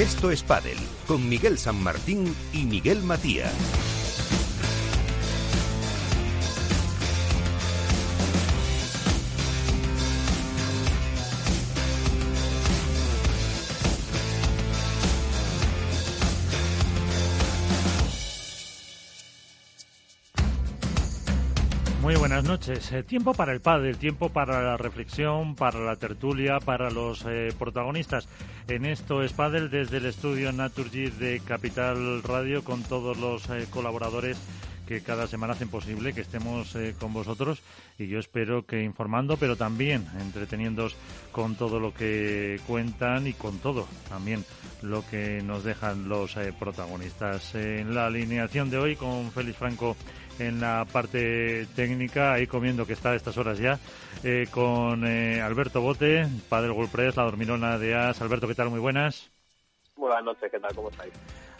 Esto es Padel, con Miguel San Martín y Miguel Matías. Muy buenas noches. Eh, tiempo para el padre, tiempo para la reflexión, para la tertulia, para los eh, protagonistas. En esto es Padel desde el estudio Naturgy de Capital Radio con todos los eh, colaboradores que cada semana hacen posible que estemos con vosotros y yo espero que informando, pero también entreteniéndoos con todo lo que cuentan y con todo también lo que nos dejan los protagonistas. En la alineación de hoy con Félix Franco en la parte técnica, ahí comiendo que está a estas horas ya, eh, con eh, Alberto Bote, padre del la dormirona de As. Alberto, ¿qué tal? Muy buenas. Buenas noches, ¿qué tal? ¿Cómo estáis?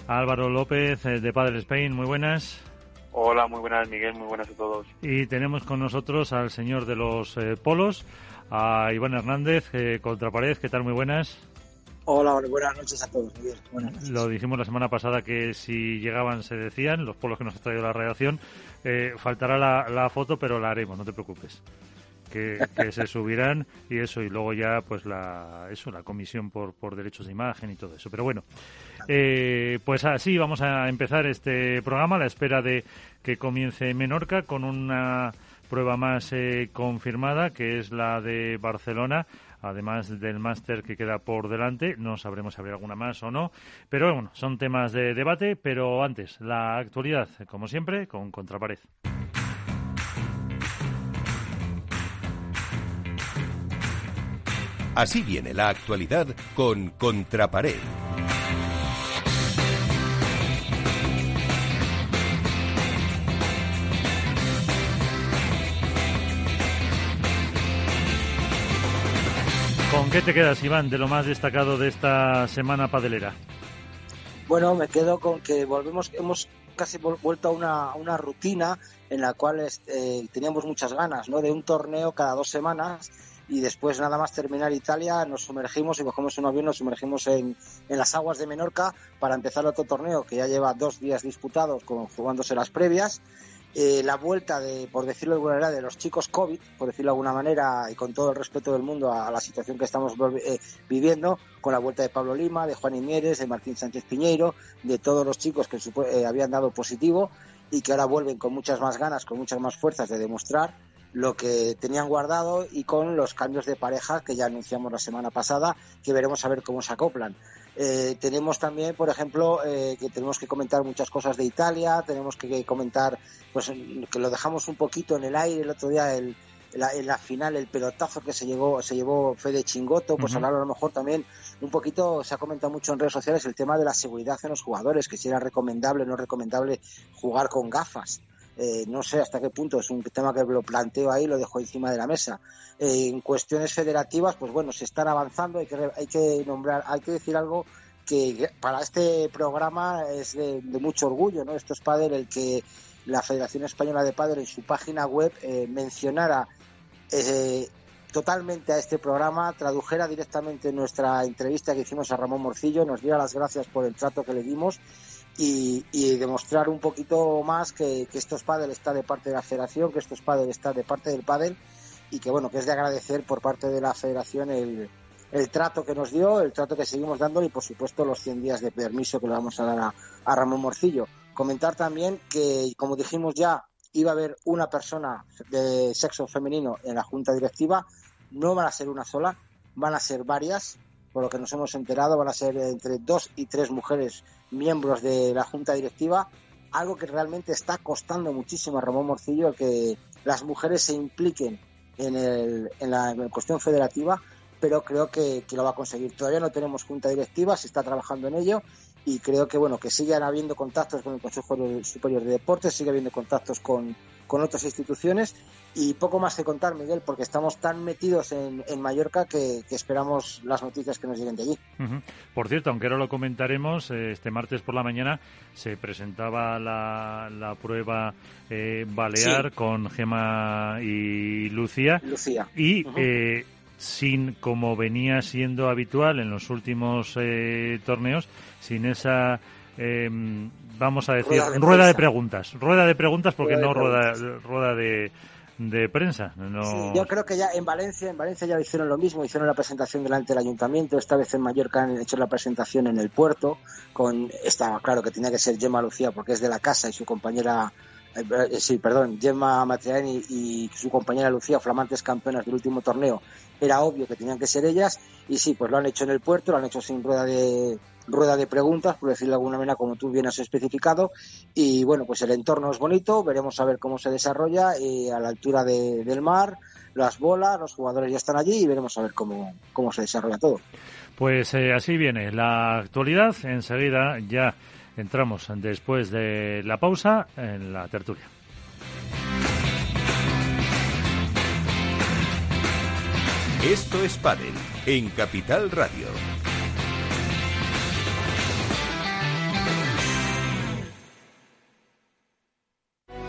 Álvaro López, eh, de Padre Spain, muy buenas. Hola, muy buenas, Miguel, muy buenas a todos. Y tenemos con nosotros al señor de los polos, a Iván Hernández, Contrapared, ¿qué tal? Muy buenas. Hola, buenas noches a todos. Lo dijimos la semana pasada que si llegaban se decían, los polos que nos ha traído la redacción, eh, faltará la, foto, pero la haremos, no te preocupes. Que, se subirán y eso, y luego ya pues la, eso, la comisión por, por derechos de imagen y todo eso. Pero bueno, eh, pues así vamos a empezar este programa a la espera de que comience Menorca con una prueba más eh, confirmada, que es la de Barcelona además del máster que queda por delante. No sabremos si habrá alguna más o no. Pero bueno, son temas de debate. Pero antes, la actualidad, como siempre, con Contrapared. Así viene la actualidad con Contrapared. ¿Con qué te quedas, Iván, de lo más destacado de esta semana padelera? Bueno, me quedo con que volvemos, hemos casi vuelto a una, una rutina en la cual eh, teníamos muchas ganas, ¿no? De un torneo cada dos semanas y después nada más terminar Italia nos sumergimos y cogemos un avión, nos sumergimos en, en, las aguas de Menorca para empezar otro torneo que ya lleva dos días disputados, con, jugándose las previas eh, la vuelta de, por decirlo de alguna manera, de los chicos COVID, por decirlo de alguna manera, y con todo el respeto del mundo a, la situación que estamos eh, viviendo, con la vuelta de Pablo Lima, de Juan Imieres, de Martín Sánchez Piñeiro, de todos los chicos que eh, habían dado positivo y que ahora vuelven con muchas más ganas, con muchas más fuerzas de demostrar lo que tenían guardado y con los cambios de pareja que ya anunciamos la semana pasada, que veremos a ver cómo se acoplan. Eh, tenemos también, por ejemplo, eh, que tenemos que comentar muchas cosas de Italia, tenemos que comentar, pues que lo dejamos un poquito en el aire el otro día, el, la, en la final, el pelotazo que se llevó, se llevó Fede Chingoto, pues hablar a lo mejor también un poquito, se ha comentado mucho en redes sociales el tema de la seguridad en los jugadores, que si era recomendable o no recomendable jugar con gafas. Eh, no sé hasta qué punto, es un tema que lo planteo ahí, lo dejo encima de la mesa. Eh, en cuestiones federativas, pues bueno, se están avanzando, hay que, hay que nombrar, hay que decir algo que para este programa es de, mucho orgullo, ¿no? Esto es padre el que la Federación Española de Padre en su página web eh, mencionara totalmente a este programa, tradujera directamente nuestra entrevista que hicimos a Ramón Morcillo, nos diera las gracias por el trato que le dimos y, demostrar un poquito más que, que estos pádel está de parte de la federación, que estos pádel está de parte del pádel y que bueno, que es de agradecer por parte de la federación el, el trato que nos dio, el trato que seguimos dando y por supuesto los 100 días de permiso que le vamos a dar a, a Ramón Morcillo. Comentar también que, como dijimos ya, iba a haber una persona de sexo femenino en la junta directiva, no van a ser una sola, van a ser varias, por lo que nos hemos enterado, van a ser entre dos y tres mujeres miembros de la junta directiva, algo que realmente está costando muchísimo a Ramón Morcillo que las mujeres se impliquen en, el, en, la, cuestión federativa, pero creo que, que, lo va a conseguir. Todavía no tenemos junta directiva, se está trabajando en ello y creo que bueno que sigan habiendo contactos con el Consejo Superior de Deportes, sigue habiendo contactos con, con otras instituciones y poco más que contar, Miguel, porque estamos tan metidos en, en Mallorca que, esperamos las noticias que nos lleguen de allí. Por cierto, aunque ahora lo comentaremos, eh, este martes por la mañana se presentaba la, la prueba eh, Balear con Gema y Lucía. Lucía. Y sin, como venía siendo habitual en los últimos eh, torneos, sin esa, em, vamos a decir, rueda de, preguntas. Rueda de preguntas porque no rueda, rueda de, de prensa. No... yo creo que ya en Valencia, en Valencia ya hicieron lo mismo, hicieron la presentación delante del ayuntamiento, esta vez en Mallorca han hecho la presentación en el puerto, con estaba claro que tenía que ser Gemma Lucía porque es de la casa y su compañera eh, sí, perdón, Gemma Matriani y su compañera Lucía, flamantes campeonas del último torneo, era obvio que tenían que ser ellas y sí, pues lo han hecho en el puerto, lo han hecho sin rueda de rueda de preguntas, por decirlo de alguna manera, como tú bien has especificado. Y bueno, pues el entorno es bonito, veremos a ver cómo se desarrolla eh, a la altura del mar, las bolas, los jugadores ya están allí y veremos a ver cómo, cómo se desarrolla todo. Pues eh, así viene la actualidad. Enseguida ya entramos después de la pausa en la tertulia. Esto es Padel en Capital Radio.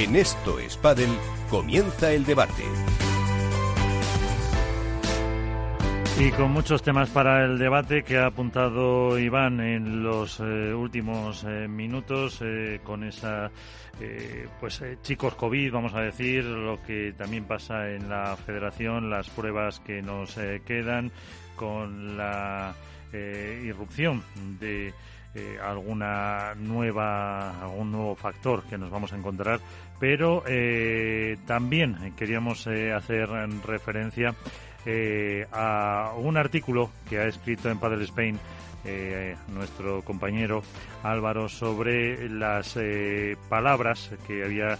En esto es comienza el debate. Y con muchos temas para el debate que ha apuntado Iván en los eh, últimos eh, minutos, eh, con esa, pues chicos COVID, vamos a decir, lo que también pasa en la federación, las pruebas que nos quedan, con la irrupción de eh, alguna nueva, algún nuevo factor que nos vamos a encontrar, pero eh, también queríamos eh, hacer referencia a un artículo que ha escrito en Padel Spain nuestro compañero Álvaro sobre las palabras que había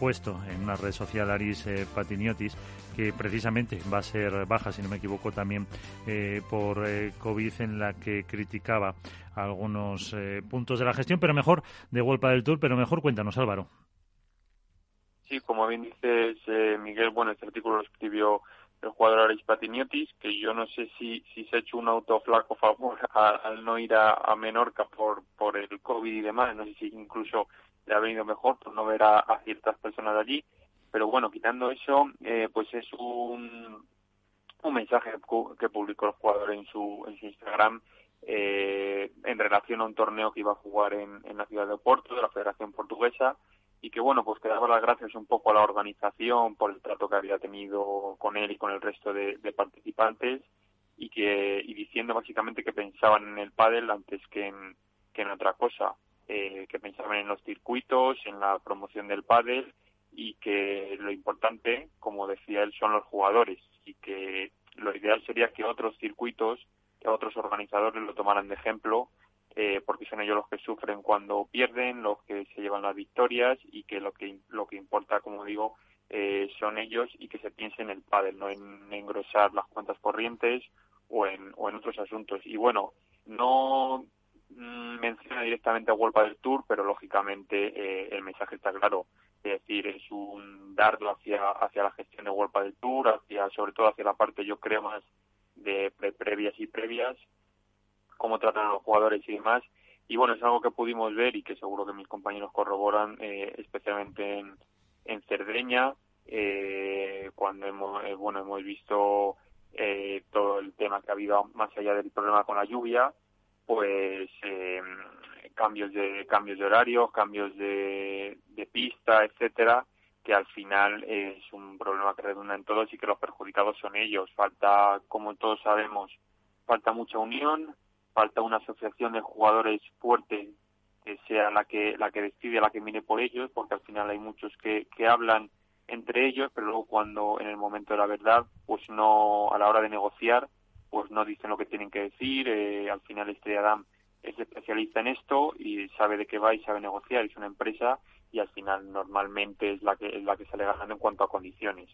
puesto en una red social Aris Patiniotis que precisamente va a ser baja, si no me equivoco, también eh, por eh, COVID, en la que criticaba algunos eh, puntos de la gestión, pero mejor de Huelpa del Tour, pero mejor cuéntanos, Álvaro. Sí, como bien dices, Miguel, bueno, este artículo lo escribió el jugador Aris Patiniotis, que yo no sé si, si se ha hecho un autoflaco favor al no ir a, Menorca por, por el COVID y demás, no sé si incluso le ha venido mejor por no ver a ciertas personas allí pero bueno, quitando eso, eh, pues es un, un mensaje que publicó el jugador en su, en su Instagram eh, en relación a un torneo que iba a jugar en, en la ciudad de Porto, de la Federación Portuguesa, y que bueno, pues que daba las gracias un poco a la organización por el trato que había tenido con él y con el resto de, participantes, y que y diciendo básicamente que pensaban en el pádel antes que en, que en otra cosa, eh, que pensaban en los circuitos, en la promoción del pádel y que lo importante, como decía él, son los jugadores y que lo ideal sería que otros circuitos, que otros organizadores lo tomaran de ejemplo, eh, porque son ellos los que sufren cuando pierden, los que se llevan las victorias y que lo que lo que importa, como digo, eh, son ellos y que se piense en el pádel, no en engrosar las cuentas corrientes o en, o en otros asuntos. Y bueno, no menciona directamente a World del Tour, pero lógicamente eh, el mensaje está claro es decir, es un dardo hacia, hacia la gestión de World del Tour, hacia, sobre todo hacia la parte, yo creo, más de previas y previas, cómo tratan a los jugadores y demás. Y bueno, es algo que pudimos ver y que seguro que mis compañeros corroboran, eh, especialmente en, en Cerdeña, eh, cuando hemos, eh, bueno, hemos visto eh, todo el tema que ha habido más allá del problema con la lluvia, pues eh, cambios de cambios de horarios, cambios de, de pista, etcétera, que al final es un problema que redunda en todos y que los perjudicados son ellos. Falta, como todos sabemos, falta mucha unión, falta una asociación de jugadores fuerte que sea la que la que decide, la que mire por ellos, porque al final hay muchos que, que hablan entre ellos, pero luego cuando en el momento de la verdad, pues no a la hora de negociar, pues no dicen lo que tienen que decir. Eh, al final este Adam es especialista en esto y sabe de qué va y sabe negociar. Es una empresa y al final normalmente es la que es la que sale ganando en cuanto a condiciones.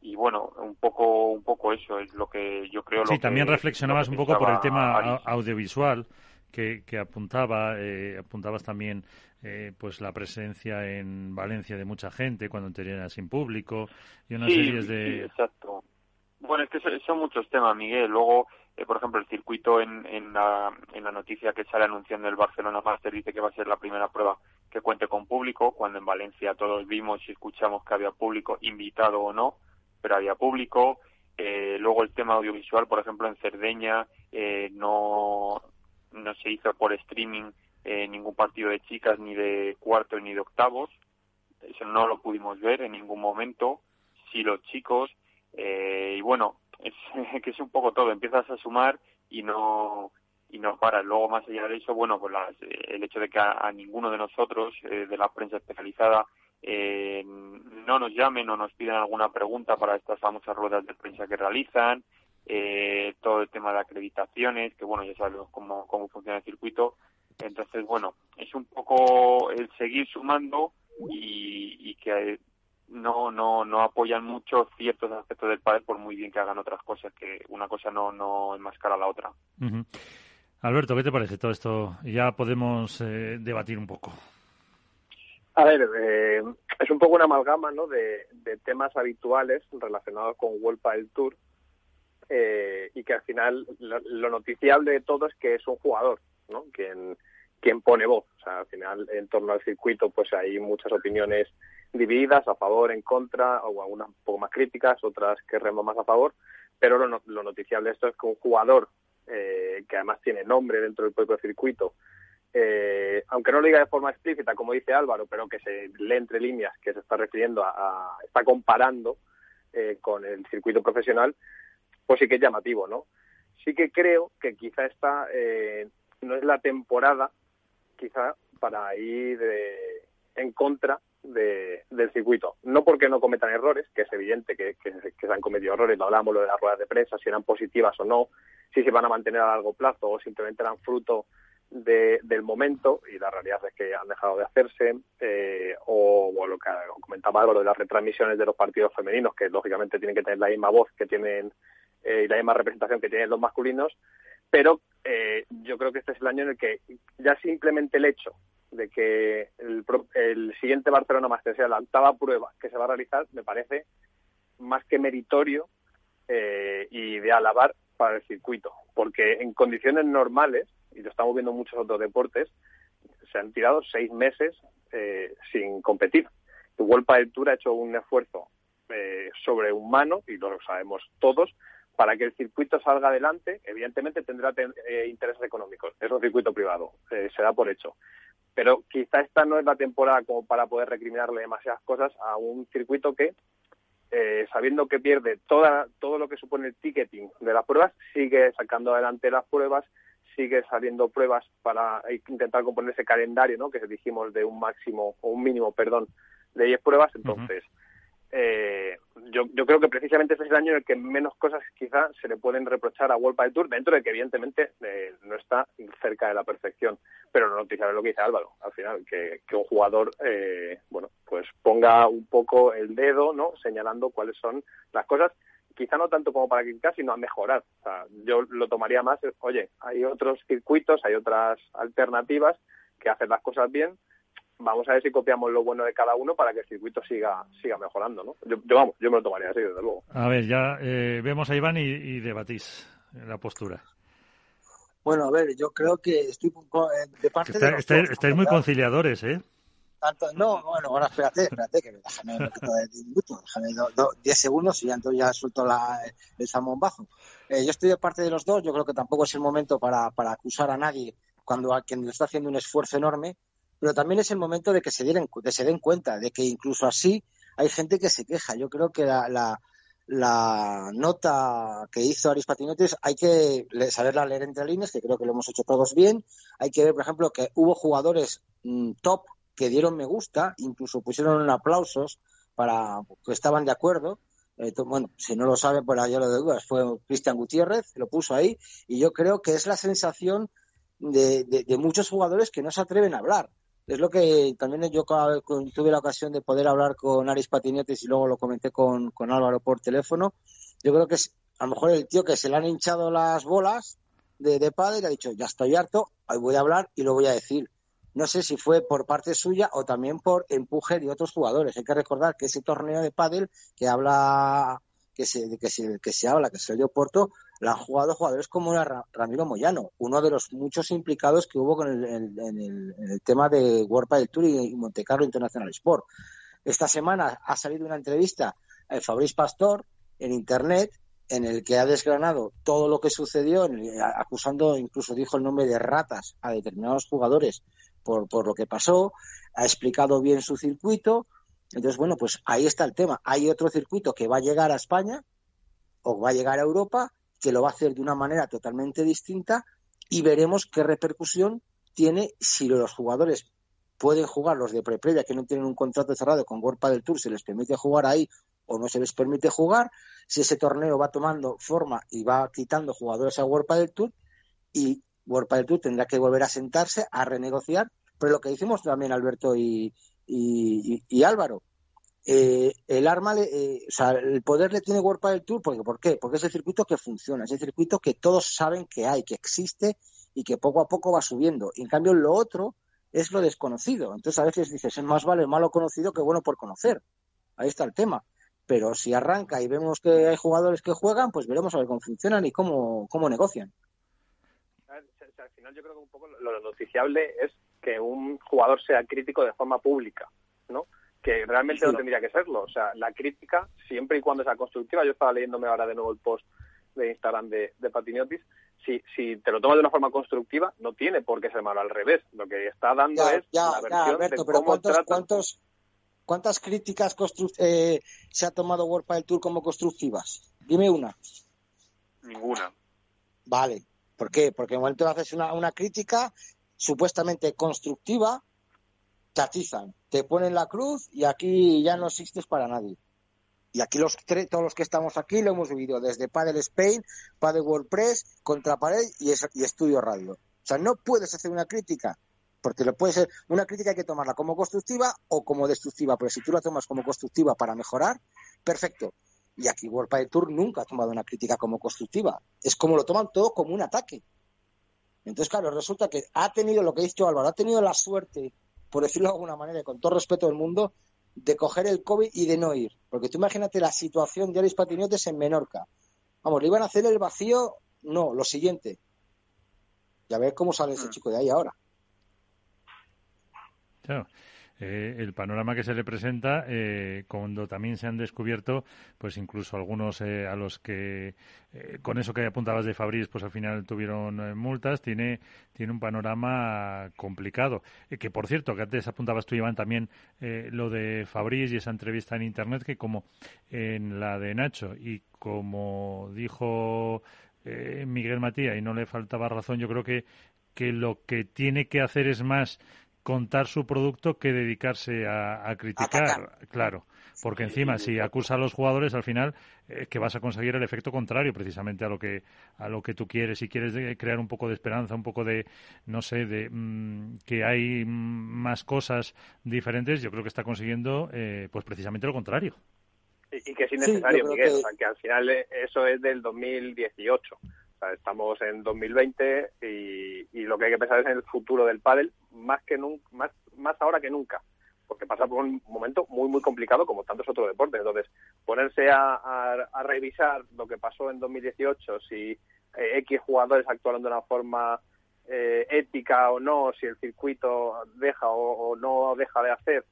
Y bueno un poco un poco eso es lo que yo creo sí también reflexionabas un poco por el tema audiovisual que, que apuntaba eh, apuntabas también eh, pues la presencia en Valencia de mucha gente cuando tenían sin público y una serie de exacto. Bueno es que son muchos temas Miguel. Luego eh, por ejemplo, el circuito en, en, la, en la noticia que sale anunciando el Barcelona Master dice que va a ser la primera prueba que cuente con público, cuando en Valencia todos vimos y escuchamos que había público, invitado o no, pero había público. Eh, luego el tema audiovisual, por ejemplo, en Cerdeña eh, no, no se hizo por streaming eh, ningún partido de chicas, ni de cuartos ni de octavos. Eso no lo pudimos ver en ningún momento. Sí los chicos. Eh, y bueno, es que es un poco todo, empiezas a sumar y no y no paras. Luego, más allá de eso, bueno, pues el hecho de que a, ninguno de nosotros, eh, de la prensa especializada, eh, no nos llamen o nos pidan alguna pregunta para estas famosas ruedas de prensa que realizan, eh, todo el tema de acreditaciones, que bueno, ya sabemos cómo, cómo funciona el circuito. Entonces, bueno, es un poco el seguir sumando y, y que no no no apoyan mucho ciertos aspectos del padre por muy bien que hagan otras cosas que una cosa no no enmascara a la otra. Alberto qué te parece todo esto ya podemos eh, debatir un poco. A ver eh, es un poco una amalgama no de, temas habituales relacionados con World del Tour eh, y que al final lo, noticiable de todo es que es un jugador no quien quien pone voz. O sea al final en torno al circuito pues hay muchas opiniones divididas, a favor, en contra, o algunas un poco más críticas, otras que remo más a favor, pero lo, lo noticiable de esto es que un jugador eh, que además tiene nombre dentro del propio circuito, eh, aunque no lo diga de forma explícita, como dice Álvaro, pero que se lee entre líneas, que se está refiriendo a, está comparando eh, con el circuito profesional, pues sí que es llamativo, ¿no? Sí que creo que quizá esta no es la temporada, quizá para ir en contra de, del circuito. No porque no cometan errores, que es evidente que, que, se han cometido errores, lo hablamos lo de las ruedas de prensa, si eran positivas o no, si se van a mantener a largo plazo o simplemente eran fruto de, del momento y la realidad es que han dejado de hacerse eh, o, lo que comentaba algo de las retransmisiones de los partidos femeninos que lógicamente tienen que tener la misma voz que tienen eh, y la misma representación que tienen los masculinos pero eh, yo creo que este es el año en el que ya simplemente el hecho de que el, el siguiente Barcelona Master sea la octava prueba que se va a realizar, me parece más que meritorio eh, y de alabar para el circuito, porque en condiciones normales, y lo estamos viendo en muchos otros deportes, se han tirado seis meses eh, sin competir. El World del Tour ha hecho un esfuerzo eh, sobrehumano, y lo sabemos todos, para que el circuito salga adelante, evidentemente tendrá eh, intereses económicos. Es un circuito privado, eh, se da por hecho pero quizá esta no es la temporada como para poder recriminarle demasiadas cosas a un circuito que, eh, sabiendo que pierde toda, todo lo que supone el ticketing de las pruebas, sigue sacando adelante las pruebas, sigue saliendo pruebas para intentar componer ese calendario, ¿no? Que dijimos de un máximo o un mínimo, perdón, de 10 pruebas. Entonces, eh, yo, yo creo que precisamente este es el año en el que menos cosas quizá se le pueden reprochar a World del Tour, dentro de que evidentemente eh, no está cerca de la perfección. Pero no noticiable lo que dice Álvaro, al final, que, que un jugador, eh, bueno, pues ponga un poco el dedo, ¿no? Señalando cuáles son las cosas, quizá no tanto como para criticar, sino a mejorar. O sea, yo lo tomaría más, oye, hay otros circuitos, hay otras alternativas que hacen las cosas bien, vamos a ver si copiamos lo bueno de cada uno para que el circuito siga siga mejorando, ¿no? Yo, vamos, yo me lo tomaría así, desde luego. A ver, ya eh, vemos a Iván y, debatís la postura. Bueno, a ver, yo creo que estoy eh, de parte de estáis muy conciliadores, ¿eh? tanto, no, bueno, ahora espérate, espérate, que déjame un poquito de 10 minutos, déjame 10 segundos y ya entonces ya suelto la, el zambombazo. Eh, yo estoy de parte de los dos, yo creo que tampoco es el momento para, para acusar a nadie cuando a quien le está haciendo un esfuerzo enorme, pero también es el momento de que se, dieran, de se den cuenta de que incluso así hay gente que se queja. Yo creo que la, la, nota que hizo Aris Patinotes hay que saberla leer entre líneas, que creo que lo hemos hecho todos bien. Hay que ver, por ejemplo, que hubo jugadores mm, top que dieron me gusta, incluso pusieron aplausos para que estaban de acuerdo. Eh, bueno, si no lo sabe, pues ya lo de dudas. Fue Cristian Gutiérrez, lo puso ahí, y yo creo que es la sensación de, de muchos jugadores que no se atreven a hablar es lo que también yo tuve la ocasión de poder hablar con Aris Patinetes y luego lo comenté con, con Álvaro por teléfono. Yo creo que es a lo mejor el tío que se le han hinchado las bolas de, de padre y ha dicho, ya estoy harto, hoy voy a hablar y lo voy a decir. No sé si fue por parte suya o también por empuje de otros jugadores. Hay que recordar que ese torneo de pádel que habla que se, que se, que se habla, que se dio Porto, la han jugado jugadores como Ramiro Moyano, uno de los muchos implicados que hubo con el, en, el, tema de World del Tour y, Monte Carlo International Sport. Esta semana ha salido una entrevista a Fabrice Pastor en Internet en el que ha desgranado todo lo que sucedió, acusando, incluso dijo el nombre de ratas a determinados jugadores por, por lo que pasó, ha explicado bien su circuito. Entonces, bueno, pues ahí está el tema. Hay otro circuito que va a llegar a España o va a llegar a Europa que lo va a hacer de una manera totalmente distinta y veremos qué repercusión tiene si los jugadores pueden jugar, los de pre-previa que no tienen un contrato cerrado con World del Tour, se les permite jugar ahí o no se les permite jugar, si ese torneo va tomando forma y va quitando jugadores a World del Tour y World del Tour tendrá que volver a sentarse a renegociar, pero lo que decimos también Alberto y, y Álvaro, eh, el arma, eh, o sea, el poder le tiene World del Tour, porque, ¿por qué? Porque es el circuito que funciona, es el circuito que todos saben que hay, que existe y que poco a poco va subiendo. Y en cambio, lo otro es lo desconocido. Entonces, a veces dices, es más vale malo conocido que bueno por conocer. Ahí está el tema. Pero si arranca y vemos que hay jugadores que juegan, pues veremos a ver cómo funcionan y cómo, cómo negocian. Al final, yo creo que un poco lo noticiable es que un jugador sea crítico de forma pública, ¿no? que realmente no tendría que serlo. O sea, la crítica, siempre y cuando sea constructiva, yo estaba leyéndome ahora de nuevo el post de Instagram de, de Patiniotis, si, si te lo tomas de una forma constructiva, no tiene por qué ser malo, al revés. Lo que está dando es la versión de cómo ¿cuántos, ¿cuántos, ¿Cuántas críticas eh, se ha tomado World del Tour como constructivas? Dime una. Ninguna. Vale. ¿Por qué? Porque en el momento que haces una, una crítica supuestamente constructiva, te atizan, te ponen la cruz y aquí ya no existes para nadie. Y aquí los todos los que estamos aquí lo hemos vivido desde Padel Spain, Padel WordPress, Contrapared y, y Estudio Radio. O sea, no puedes hacer una crítica, porque lo puede ser una crítica hay que tomarla como constructiva o como destructiva, pero si tú la tomas como constructiva para mejorar, perfecto. Y aquí World Tour nunca ha tomado una crítica como constructiva. Es como lo toman todo como un ataque. Entonces, claro, resulta que ha tenido lo que ha dicho Álvaro, ha tenido la suerte por decirlo de alguna manera, con todo respeto del mundo, de coger el COVID y de no ir. Porque tú imagínate la situación de Aris Patinotes en Menorca. Vamos, ¿le iban a hacer el vacío? No, lo siguiente. Ya ver cómo sale ese mm. chico de ahí ahora. Claro. Eh, el panorama que se le presenta eh, cuando también se han descubierto pues incluso algunos eh, a los que con eso que apuntabas de Fabriz pues al final tuvieron multas tiene tiene un panorama complicado. Que por cierto que antes apuntabas tú Iván también lo de Fabriz y esa entrevista en internet que como en la de Nacho y como dijo Miguel Matías y no le faltaba razón yo creo que que lo que tiene que hacer es más contar su producto que dedicarse a, criticar, claro. Porque encima, si acusa a los jugadores, al final es que vas a conseguir el efecto contrario, precisamente a lo que a lo que tú quieres. Si quieres crear un poco de esperanza, un poco de, no sé, de mm, que hay más cosas diferentes, yo creo que está consiguiendo, eh, pues precisamente lo contrario. Y, que es innecesario, Miguel, que... que al final eso es del 2018 estamos en 2020 y, y, lo que hay que pensar es en el futuro del pádel más que nunca, más, más ahora que nunca, porque pasa por un momento muy muy complicado como tantos otros deportes. Entonces, ponerse a, revisar lo que pasó en 2018, si eh, X jugadores actuaron de una forma eh, ética o no, si el circuito deja o, no deja de hacer,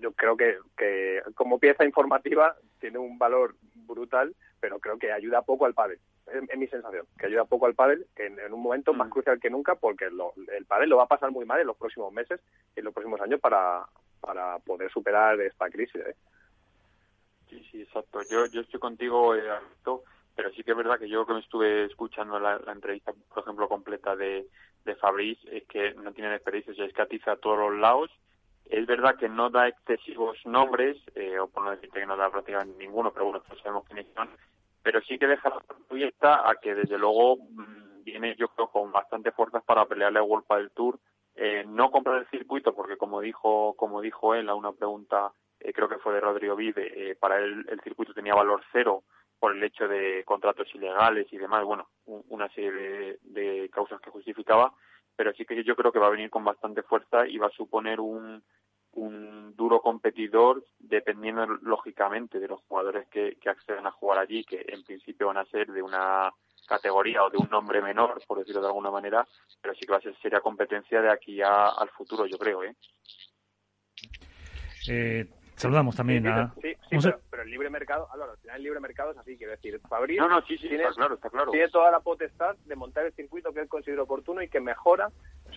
yo creo que, que como pieza informativa tiene un valor brutal, pero creo que ayuda poco al pádel. Es, mi sensación, que ayuda poco al pádel en, en un momento más mm. crucial que nunca, porque el pádel lo va a pasar muy mal en los próximos meses y en los próximos años para, para poder superar esta crisis. ¿eh? Sí, sí, exacto. Yo, yo estoy contigo, eh, pero sí que es verdad que yo que me estuve escuchando la, entrevista, por ejemplo, completa de, de Fabrice, es que no tienen experiencia, se escatiza a todos los lados. Es verdad que no da excesivos nombres, eh, o por no decirte que no da prácticamente ninguno, pero bueno, todos sabemos quiénes son. Pero sí que deja la proyecta a que desde luego mm, viene, yo creo, con bastante fuerzas para pelearle a World del Tour. Eh, no comprar el circuito, porque como dijo, como dijo él a una pregunta, eh, creo que fue de Rodrigo Vide, eh, para él el circuito tenía valor cero por el hecho de contratos ilegales y demás, bueno, una serie de, causas que justificaba, pero sí que yo creo que va a venir con bastante fuerza y va a suponer un, un duro competidor dependiendo lógicamente de los jugadores que, que acceden a jugar allí, que en principio van a ser de una categoría o de un nombre menor, por decirlo de alguna manera, pero sí que va a ser seria competencia de aquí al futuro, yo creo. ¿eh? Eh, Saludamos también a... Sí, sí pero, el libre mercado, al final el libre mercado es así, quiero decir, Fabriz no, no, sí, sí, tiene, está claro, está claro. tiene toda la potestad de montar el circuito que él considera oportuno y que mejora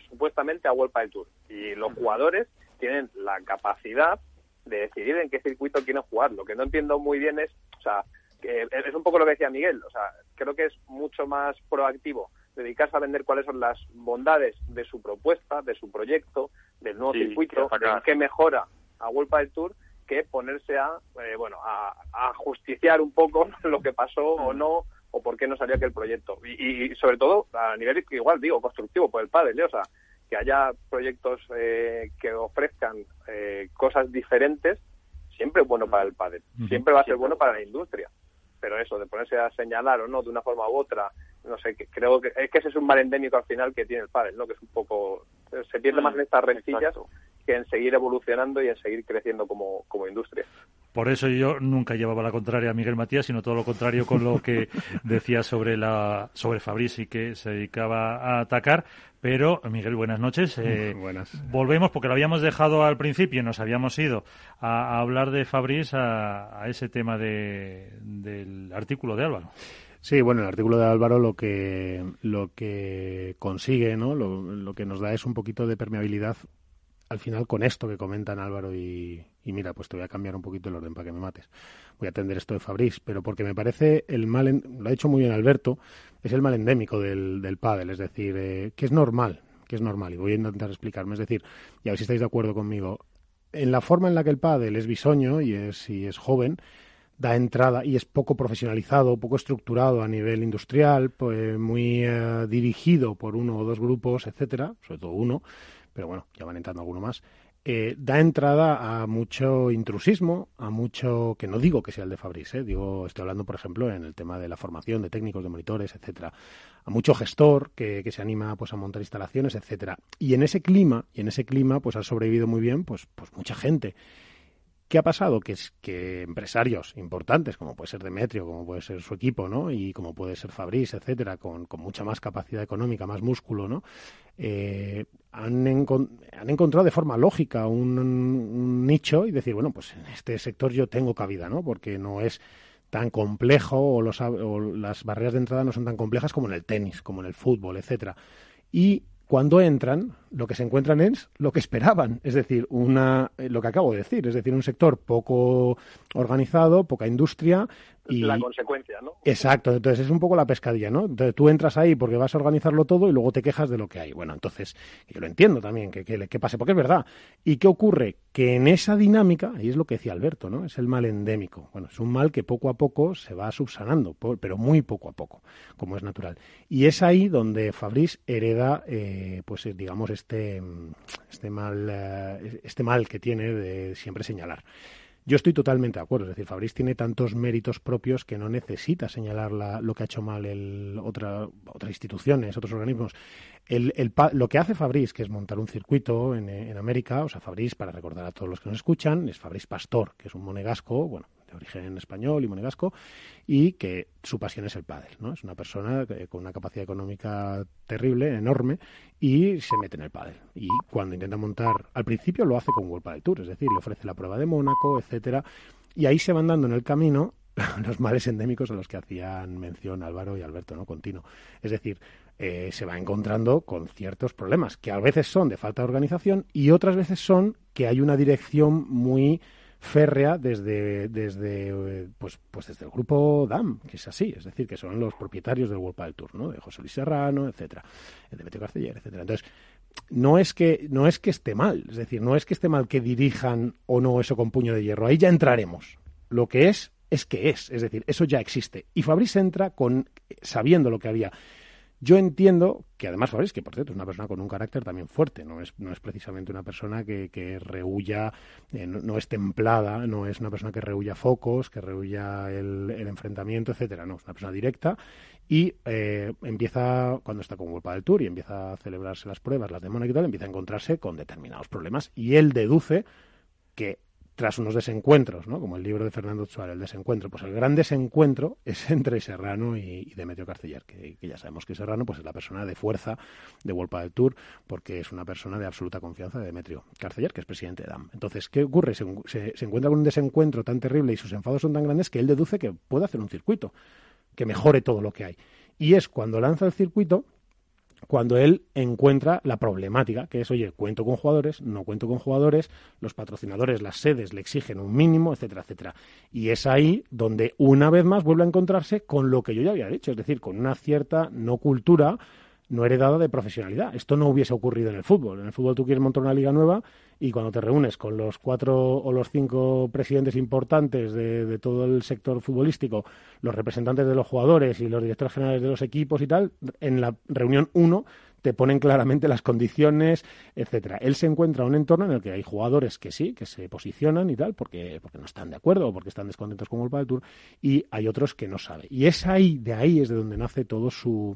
supuestamente a World del Tour. Y los jugadores tienen la capacidad de decidir en qué circuito quieren jugar. Lo que no entiendo muy bien es, o sea, que es un poco lo que decía Miguel, o sea, creo que es mucho más proactivo dedicarse a vender cuáles son las bondades de su propuesta, de su proyecto, del nuevo circuito, en qué mejora a World del Tour que ponerse a, eh, bueno, a, justiciar un poco lo que pasó o no, o por qué no salió aquel proyecto. Y, sobre todo a nivel, igual digo, constructivo por el padre, o sea, que haya proyectos eh, que ofrezcan eh, cosas diferentes, siempre es bueno para el padre, siempre va a ser bueno para la industria. Pero eso, de ponerse a señalar o no de una forma u otra, no sé, que creo que es que ese es un mal endémico al final que tiene el padre, ¿no? Que es un poco, se pierde más en estas rencillas que en seguir evolucionando y en seguir creciendo como, como industria. Por eso yo nunca llevaba la contraria a Miguel Matías, sino todo lo contrario con lo que decía sobre la sobre Fabrici que se dedicaba a atacar. Pero Miguel, buenas noches. Eh, buenas. Volvemos porque lo habíamos dejado al principio, nos habíamos ido a, hablar de Fabrice a, ese tema de, del artículo de Álvaro. Sí, bueno, el artículo de Álvaro lo que lo que consigue, ¿no? Lo, lo que nos da es un poquito de permeabilidad al final con esto que comentan Álvaro y, mira, pues te voy a cambiar un poquito el orden para que me mates. Voy a atender esto de Fabriz, pero porque me parece el mal, lo ha dicho muy bien Alberto, es el mal endémico del, del pádel, es decir, eh, que es normal, que es normal, y voy a intentar explicarme, es decir, y a ver si estáis de acuerdo conmigo, en la forma en la que el pádel es bisoño y es, y es joven, da entrada y es poco profesionalizado, poco estructurado a nivel industrial, pues muy eh, dirigido por uno o dos grupos, etcétera, sobre todo uno, pero bueno, ya van entrando alguno más, eh, da entrada a mucho intrusismo, a mucho, que no digo que sea el de Fabrice, eh, digo, estoy hablando, por ejemplo, en el tema de la formación de técnicos, de monitores, etcétera, a mucho gestor que, que, se anima pues a montar instalaciones, etcétera. Y en ese clima, y en ese clima, pues ha sobrevivido muy bien, pues, pues mucha gente. ¿Qué ha pasado? Que, es, que empresarios importantes, como puede ser Demetrio, como puede ser su equipo, ¿no? Y como puede ser Fabrice, etcétera, con, mucha más capacidad económica, más músculo, ¿no? Eh, han, han, encontrado de forma lógica un, nicho y decir, bueno, pues en este sector yo tengo cabida, ¿no? Porque no es tan complejo o, los, o las barreras de entrada no son tan complejas como en el tenis, como en el fútbol, etcétera. Y cuando entran, lo que se encuentran es lo que esperaban, es decir, una, eh, lo que acabo de decir, es decir, un sector poco organizado, poca industria, y... La consecuencia, ¿no? Exacto, entonces es un poco la pescadilla, ¿no? Entonces tú entras ahí porque vas a organizarlo todo y luego te quejas de lo que hay. Bueno, entonces yo lo entiendo también, que, que, pase, porque es verdad. ¿Y qué ocurre? Que en esa dinámica, ahí es lo que decía Alberto, ¿no? Es el mal endémico. Bueno, es un mal que poco a poco se va subsanando, pero muy poco a poco, como es natural. Y es ahí donde Fabrice hereda, eh, pues digamos, este, este, mal, eh, este mal que tiene de siempre señalar. Yo estoy totalmente de acuerdo. Es decir, Fabriz tiene tantos méritos propios que no necesita señalar lo que ha hecho mal el, otra, otras instituciones, otros organismos. El, lo que hace Fabriz, que es montar un circuito en, América, o sea, Fabriz, para recordar a todos los que nos escuchan, es Fabriz Pastor, que es un monegasco, bueno, de origen español y monegasco, y que su pasión es el pádel, ¿no? Es una persona con una capacidad económica terrible, enorme, y se mete en el pádel. Y cuando intenta montar, al principio lo hace con World Padel Tour, es decir, le ofrece la prueba de Mónaco, etcétera, y ahí se van dando en el camino los males endémicos a los que hacían mención Álvaro y Alberto, ¿no? Continuo. Es decir, eh, se va encontrando con ciertos problemas que a veces son de falta de organización y otras veces son que hay una dirección muy férrea desde, desde eh, pues, pues desde el grupo DAM, que es así, es decir, que son los propietarios del World Padel Tour, ¿no? De José Luis Serrano, etcétera, de Beteo Carceller, etcétera. Entonces, no es que no es que esté mal, es decir, no es que esté mal que dirijan o no eso con puño de hierro, ahí ya entraremos. Lo que es es que es, es decir, eso ya existe. Y Fabrice entra con sabiendo lo que había. Yo entiendo que además Fabrice, que por cierto es una persona con un carácter también fuerte, no es, no es precisamente una persona que, que rehuya, eh, no, es templada, no es una persona que rehuya focos, que rehuya el, enfrentamiento, etcétera, no, es una persona directa y eh, empieza, cuando está con culpa del Tour y empieza a celebrarse las pruebas, las de y tal, empieza a encontrarse con determinados problemas y él deduce que tras unos desencuentros, ¿no? como el libro de Fernando Suárez, el desencuentro, pues el gran desencuentro es entre Serrano y, Demetrio Carceller, que, ya sabemos que Serrano pues es la persona de fuerza de Wolpa del Tour, porque es una persona de absoluta confianza de Demetrio Carceller, que es presidente de DAM. Entonces, ¿qué ocurre? Se, se encuentra con un desencuentro tan terrible y sus enfados son tan grandes que él deduce que puede hacer un circuito que mejore todo lo que hay. Y es cuando lanza el circuito cuando él encuentra la problemática, que es, oye, cuento con jugadores, no cuento con jugadores, los patrocinadores, las sedes le exigen un mínimo, etcétera, etcétera. Y es ahí donde una vez más vuelve a encontrarse con lo que yo ya había dicho, es decir, con una cierta no cultura no heredada de profesionalidad. Esto no hubiese ocurrido en el fútbol. En el fútbol tú quieres montar una liga nueva y cuando te reúnes con los cuatro o los cinco presidentes importantes de, todo el sector futbolístico, los representantes de los jugadores y los directores generales de los equipos y tal, en la reunión uno te ponen claramente las condiciones, etcétera. Él se encuentra en un entorno en el que hay jugadores que sí, que se posicionan y tal, porque, porque no están de acuerdo o porque están descontentos con el del Tour, y hay otros que no saben. Y es ahí, de ahí es de donde nace todo su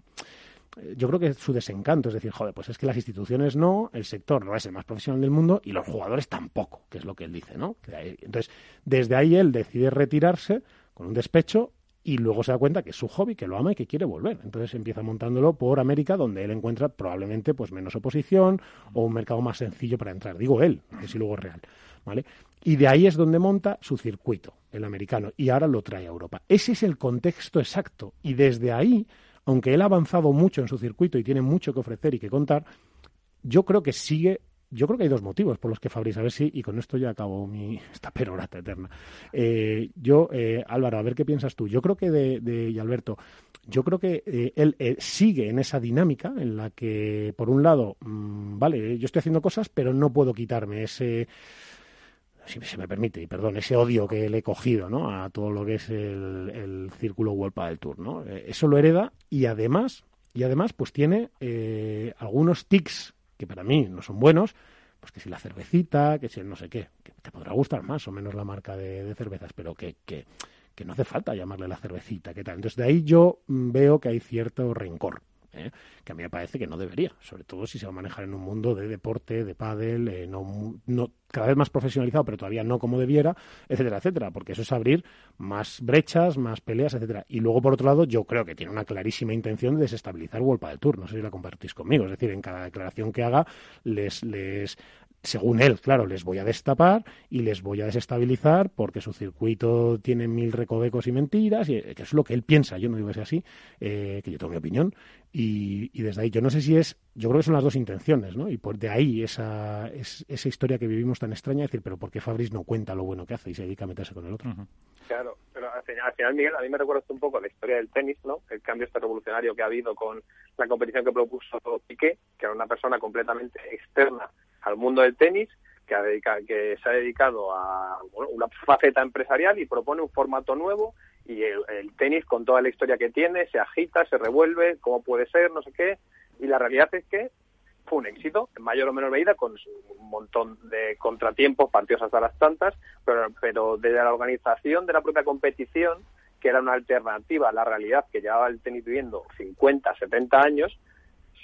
yo creo que es su desencanto, es decir, joder, pues es que las instituciones no, el sector no es el más profesional del mundo y los jugadores tampoco, que es lo que él dice, ¿no? Entonces, desde ahí él decide retirarse con un despecho y luego se da cuenta que es su hobby, que lo ama y que quiere volver. Entonces empieza montándolo por América, donde él encuentra probablemente pues menos oposición o un mercado más sencillo para entrar. Digo él, que si luego es real, ¿vale? Y de ahí es donde monta su circuito, el americano, y ahora lo trae a Europa. Ese es el contexto exacto. Y desde ahí aunque él ha avanzado mucho en su circuito y tiene mucho que ofrecer y que contar, yo creo que sigue yo creo que hay dos motivos por los que Fabriz, a ver si, y con esto ya acabo mi, esta perorata eterna. Eh, yo, eh, Álvaro, a ver qué piensas tú. Yo creo que de, y Alberto, yo creo que eh, él sigue en esa dinámica en la que, por un lado, mm, vale, yo estoy haciendo cosas, pero no puedo quitarme ese si se me permite, y perdón, ese odio que le he cogido ¿no? a todo lo que es el, círculo World del Tour. ¿no? Eh, eso lo hereda y además, y además pues tiene eh, algunos tics que para mí no son buenos, pues que si la cervecita, que si el no sé qué, que te podrá gustar más o menos la marca de, cervezas, pero que, que, que no hace falta llamarle la cervecita, ¿qué tal? Entonces de ahí yo veo que hay cierto rencor. ¿Eh? que a mí me parece que no debería, sobre todo si se va a manejar en un mundo de deporte, de pádel, eh, no, no, cada vez más profesionalizado, pero todavía no como debiera, etcétera, etcétera, porque eso es abrir más brechas, más peleas, etcétera. Y luego, por otro lado, yo creo que tiene una clarísima intención de desestabilizar World del Tour, no sé si la compartís conmigo, es decir, en cada declaración que haga les, les según él, claro, les voy a destapar y les voy a desestabilizar porque su circuito tiene mil recovecos y mentiras, y que es lo que él piensa, yo no digo que sea así, eh, que yo tengo mi opinión, y, desde ahí, yo no sé si es, yo creo que son las dos intenciones, ¿no? Y por de ahí esa, esa historia que vivimos tan extraña, decir, pero ¿por qué Fabris no cuenta lo bueno que hace y se dedica a meterse con el otro? Claro, al final, Miguel, a mí me recuerda un poco la historia del tenis, ¿no? El cambio este revolucionario que ha habido con la competición que propuso Piqué, que era una persona completamente externa al mundo del tenis, que, que se ha dedicado a una faceta empresarial y propone un formato nuevo y el, tenis con toda la historia que tiene se agita, se revuelve, cómo puede ser, no sé qué, y la realidad es que fue un éxito, en mayor o menor medida, con un montón de contratiempos, partidos hasta las tantas, pero, pero desde la organización de la propia competición, que era una alternativa a la realidad que llevaba el tenis viviendo 50, 70 años,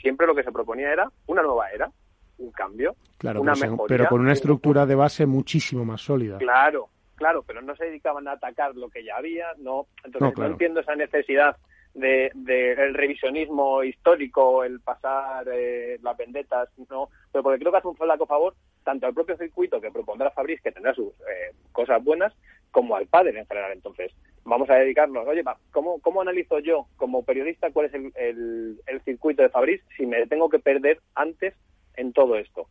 siempre lo que se proponía era una nueva era, un cambio, claro, una pero, pero con una estructura de base muchísimo más sólida. Claro, claro, pero no se dedicaban a atacar lo que ya había, no, entonces no, entiendo esa necesidad de, el revisionismo histórico, el pasar eh, las vendetas, no, pero porque creo que hace un flaco favor tanto al propio circuito que propondrá Fabriz, que tendrá sus eh, cosas buenas, como al padre en general. Entonces, vamos a dedicarnos, oye, ¿cómo, cómo analizo yo como periodista cuál es el, el, circuito de Fabriz si me tengo que perder antes en todo esto?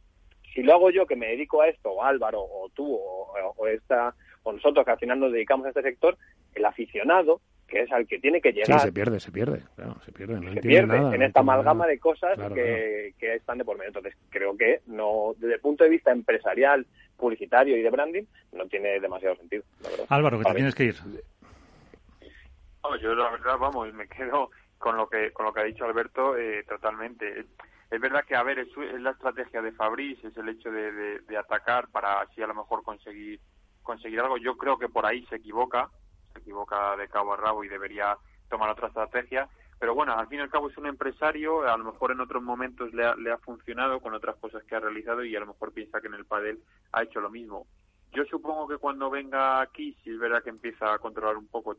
Si lo hago yo que me dedico a esto, o Álvaro, o tú, o, esta, o nosotros que al final nos dedicamos a este sector, el aficionado que es al que tiene que llegar. Sí, se pierde, se pierde, claro, se pierde. No se pierde en esta amalgama de cosas que, que, están de por medio. Entonces, creo que no, desde el punto de vista empresarial, publicitario y de branding, no tiene demasiado sentido. Álvaro, que te tienes que ir. yo la verdad, vamos, me quedo con lo que con lo que ha dicho Alberto eh, totalmente. Es verdad que, a ver, es, la estrategia de Fabrice, es el hecho de, de atacar para así a lo mejor conseguir conseguir algo. Yo creo que por ahí se equivoca, se equivoca de cabo a rabo y debería tomar otra estrategia. Pero bueno, al fin y al cabo es un empresario, a lo mejor en otros momentos le ha, le ha funcionado con otras cosas que ha realizado y a lo mejor piensa que en el padel ha hecho lo mismo. Yo supongo que cuando venga aquí, si es verdad que empieza a controlar un poco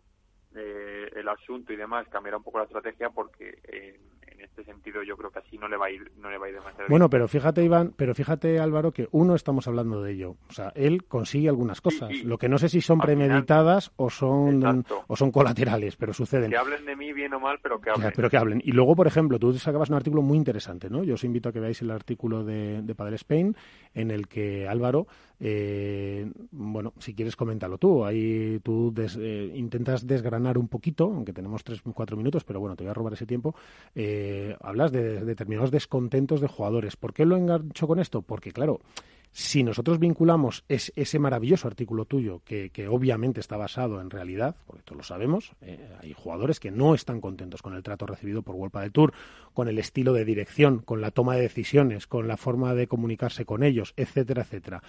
eh, el asunto y demás, cambiará un poco la estrategia porque eh, en este sentido yo creo que así no le va a ir no le va a ir demasiado bueno pero fíjate Iván pero fíjate Álvaro que uno estamos hablando de ello. O sea él consigue algunas cosas. lo que no sé si son premeditadas o son o son colaterales pero suceden. Que hablen de mí bien o mal pero que hablen. Pero que hablen. Y luego por ejemplo tú sacabas un artículo muy interesante no yo os invito a que veáis el artículo de, de Padre Spain en el que Álvaro eh, bueno si quieres coméntalo tú. Ahí tú eh, intentas desgranar un poquito aunque tenemos tres cuatro minutos pero bueno te voy a robar ese tiempo eh, eh, hablas de, determinados descontentos de jugadores. ¿Por qué lo engancho con esto? Porque, claro, si nosotros vinculamos ese maravilloso artículo tuyo, que, obviamente está basado en realidad, porque todos lo sabemos, eh, hay jugadores que no están contentos con el trato recibido por World del Tour, con el estilo de dirección, con la toma de decisiones, con la forma de comunicarse con ellos, etcétera, etcétera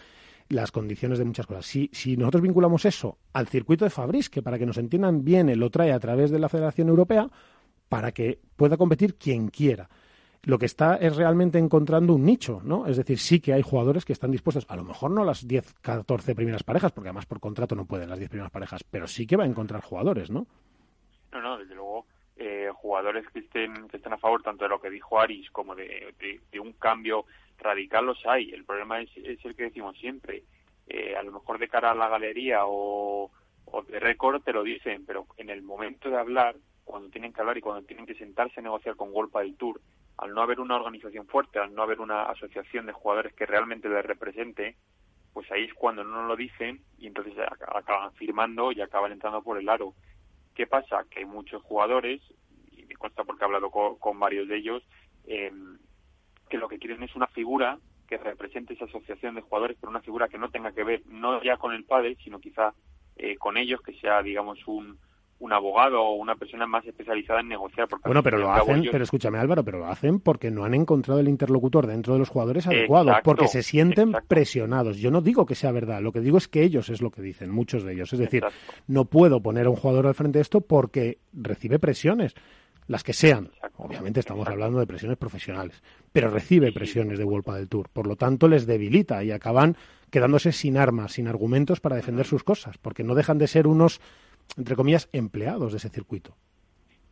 las condiciones de muchas cosas. Si, si nosotros vinculamos eso al circuito de Fabris, que para que nos entiendan bien, lo trae a través de la Federación Europea, para que pueda competir quien quiera. Lo que está es realmente encontrando un nicho, ¿no? Es decir, sí que hay jugadores que están dispuestos, a lo mejor no las 10, 14 primeras parejas, porque además por contrato no pueden las 10 primeras parejas, pero sí que va a encontrar jugadores, ¿no? No, no, desde luego, eh, jugadores que estén, que estén a favor tanto de lo que dijo Aris como de, un cambio radical los hay. El problema es, el que decimos siempre. Eh, a lo mejor de cara a la galería o, o de récord te lo dicen, pero en el momento de hablar cuando tienen que hablar y cuando tienen que sentarse a negociar con Golpa del Tour, al no haber una organización fuerte, al no haber una asociación de jugadores que realmente les represente, pues ahí es cuando no lo dicen y entonces acaban firmando y acaban entrando por el aro. ¿Qué pasa? Que hay muchos jugadores, y me consta porque he hablado con, varios de ellos, eh, que lo que quieren es una figura que represente esa asociación de jugadores, pero una figura que no tenga que ver no ya con el pádel, sino quizá eh, con ellos, que sea, digamos, un, un abogado o una persona más especializada en negociar. bueno, pero lo hacen, pero escúchame Álvaro, pero lo hacen porque no han encontrado el interlocutor dentro de los jugadores adecuado, porque se sienten presionados. Yo no digo que sea verdad, lo que digo es que ellos es lo que dicen, muchos de ellos. Es decir, no puedo poner a un jugador al frente de esto porque recibe presiones, las que sean. Obviamente estamos hablando de presiones profesionales, pero recibe presiones de Wolpa del Tour. Por lo tanto, les debilita y acaban quedándose sin armas, sin argumentos para defender sus cosas, porque no dejan de ser unos entre comillas, empleados de ese circuito.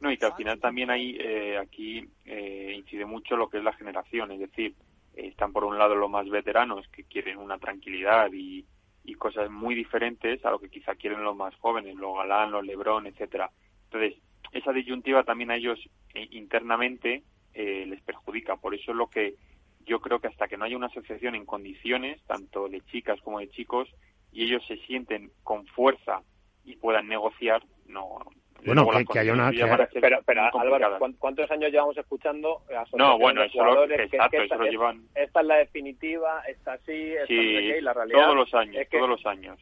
No, y que al final también hay, eh, aquí eh, incide mucho lo que es la generación, es decir, están por un lado los más veteranos que quieren una tranquilidad y, cosas muy diferentes a lo que quizá quieren los más jóvenes, los Galán, los Lebrón, etcétera. Entonces, esa disyuntiva también a ellos eh, internamente les perjudica. Por eso es lo que yo creo que hasta que no haya una asociación en condiciones, tanto de chicas como de chicos, y ellos se sienten con fuerza y puedan negociar, no. Bueno, que, haya una. Pero, pero Álvaro, ¿cuántos años llevamos escuchando? No, bueno, eso, lo, exacto, eso lo llevan. Esta es la definitiva, esta sí, esta sí, la realidad. Todos los años, todos los años.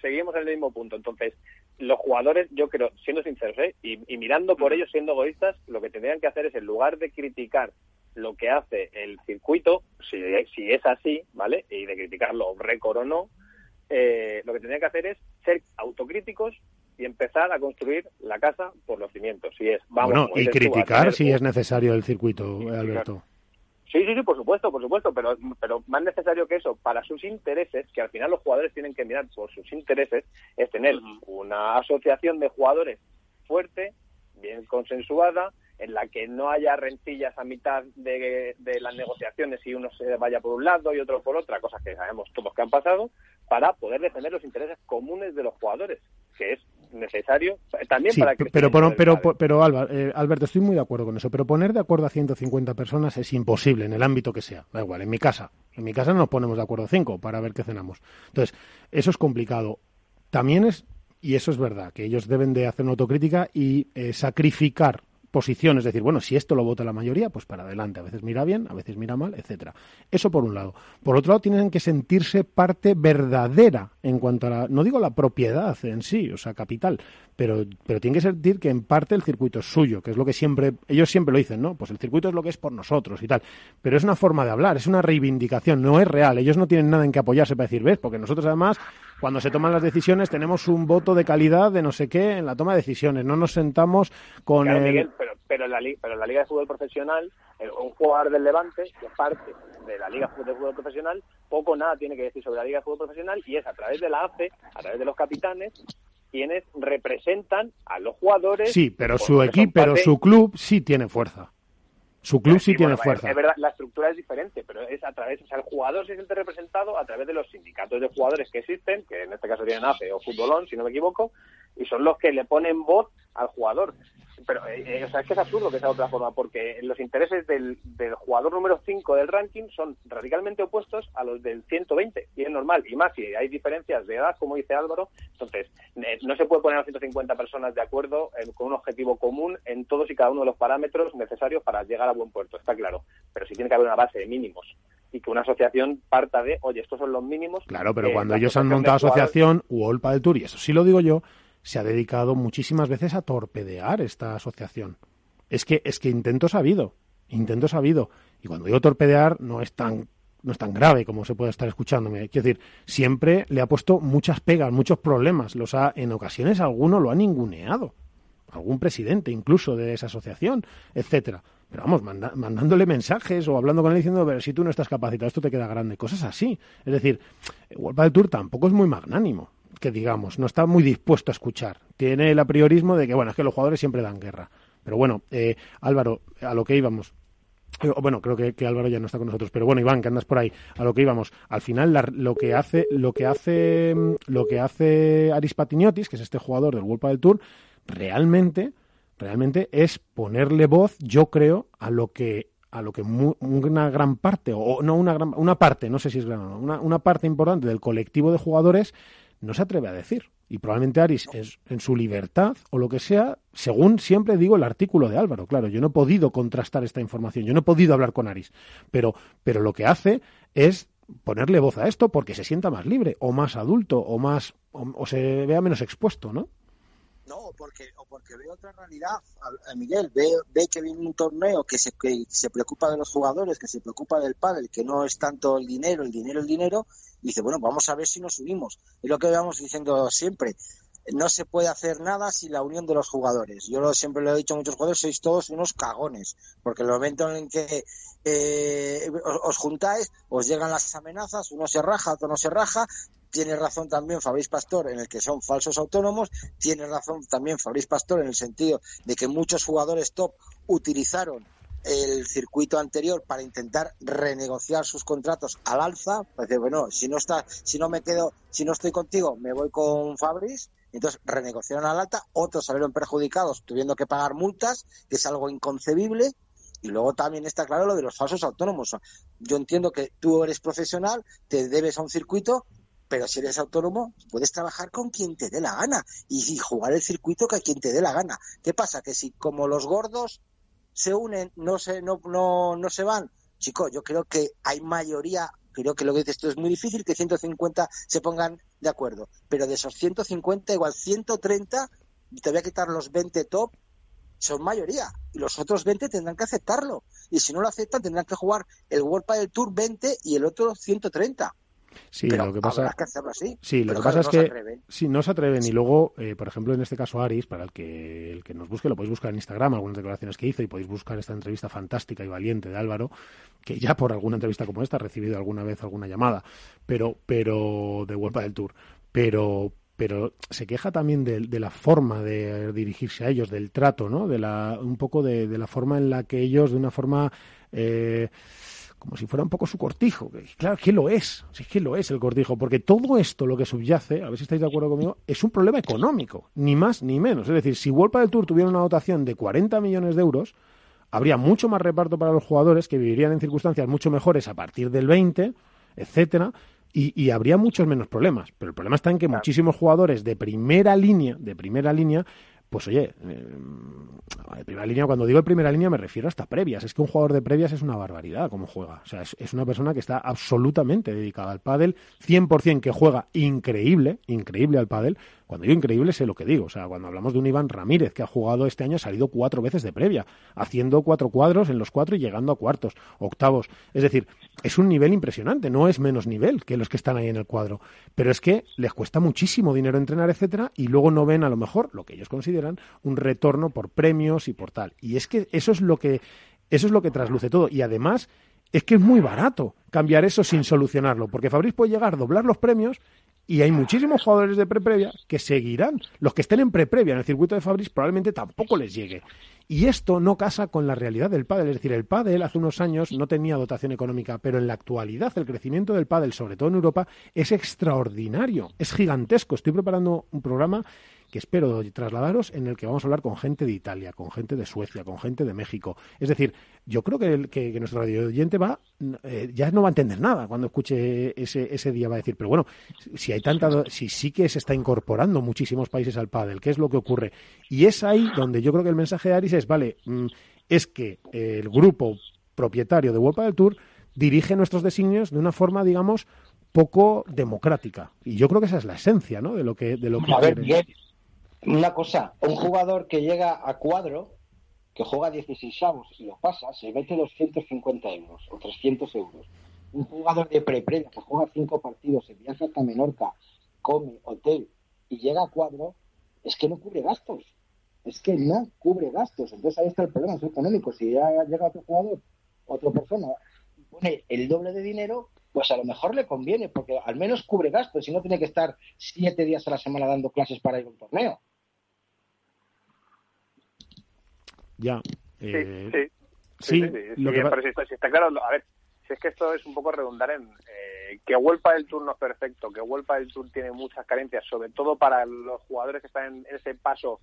Seguimos en el mismo punto. Entonces, los jugadores, yo creo, siendo sinceros, ¿eh? y, mirando por ellos, siendo egoístas, lo que tendrían que hacer es, en lugar de criticar lo que hace el circuito, si, si es así, ¿vale? Y de criticarlo récord o no, eh, lo que tendrían que hacer es ser autocríticos y empezar a construir la casa por los cimientos. Si es, vamos, bueno, y criticar si es necesario el circuito, Alberto. Sí, sí, sí, por supuesto, por supuesto, pero, pero más necesario que eso, para sus intereses, que al final los jugadores tienen que mirar por sus intereses, es tener una asociación de jugadores fuerte, bien consensuada, en la que no haya rencillas a mitad de, de, las negociaciones y uno se vaya por un lado y otro por otra, cosas que sabemos todos que han pasado, para poder defender los intereses comunes de los jugadores, que es necesario también para que pero pero pero, pero eh, Alberto estoy muy de acuerdo con eso pero poner de acuerdo a 150 personas es imposible en el ámbito que sea da igual en mi casa. En mi casa no nos ponemos de acuerdo cinco para ver qué cenamos. Entonces eso es complicado. También es y eso es verdad que ellos deben de hacer una autocrítica y eh, sacrificar posición, es decir, bueno, si esto lo vota la mayoría, pues para adelante. A veces mira bien, a veces mira mal, etcétera. Eso por un lado. Por otro lado, tienen que sentirse parte verdadera en cuanto a la, no digo la propiedad en sí, o sea, capital, pero, pero tienen que sentir que en parte el circuito es suyo, que es lo que siempre, ellos siempre lo dicen, ¿no? Pues el circuito es lo que es por nosotros y tal. Pero es una forma de hablar, es una reivindicación, no es real. Ellos no tienen nada en que apoyarse para decir, ves, porque nosotros además cuando se toman las decisiones tenemos un voto de calidad de no sé qué en la toma de decisiones. No nos sentamos con el... pero, pero, en la, pero la Liga de Fútbol Profesional, un jugador del Levante, que parte de la Liga de Fútbol Profesional, poco nada tiene que decir sobre la Liga de Fútbol Profesional y es a través de la AFE, a través de los capitanes, quienes representan a los jugadores. Sí, pero su equipo, pero su club sí tiene fuerza. Su club sí, tiene fuerza. Es verdad, la estructura es diferente, pero es a través, o sea, el jugador se siente representado a través de los sindicatos de jugadores que existen, que en este caso tienen AFE o Futbolón, si no me equivoco, y son los que le ponen voz al jugador pero eh, eh, o sea, es que es absurdo que sea de otra forma, porque los intereses del, del jugador número 5 del ranking son radicalmente opuestos a los del 120, y es normal, y más si hay diferencias de edad, como dice Álvaro, entonces eh, no se puede poner a 150 personas de acuerdo con un objetivo común en todos y cada uno de los parámetros necesarios para llegar a buen puerto, está claro, pero sí tiene que haber una base de mínimos y que una asociación parta de, oye, estos son los mínimos. Claro, pero cuando ellos han montado asociación, UOLPA del Tour, y eso sí lo digo yo, se ha dedicado muchísimas veces a torpedear esta asociación. Es que, es que habido, intentos ha habido. Y cuando digo torpedear, no es tan no es tan grave como se puede estar escuchándome. Quiero decir, siempre le ha puesto muchas pegas, muchos problemas. Los ha, en ocasiones alguno lo ha ninguneado. Algún presidente incluso de esa asociación, etcétera. Pero vamos, mandándole mensajes o hablando con él diciendo, pero si tú no estás capacitado, esto te queda grande. Cosas así. Es decir, World Tour tampoco es muy magnánimo que digamos, no está muy dispuesto a escuchar. Tiene el apriorismo de que, bueno, es que los jugadores siempre dan guerra. Pero bueno, eh, Álvaro, a lo que íbamos. Eh, bueno, creo que, Álvaro ya no está con nosotros, pero bueno, Iván, que andas por ahí, a lo que íbamos. Al final, lo que hace, lo que hace, lo que hace Aris Patiniotis, que es este jugador del World del Tour, realmente, realmente es ponerle voz, yo creo, a lo que a lo que una gran parte, o no una gran, una parte, no sé si es gran o no, una, una parte importante del colectivo de jugadores no se atreve a decir. Y probablemente Aris, es, en su libertad o lo que sea, según siempre digo el artículo de Álvaro, claro, yo no he podido contrastar esta información, yo no he podido hablar con Aris, pero, pero lo que hace es ponerle voz a esto porque se sienta más libre o más adulto o más o, se vea menos expuesto, ¿no? No, porque, o porque ve otra realidad, Miguel, ve, ve que viene un torneo que se, que se preocupa de los jugadores, que se preocupa del pádel, que no es tanto el dinero, el dinero, el dinero, dice, bueno, vamos a ver si nos subimos. Es lo que vamos diciendo siempre. No se puede hacer nada sin la unión de los jugadores. Yo siempre lo he dicho a muchos jugadores, sois todos unos cagones, porque el momento en que eh, os, juntáis, os llegan las amenazas, uno se raja, otro no se raja. Tiene razón también Fabriz Pastor en el que son falsos autónomos. Tiene razón también Fabriz Pastor en el sentido de que muchos jugadores top utilizaron el circuito anterior para intentar renegociar sus contratos al alza, pues bueno, si no está, si no me quedo, si no estoy contigo, me voy con Fabris, entonces renegociaron al alta, otros salieron perjudicados tuviendo que pagar multas, que es algo inconcebible, y luego también está claro lo de los falsos autónomos. Yo entiendo que tú eres profesional, te debes a un circuito, pero si eres autónomo, puedes trabajar con quien te dé la gana y, jugar el circuito que a quien te dé la gana. ¿Qué pasa? Que si como los gordos se unen, no se, no, no, no se van. Chicos, yo creo que hay mayoría, creo que lo que dices tú es muy difícil que 150 se pongan de acuerdo, pero de esos 150, igual 130, te voy a quitar los 20 top, son mayoría, y los otros 20 tendrán que aceptarlo, y si no lo aceptan tendrán que jugar el World del Tour 20 y el otro 130. Sí, lo que pasa, que hacerlo así. Sí, lo que pasa es que sí, no se atreven y luego, eh, por ejemplo, en este caso Aris, para el que el que nos busque, lo podéis buscar en Instagram, algunas declaraciones que hizo y podéis buscar esta entrevista fantástica y valiente de Álvaro, que ya por alguna entrevista como esta ha recibido alguna vez alguna llamada, pero pero de Vuelta del Tour, pero pero se queja también de, la forma de dirigirse a ellos, del trato, ¿no? De la, un poco de, la forma en la que ellos, de una forma eh, como si fuera un poco su cortijo. Claro, que lo es, sí que lo es el cortijo, porque todo esto lo que subyace, a ver si estáis de acuerdo conmigo, es un problema económico, ni más ni menos. Es decir, si World del Tour tuviera una dotación de 40 millones de euros, habría mucho más reparto para los jugadores que vivirían en circunstancias mucho mejores a partir del 20, etcétera, y, habría muchos menos problemas. Pero el problema está en que muchísimos jugadores de primera línea, de primera línea, pues oye, eh, primera línea, cuando digo primera línea me refiero hasta previas. Es que un jugador de previas es una barbaridad como juega. O sea, es, una persona que está absolutamente dedicada al pádel, 100% que juega increíble, increíble al pádel. Cuando digo increíble sé lo que digo. O sea, cuando hablamos de un Iván Ramírez que ha jugado este año, ha salido cuatro veces de previa, haciendo cuatro cuadros en los cuatro y llegando a cuartos, octavos. Es decir, es un nivel impresionante, no es menos nivel que los que están ahí en el cuadro. Pero es que les cuesta muchísimo dinero entrenar, etcétera, y luego no ven a lo mejor lo que ellos consideran un retorno por premios y por tal. Y es que eso es lo que eso es lo que trasluce todo. Y además es que es muy barato cambiar eso sin solucionarlo, porque Fabriz puede llegar a doblar los premios y hay muchísimos jugadores de pre-previa que seguirán. Los que estén en pre-previa en el circuito de Fabris probablemente tampoco les llegue. Y esto no casa con la realidad del pádel. Es decir, el pádel hace unos años no tenía dotación económica, pero en la actualidad el crecimiento del pádel, sobre todo en Europa, es extraordinario, es gigantesco. Estoy preparando un programa que espero trasladaros en el que vamos a hablar con gente de Italia, con gente de Suecia, con gente de México. Es decir, yo creo que, que, nuestro radio oyente va, eh, ya no va a entender nada cuando escuche ese, ese día, va a decir, pero bueno, si hay tanta, si sí que se está incorporando muchísimos países al pádel, ¿qué es lo que ocurre? Y es ahí donde yo creo que el mensaje de Aris es, vale, mm, es que el grupo propietario de World del Tour dirige nuestros designios de una forma, digamos, poco democrática. Y yo creo que esa es la esencia, ¿no? De lo que, de lo que una cosa, un jugador que llega a cuadro, que juega 16 avos y lo pasa, se mete 250 euros o 300 euros. Un jugador de pre que juega cinco partidos, se viaja hasta Menorca, come, hotel y llega a cuadro, es que no cubre gastos. Es que no cubre gastos. Entonces ahí está el problema, económico. Si ya llega otro jugador, otra persona, y pone el doble de dinero, pues a lo mejor le conviene, porque al menos cubre gastos y no tiene que estar siete días a la semana dando clases para ir a un torneo. Ya. sí, sí, sí, lo que pero si está, claro, a ver, si es que esto es un poco redundar en eh, que Huelpa del Tour no es perfecto, que Huelpa del Tour tiene muchas carencias, sobre todo para los jugadores que están en ese paso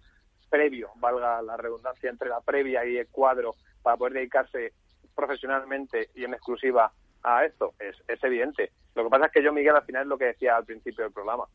previo, valga la redundancia, entre la previa y el cuadro, para poder dedicarse profesionalmente y en exclusiva a esto, es, es evidente. Lo que pasa es que yo, Miguel, al final es lo que decía al principio del programa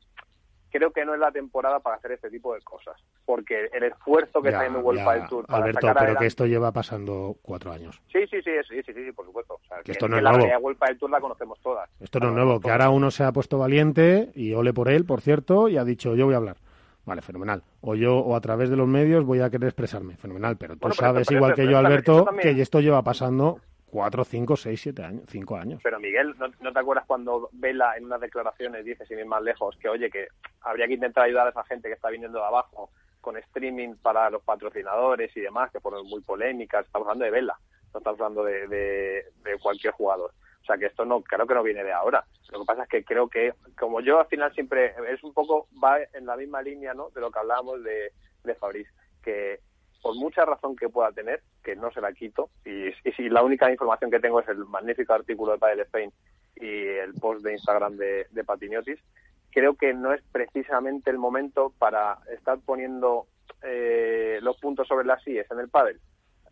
creo que no es la temporada para hacer este tipo de cosas. Porque el esfuerzo que está haciendo World del Tour para Alberto, pero que esto lleva pasando cuatro años. Sí, sí, sí, sí, sí, sí, por supuesto. que, esto no es nuevo. La World del Tour la conocemos todas. Esto no es nuevo, que ahora uno se ha puesto valiente y ole por él, por cierto, y ha dicho yo voy a hablar. Vale, fenomenal. O yo, o a través de los medios, voy a querer expresarme. Fenomenal. Pero tú sabes, igual que yo, Alberto, que esto lleva pasando cuatro, cinco, seis, siete años, cinco años. Pero Miguel, ¿no, te acuerdas cuando Vela en unas declaraciones dice, sin ir más lejos, que oye, que habría que intentar ayudar a esa gente que está viniendo de abajo con streaming para los patrocinadores y demás, que fueron muy polémicas? Estamos hablando de Vela, no estamos hablando de, de, cualquier jugador. O sea que esto no, creo que no viene de ahora. Lo que pasa es que creo que, como yo al final siempre, es un poco, va en la misma línea, ¿no? De lo que hablábamos de, de Fabriz, que por mucha razón que pueda tener, que no se la quito, y, si la única información que tengo es el magnífico artículo de Padel Spain y el post de Instagram de, de Patiniotis, creo que no es precisamente el momento para estar poniendo eh, los puntos sobre las sillas en el pádel.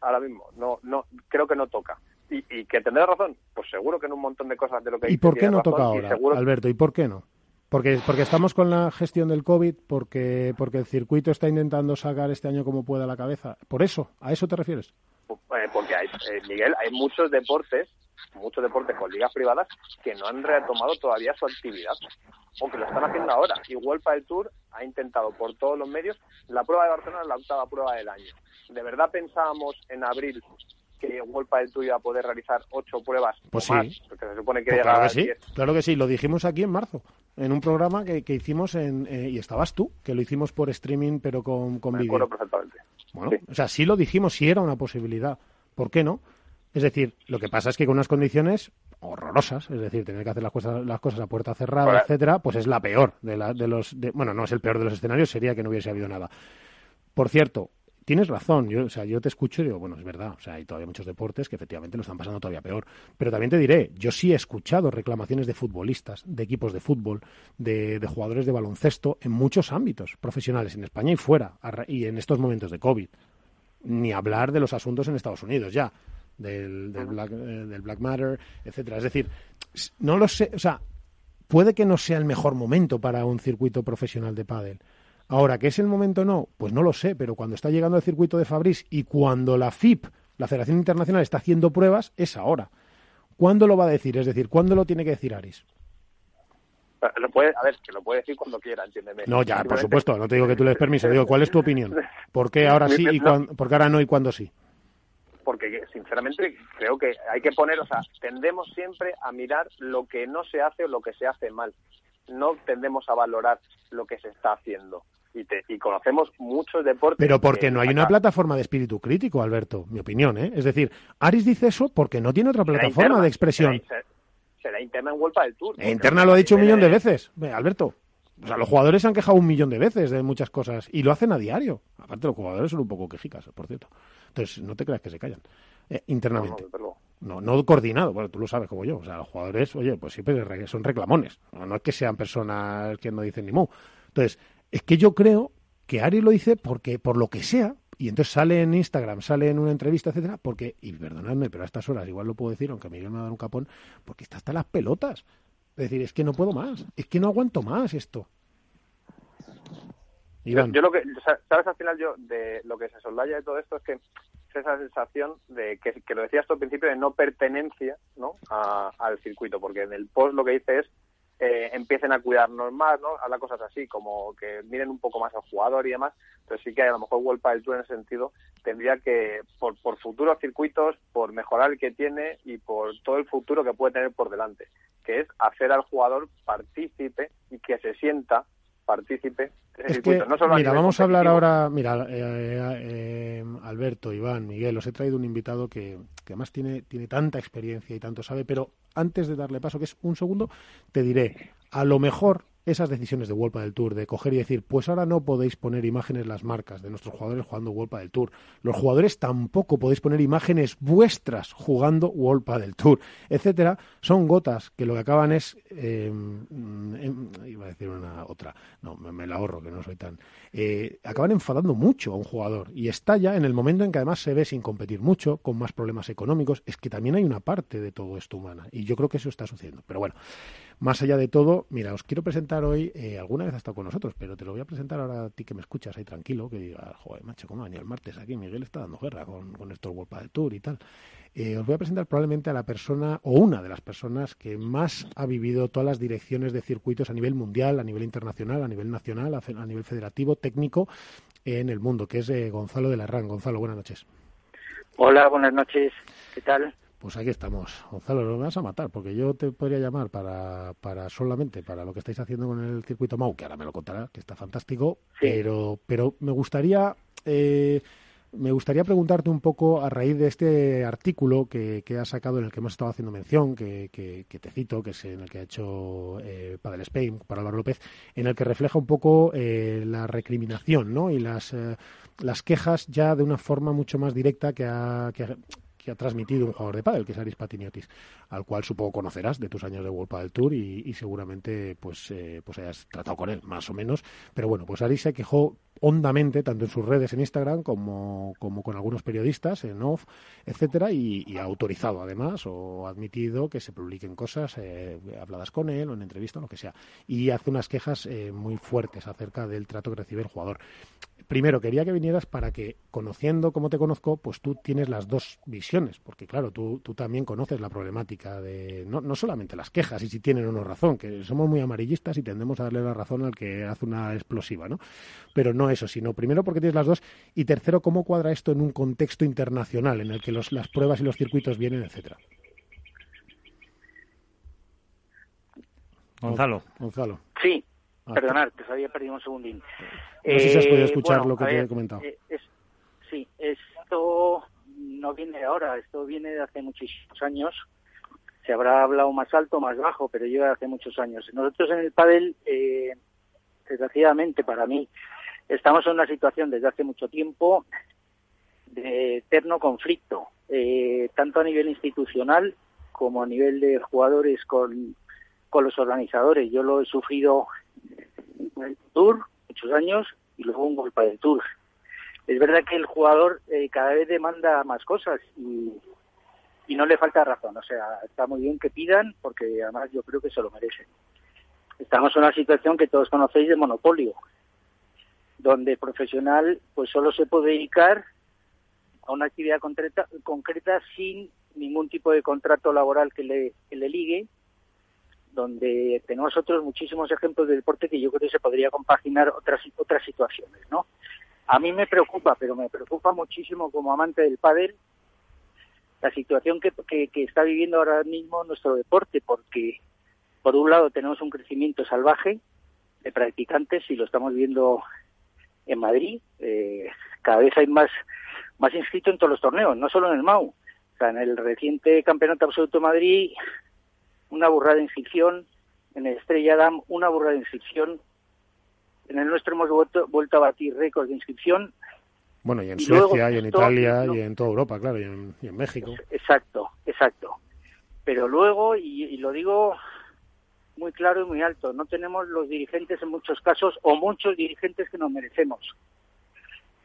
Ahora mismo, no, no, creo que no toca. Y, que tendrá razón, pues seguro que en un montón de cosas de lo que ¿Y por qué no toca ahora, Alberto? ¿Y por qué no? Porque, porque estamos con la gestión del COVID, porque, porque el circuito está intentando sacar este año como pueda la cabeza. ¿Por eso? ¿A eso te refieres? Eh, porque hay, eh, Miguel, hay muchos deportes, muchos deportes con ligas privadas que no han retomado todavía su actividad, aunque lo están haciendo ahora. Y para el Tour ha intentado por todos los medios la prueba de Barcelona es la octava prueba del año. ¿De verdad pensábamos en abril que World del Tour iba a poder realizar ocho pruebas pues o sí. más, porque se supone que Pues claro que sí, 10. claro que sí, lo dijimos aquí en marzo, en un programa que, que hicimos en, eh, y estabas tú, que lo hicimos por streaming pero con, con Me perfectamente. Bueno, o sea, sí lo dijimos, sí era una posibilidad. ¿Por qué no? Es decir, lo que pasa es que con unas condiciones horrorosas, es decir, tener que hacer las cosas, las cosas a puerta cerrada, Ahora- etcétera, pues es la peor de, la, de los. de- bueno, no es el peor de los escenarios, sería que no hubiese habido nada. Por cierto, tienes razón. Yo, o sea, yo te escucho y digo, bueno, es verdad. O sea, hay todavía muchos deportes que efectivamente lo están pasando todavía peor. Pero también te diré, yo sí he escuchado reclamaciones de futbolistas, de equipos de fútbol, de, de jugadores de baloncesto en muchos ámbitos profesionales, en España y fuera, y en estos momentos de COVID. Ni hablar de los asuntos en Estados Unidos ya, del, del, Black, eh, del Black Matter, etcétera. Es decir, no lo sé, o sea, puede que no sea el mejor momento para un circuito profesional de pádel. Ahora, ¿que es el momento no? Pues no lo sé, pero cuando está llegando el circuito de Fabriz y cuando la FIP, la Federación Internacional, está haciendo pruebas, es ahora. ¿Cuándo lo va a decir? Es decir, ¿cuándo lo tiene que decir Aris? Lo puede, a ver, que lo puede decir cuando quiera, entiéndeme. No, ya, por supuesto, no te digo que tú le des permiso, digo, ¿cuál es tu opinión? ¿Por qué ahora sí y cuan- por qué ahora no y cuándo sí? porque sinceramente creo que hay que poner, o sea, tendemos siempre a mirar lo que no se hace o lo que se hace mal. No tendemos a valorar lo que se está haciendo. Y, te- y conocemos muchos deportes. Pero porque que no hay una plataforma de espíritu crítico, Alberto, mi opinión, ¿eh? Es decir, Aris dice eso porque no tiene otra plataforma interna, de expresión. Será, interna en Vuelta del Tour. Interna lo ha dicho un millón de veces, Ve, Alberto. O sea, los jugadores se han quejado un millón de veces de muchas cosas y lo hacen a diario. Aparte, los jugadores son un poco quejicas, por cierto. Entonces, no te creas que se callan. Eh, internamente. No, no, coordinado, bueno, tú lo sabes como yo. O sea, los jugadores, oye, pues siempre re- son reclamones. No, no es que sean personas que no dicen ni mu. Entonces, es que yo creo que Ari lo dice porque, por lo que sea, y entonces sale en Instagram, sale en una entrevista, etcétera, porque, y perdonadme, pero a estas horas igual lo puedo decir, aunque Miguel me ha dado un capón, porque está hasta las pelotas. Es decir, es que no puedo más, es que no aguanto más esto. Iván. yo lo que, sa- sabes, al final yo, de lo que se soldaya de todo esto es que es esa sensación de que, que lo decías tú al principio de no pertenencia ¿no? A- al circuito, porque en el post lo que dice es eh, empiecen a cuidarnos más, ¿no? Habla cosas así, como que miren un poco más al jugador y demás. Entonces sí que a lo mejor World del Tour en ese sentido tendría que, por, por futuros circuitos, por mejorar el que tiene y por todo el futuro que puede tener por delante, que es hacer al jugador partícipe y que se sienta partícipe Es que. No solo mira, vamos a hablar ahora, mira, eh, eh, Alberto, Iván, Miguel, os he traído un invitado que, que además tiene, tiene tanta experiencia y tanto sabe, pero antes de darle paso, que es un segundo, te diré, a lo mejor esas decisiones de World del Tour, de coger y decir, pues ahora no podéis poner imágenes las marcas de nuestros jugadores jugando World del Tour. Los jugadores tampoco podéis poner imágenes vuestras jugando World del Tour, etcétera. Son gotas que lo que acaban es, eh, em, iba a decir una otra, no, me, me la ahorro, que no soy tan, eh, acaban enfadando mucho a un jugador y estalla en el momento en que además se ve sin competir mucho, con más problemas económicos. Es que también hay una parte de todo esto humana y yo creo que eso está sucediendo. Pero bueno, más allá de todo, mira, os quiero presentar hoy, eh, alguna vez ha estado con nosotros, pero te lo voy a presentar ahora a ti que me escuchas ahí tranquilo, que digas, joder, macho, ¿cómo venía el martes aquí? Miguel está dando guerra con, con esto del World del Tour y tal. Eh, os voy a presentar probablemente a la persona, o una de las personas que más ha vivido todas las direcciones de circuitos a nivel mundial, a nivel internacional, a nivel nacional, a nivel federativo, técnico, en el mundo, que es eh, Gonzalo de la RAN. Gonzalo, buenas noches. Hola, buenas noches. ¿Qué tal? Pues aquí estamos. Gonzalo, lo vas a matar, porque yo te podría llamar para, para solamente para lo que estáis haciendo con el circuito Mau, que ahora me lo contará, que está fantástico, pero, pero me gustaría eh, me gustaría preguntarte un poco a raíz de este artículo que, que has sacado en el que hemos estado haciendo mención, que, que, que te cito, que es en el que ha hecho eh, Padel Spain para Álvaro López, en el que refleja un poco eh, la recriminación ¿no? y las, eh, las quejas ya de una forma mucho más directa que ha, que ha, ha transmitido un jugador de pádel, que es Aris Patiniotis, al cual supongo conocerás de tus años de World Padel Tour y, seguramente pues, eh, pues hayas tratado con él, más o menos. Pero bueno, pues Aris se quejó hondamente, tanto en sus redes en Instagram como, como con algunos periodistas en off, etcétera, y, ha autorizado además o admitido que se publiquen cosas eh, habladas con él o en entrevista o lo que sea. Y hace unas quejas eh, muy fuertes acerca del trato que recibe el jugador. primero quería que vinieras para que, conociendo como te conozco, pues tú tienes las dos visiones, porque claro, tú, tú también conoces la problemática de no, no solamente las quejas y si tienen o no razón, que somos muy amarillistas y tendemos a darle la razón al que hace una explosiva, ¿no? Pero no eso, sino primero porque tienes las dos y tercero, cómo cuadra esto en un contexto internacional en el que los, las pruebas y los circuitos vienen, etcétera. Gonzalo. Gonzalo. Sí, ah, perdonad, te había perdido un segundín. No sé si has podido eh, escuchar lo que te he comentado. Eh, sí, esto no viene ahora, esto viene de hace muchísimos años. Se habrá hablado más alto, más bajo, pero lleva hace muchos años. Nosotros en el pádel, eh, desgraciadamente para mí, estamos en una situación desde hace mucho tiempo de eterno conflicto, eh, tanto a nivel institucional como a nivel de jugadores con, con los organizadores. Yo lo he sufrido en el Tour muchos años y luego un golpe del Tour. Es verdad que el jugador eh, cada vez demanda más cosas y, no le falta razón. O sea, está muy bien que pidan porque además yo creo que se lo merecen. Estamos en una situación que todos conocéis de monopolio, donde el profesional pues solo se puede dedicar a una actividad concreta, concreta sin ningún tipo de contrato laboral que le, que le ligue donde tenemos otros muchísimos ejemplos de deporte que yo creo que se podría compaginar otras otras situaciones, ¿no? A mí me preocupa, pero me preocupa muchísimo como amante del pádel la situación que, que, está viviendo ahora mismo nuestro deporte, porque por un lado tenemos un crecimiento salvaje de practicantes y lo estamos viendo en Madrid. Eh, cada vez hay más más inscritos en todos los torneos, no solo en el MAU. O sea, en el reciente Campeonato Absoluto de Madrid una burrada de inscripción, en el Estrella Dam una burrada de inscripción, en el nuestro hemos vuelto, a batir récords de inscripción. Bueno, y en Suecia, y en Italia, y en toda Europa, claro, y en, México. Exacto, exacto. Pero luego, y, lo digo muy claro y muy alto, no tenemos los dirigentes en muchos casos, o muchos dirigentes que nos merecemos,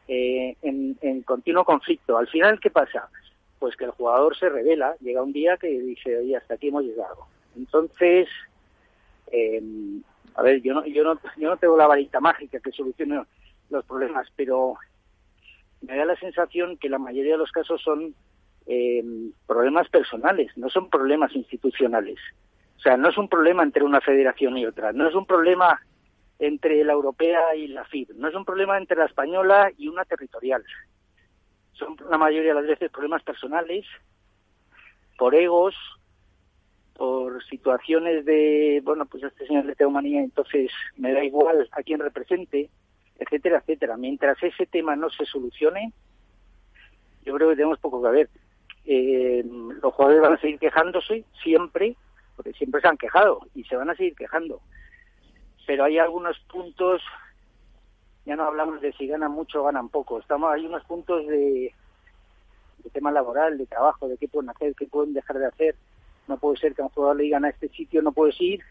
eh, en, en continuo conflicto. Al final, ¿qué pasa? Pues que el jugador se revela, llega un día que dice, oye, hasta aquí hemos llegado entonces, eh, a ver, yo no, yo no, yo no tengo la varita mágica que solucione los problemas, pero me da la sensación que la mayoría de los casos son eh, problemas personales, no son problemas institucionales. O sea, no es un problema entre una federación y otra, no es un problema entre la europea y la FIB, no es un problema entre la española y una territorial. Son la mayoría de las veces problemas personales, por egos, por situaciones de, bueno, pues este señor tengo manía, entonces me da igual a quién represente, etcétera, etcétera. Mientras ese tema no se solucione, yo creo que tenemos poco que ver. Eh, los jugadores van a seguir quejándose siempre, porque siempre se han quejado y se van a seguir quejando. Pero hay algunos puntos, ya no hablamos de si ganan mucho o ganan poco, estamos hay unos puntos de, de tema laboral, de trabajo, de qué pueden hacer, qué pueden dejar de hacer no puede ser que a un jugador le digan a este sitio no puedes ir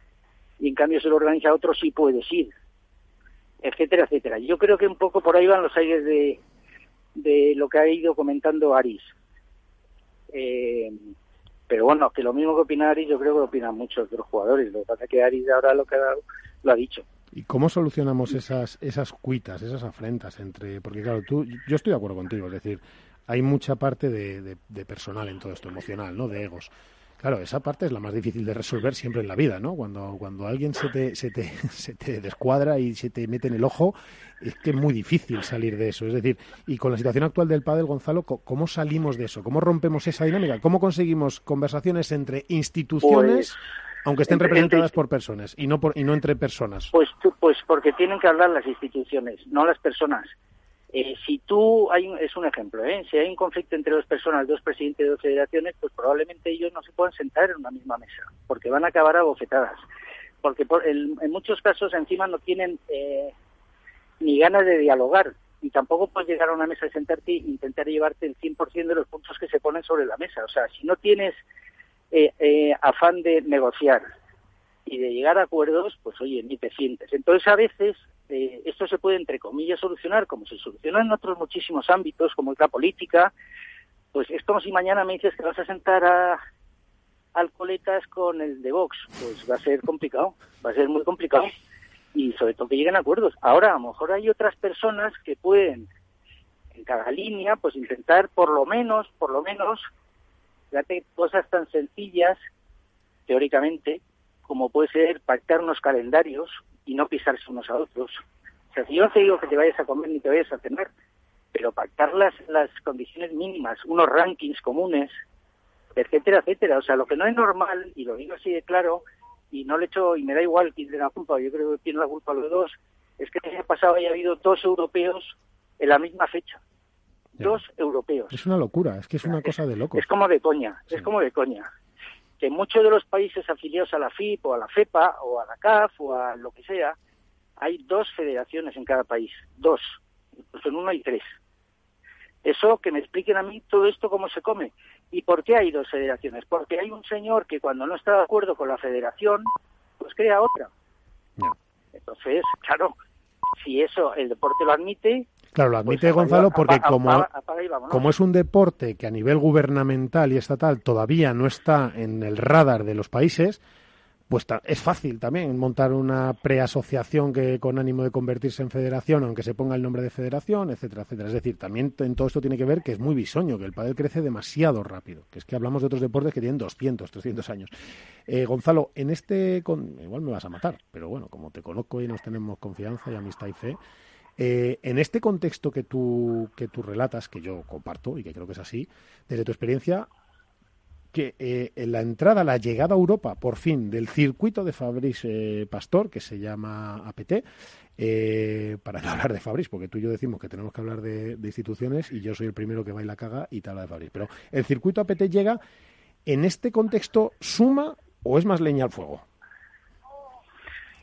y en cambio se lo organiza a otro sí puedes ir, etcétera, etcétera. Yo creo que un poco por ahí van los aires de, de lo que ha ido comentando Aris. Eh, pero bueno, que lo mismo que opina Aris, yo creo que lo opinan muchos de los jugadores. Lo que pasa es que Aris ahora lo ha dado, lo ha dicho. ¿Y cómo solucionamos esas, esas cuitas, esas afrentas entre...? Porque claro, tú, yo estoy de acuerdo contigo, es decir, hay mucha parte de, de personal en todo esto, emocional, ¿no? De egos. Claro, esa parte es la más difícil de resolver siempre en la vida, ¿no? Cuando, cuando alguien se te, se, te, se te descuadra y se te mete en el ojo, es que es muy difícil salir de eso. Es decir, y con la situación actual del pádel, Gonzalo, ¿cómo salimos de eso? ¿Cómo rompemos esa dinámica? ¿Cómo conseguimos conversaciones entre instituciones, pues, aunque estén representadas por personas y no, por, y no entre personas? Pues, pues porque tienen que hablar las instituciones, no las personas. Eh, si tú, hay es un ejemplo, ¿eh? si hay un conflicto entre dos personas, dos presidentes de dos federaciones, pues probablemente ellos no se puedan sentar en una misma mesa, porque van a acabar a. Porque en muchos casos encima no tienen eh, ni ganas de dialogar, y tampoco puedes llegar a una mesa y sentarte e intentar llevarte el 100% de los puntos que se ponen sobre la mesa. O sea, si no tienes eh, afán de negociar y de llegar a acuerdos, pues oye, ni te sientes. Entonces a veces eh, esto se puede, entre comillas, solucionar, como se soluciona en otros muchísimos ámbitos, como es la política, pues es como si mañana me dices que vas a sentar a alcoletas con el de Vox, pues va a ser complicado, va a ser muy complicado. y sobre todo que lleguen a acuerdos. Ahora, a lo mejor hay otras personas que pueden, en cada línea, pues intentar por lo menos, por lo menos, fíjate, cosas tan sencillas, teóricamente, como puede ser pactar unos calendarios y no pisarse unos a otros. O sea, si yo no te digo que te vayas a comer ni te vayas a cenar, pero pactar las, las condiciones mínimas, unos rankings comunes, etcétera, etcétera. O sea, lo que no es normal, y lo digo así de claro, y no le echo, y me da igual quién tiene la culpa, yo creo que tiene la culpa los dos, es que el año pasado haya habido dos europeos en la misma fecha. Dos europeos. Es una locura, es que es una cosa de locos. Es como de coña, es como de coña. Que muchos de los países afiliados a la FIP o a la FEPA o a la CAF o a lo que sea, hay dos federaciones en cada país, dos. Pues en uno hay tres. Eso que me expliquen a mí todo esto cómo se come. ¿Y por qué hay dos federaciones? Porque hay un señor que cuando no está de acuerdo con la federación, pues crea otra. Entonces, claro, si eso el deporte lo admite, Claro, lo pues admite Gonzalo porque apaga- como, apaga- apaga y vámonos. como es un deporte que a nivel gubernamental y estatal todavía no está en el radar de los países, pues es fácil también montar una preasociación que con ánimo de convertirse en federación, aunque se ponga el nombre de federación, etcétera, etcétera. Es decir, también en todo esto tiene que ver que es muy bisoño, que el pádel crece demasiado rápido, que es que hablamos de otros deportes que tienen 200, 300 años. Eh, Gonzalo, en este, con... igual me vas a matar, pero bueno, como te conozco y nos tenemos confianza y amistad y fe, eh, en este contexto que tú, que tú relatas, que yo comparto y que creo que es así, desde tu experiencia, que eh, en la entrada, la llegada a Europa, por fin, del circuito de Fabrice eh, Pastor, que se llama APT, eh, para no hablar de Fabrice, porque tú y yo decimos que tenemos que hablar de, instituciones y yo soy el primero que va y la caga y te de Fabrice. Pero el circuito APT llega, en este contexto, ¿suma o es más leña al fuego?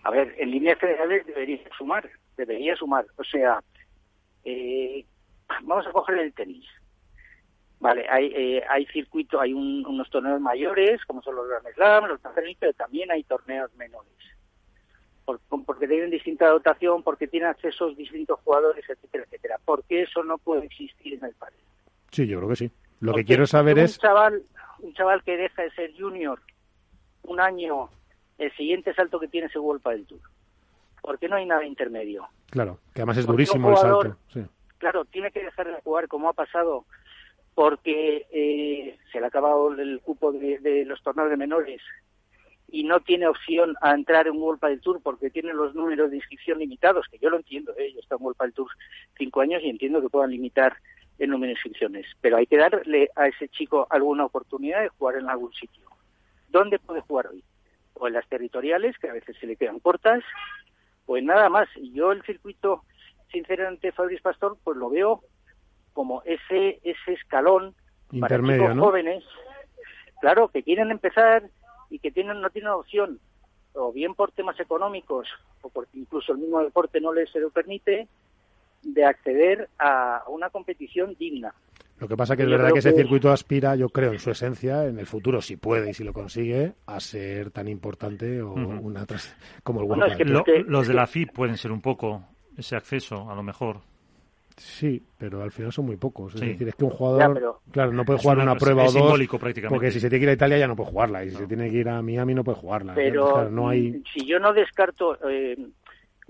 A ver, en líneas generales debería sumar, debería sumar. O sea, eh, vamos a coger el tenis. Vale, hay, eh, hay circuito, hay un- unos torneos mayores, como son los Grand Slam, los Grand pero también hay torneos menores. Por- porque tienen distinta dotación, porque tienen accesos distintos jugadores, etcétera, etcétera. Porque eso no puede existir en el país. Sí, yo creo que sí. Lo que quiero saber un es... chaval, un chaval que deja de ser junior un año, el siguiente salto que tiene es el World del Tour. Porque no hay nada intermedio. Claro, que además es Porque un durísimo el salto. Sí. Claro, tiene que dejar de jugar como ha pasado porque eh, se le ha acabado el cupo de, de los torneos de menores y no tiene opción a entrar en World del Tour porque tiene los números de inscripción limitados, que yo lo entiendo, ¿eh? yo he estado en World del Tour cinco años y entiendo que puedan limitar el número de inscripciones, pero hay que darle a ese chico alguna oportunidad de jugar en algún sitio. ¿Dónde puede jugar hoy? O en las territoriales, que a veces se le quedan cortas, en nada más. Yo el circuito, sinceramente, Fabriz Pastor, pues lo veo como ese ese escalón para chicos ¿no? jóvenes, claro, que quieren empezar y que tienen no tienen opción, o bien por temas económicos, o porque incluso el mismo deporte no les se lo permite, de acceder a una competición digna. Lo que pasa que es verdad que ese circuito aspira, yo creo, en su esencia, en el futuro, si puede y si lo consigue, a ser tan importante o Ujú. una tras- como el Bueno, World es que Cup. Lo- que- los de la FIP pueden ser un poco ese acceso, a lo mejor. Sí, pero al final son muy pocos. Es Sí. decir, es que un jugador, Ya, pero- claro, no puede jugar una- una, prueba es o dos. simbólico prácticamente. Porque si se tiene que ir a Italia ya no puede jugarla. Y si se tiene que ir a Miami no puede jugarla. Pero Entonces, claro, no hay... mm, si yo no descarto, eh,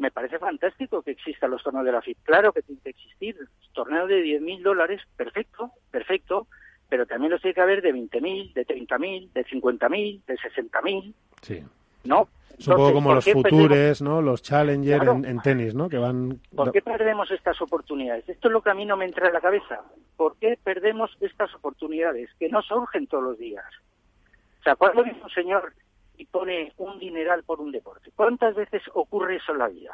me parece fantástico que existan los torneos de la FIP. Claro que tiene que existir. Torneos de 10.000 dólares, perfecto, perfecto, pero también los tiene que haber de 20.000, de 30.000, de 50.000, de 60.000, Sí. ¿no? Es un poco Entonces, como ¿por los perdemos- futures, ¿no? Los challenger Claro. en, en tenis, ¿no? Que van... ¿Por qué perdemos estas oportunidades? Esto es lo que a mí no me entra en la cabeza. ¿Por qué perdemos estas oportunidades que no surgen todos los días? O sea, cuando viene un señor y pone un dineral por un deporte, ¿cuántas veces ocurre eso en la vida?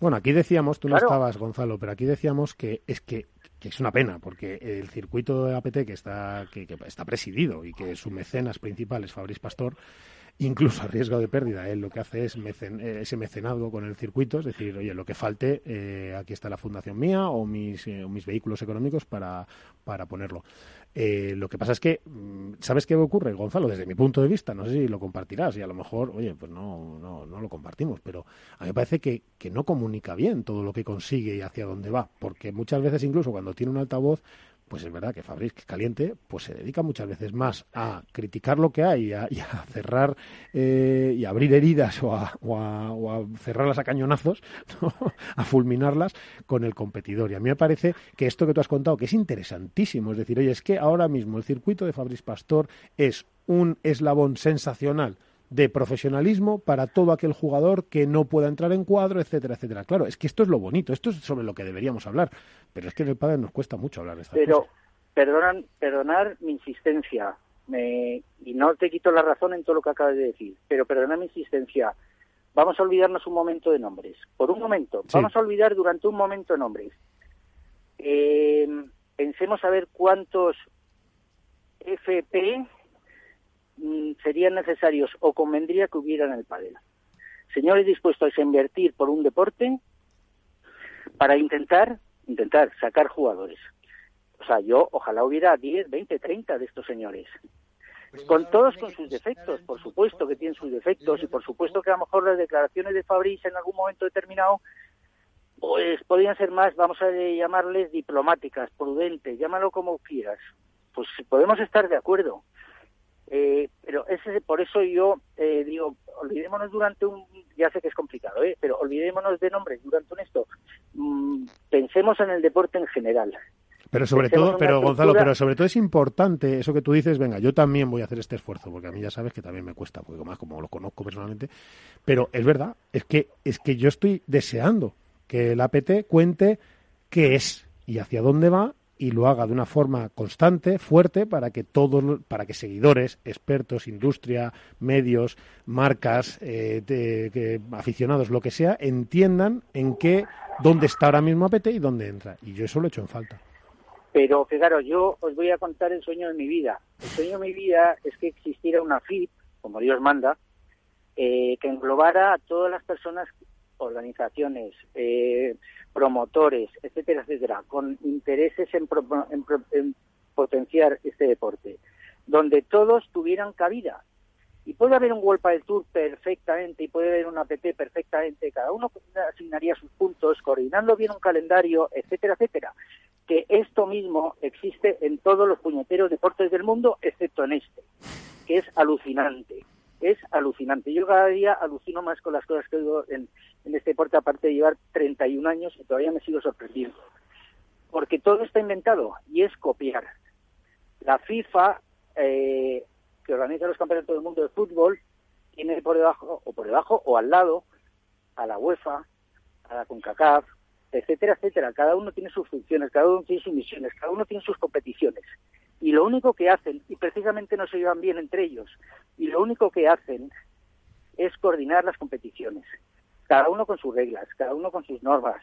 Bueno, aquí decíamos, tú no estabas, Gonzalo, pero aquí decíamos que es que, que es una pena, porque el circuito de APT que está, que, que está presidido y que su mecenas principal es Fabriz Pastor, incluso a riesgo de pérdida, él lo que hace es mecen- eh, ese mecenazgo con el circuito, es decir, oye, lo que falte, eh, aquí está la fundación mía o mis, eh, o mis vehículos económicos para, para ponerlo. Eh, lo que pasa es que, mm, ¿sabes qué ocurre, Gonzalo? Desde mi punto de vista, no sé si lo compartirás y a lo mejor, oye, pues no, no, no lo compartimos, pero a mí me parece que, que no comunica bien todo lo que consigue y hacia dónde va, porque muchas veces incluso cuando tiene un altavoz pues es verdad que Fabriz, caliente, pues se dedica muchas veces más a criticar lo que hay y a, cerrar eh, y a abrir heridas o a, cerrarlas a cañonazos, a fulminarlas con el competidor. Y a mí me parece que esto que tú has contado, que es interesantísimo, es decir, oye, es que ahora mismo el circuito de Fabriz Pastor es un eslabón sensacional de profesionalismo para todo aquel jugador que no pueda entrar en cuadro, etcétera, etcétera. Claro, es que esto es lo bonito, esto es sobre lo que deberíamos hablar, pero es que en el padre nos cuesta mucho hablar de estas pero, Perdonan, perdonar mi insistencia, y no te quito la razón en todo lo que acabas de decir, pero perdonar mi insistencia. Vamos a olvidarnos un momento de nombres. Por un momento, vamos a olvidar durante un momento nombres. Eh, pensemos a ver cuántos FP serían necesarios o convendría que hubieran en el pádel. Señores dispuestos a invertir por un deporte para intentar intentar sacar jugadores. O sea, yo ojalá hubiera 10, 20, 30 de estos señores. Con todos con sus defectos, por supuesto que tienen sus defectos y por supuesto que a lo mejor las declaraciones de Fabrice en algún momento determinado pues podrían ser más, vamos a llamarles diplomáticas, prudentes, llámalo como quieras. Pues podemos estar de acuerdo, eh, pero ese, por eso yo eh, digo, olvidémonos durante un, ya sé que es complicado, ¿eh? pero olvidémonos de nombres durante un esto. Mm, pensemos en el deporte en general. Pero sobre todo, pero Gonzalo, pero sobre todo es importante eso que tú dices, venga, yo también voy a hacer este esfuerzo, porque a mí ya sabes que también me cuesta, porque más como lo conozco personalmente, pero es verdad, es que es que yo estoy deseando que el APT cuente qué es y hacia dónde va y lo haga de una forma constante, fuerte, para que todos, para que seguidores, expertos, industria, medios, marcas, eh, aficionados, lo que sea, entiendan en qué, dónde está ahora mismo APT y dónde entra. Y yo eso lo he hecho en falta. Pero fijaros, yo os voy a contar el sueño de mi vida. El sueño de mi vida es que existiera una FIP, como Dios manda, eh, que englobara a todas las personas, organizaciones, eh, promotores, etcétera, etcétera, con intereses en, potenciar este deporte, donde todos tuvieran cabida. Y puede haber un World del Tour perfectamente y puede haber una APP perfectamente, cada uno asignaría sus puntos, coordinando bien un calendario, etcétera, etcétera. Que esto mismo existe en todos los puñeteros deportes del mundo, excepto en este, que es alucinante es alucinante. Yo cada día alucino más con las cosas que digo en, este deporte, aparte de llevar 31 años y todavía me sigo sorprendiendo. Porque todo está inventado y es copiar. La FIFA, eh, que organiza los campeonatos del mundo de fútbol, tiene por debajo, o por debajo, o al lado, a la UEFA, a la CONCACAF, etcétera, etcétera. Cada uno tiene sus funciones, cada uno tiene sus misiones, cada uno tiene sus competiciones y lo único que hacen, y precisamente no se llevan bien entre ellos, y lo único que hacen es coordinar las competiciones, cada uno con sus reglas, cada uno con sus normas.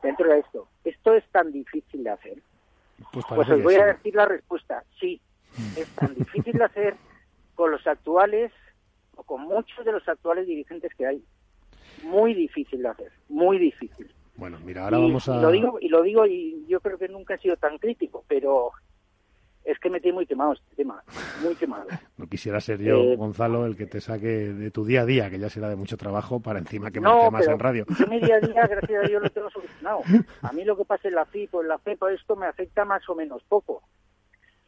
Dentro de esto, ¿esto es tan difícil de hacer? Pues, pues os voy a decir la respuesta, sí, es tan difícil de hacer con los actuales, o con muchos de los actuales dirigentes que hay. Muy difícil de hacer, muy difícil. Bueno, mira, ahora vamos a... lo digo, y lo digo y yo creo que nunca he sido tan crítico, pero es que me tiene muy quemado este tema, muy quemado. No quisiera ser yo, eh, Gonzalo, el que te saque de tu día a día, que ya será de mucho trabajo, para encima que no, temas en radio. Yo mi día a día, gracias a Dios, lo tengo solucionado. A mí lo que pasa en la FIP o en la FEPA, esto me afecta más o menos poco.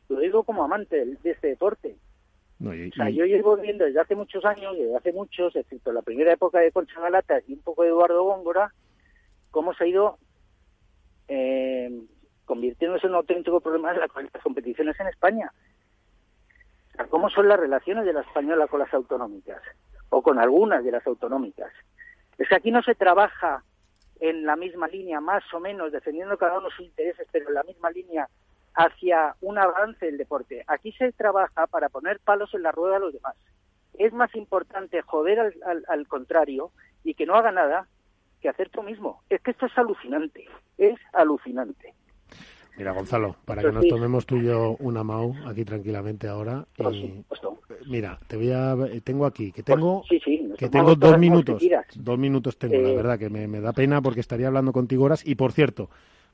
Lo digo como amante de este deporte. o sea, yo llevo viendo desde hace muchos años, desde hace muchos, excepto la primera época de Concha Galata y un poco de Eduardo Góngora, cómo se ha ido eh, convirtiéndose en un auténtico problema de las competiciones en España. ¿Cómo son las relaciones de la española con las autonómicas? O con algunas de las autonómicas. Es que aquí no se trabaja en la misma línea, más o menos, defendiendo cada uno sus intereses, pero en la misma línea hacia un avance del deporte. Aquí se trabaja para poner palos en la rueda a los demás. Es más importante joder al, al contrario y que no haga nada que hacer tú mismo. Es que esto es alucinante, es alucinante. Mira, Gonzalo, para que nos tomemos tú y yo una MAU aquí tranquilamente ahora. Y, mira, te voy a, tengo aquí, que tengo, que tengo dos minutos. Dos minutos tengo, la verdad, que me, da pena porque estaría hablando contigo horas. Y por cierto,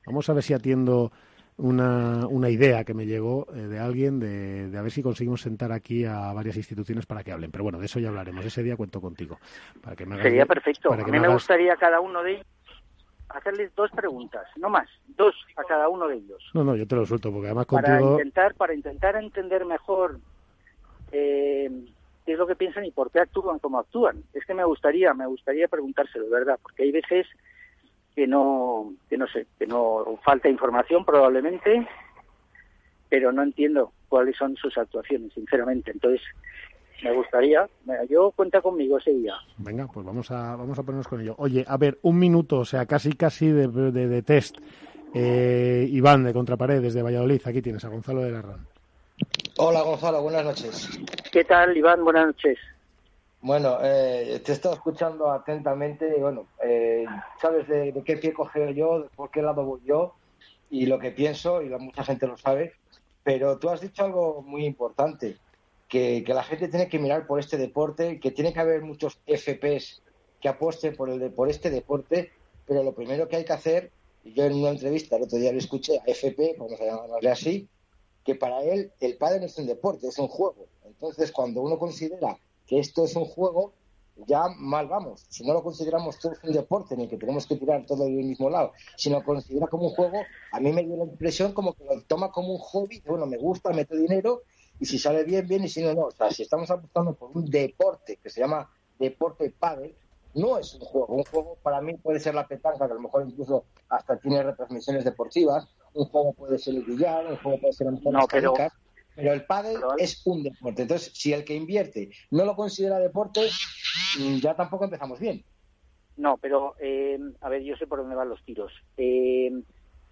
vamos a ver si atiendo una, una idea que me llegó eh, de alguien de, a ver si conseguimos sentar aquí a varias instituciones para que hablen. Pero bueno, de eso ya hablaremos. Ese día cuento contigo. Para que me Sería perfecto. a mí me, gustaría cada uno de ellos hacerles dos preguntas, no más, dos a cada uno de ellos. No, no, yo te lo suelto porque además para contigo... intentar para intentar entender mejor eh, qué es lo que piensan y por qué actúan como actúan. Es que me gustaría, me gustaría preguntárselo, ¿verdad? Porque hay veces que no, que no sé, que no falta información probablemente, pero no entiendo cuáles son sus actuaciones, sinceramente. Entonces, me gustaría, yo cuenta conmigo ese día. Venga, pues vamos a, vamos a ponernos con ello. Oye, a ver, un minuto, o sea, casi casi de, de, de test. Eh, Iván, de Contrapared, desde Valladolid, aquí tienes a Gonzalo de Larrán. Hola Gonzalo, buenas noches. ¿Qué tal, Iván? Buenas noches. Bueno, eh, te he estado escuchando atentamente bueno, eh, sabes de, qué pie coge yo, de por qué lado voy yo y lo que pienso, y la, mucha gente lo sabe, pero tú has dicho algo muy importante, que, la gente tiene que mirar por este deporte, que tiene que haber muchos FPs que apuesten por, el por este deporte, pero lo primero que hay que hacer, y yo en una entrevista el otro día lo escuché a FP, vamos a llamarle así, que para él el padre no es un deporte, es un juego. Entonces, cuando uno considera que esto es un juego, ya mal vamos. Si no lo consideramos todo un deporte, ni que tenemos que tirar todo del mismo lado, si lo considera como un juego, a mí me dio la impresión como que lo toma como un hobby, bueno, me gusta, meto dinero, y si sale bien, bien, y si no, no. O sea, si estamos apostando por un deporte que se llama deporte pádel, no es un juego. Un juego para mí puede ser la petanca, que a lo mejor incluso hasta tiene retransmisiones deportivas, un juego puede ser el billar, un juego puede ser no, pero... pero el pádel es un deporte. Entonces, si el que invierte no lo considera deporte, ya tampoco empezamos bien. No, pero eh, a ver, yo sé por dónde van los tiros. Eh,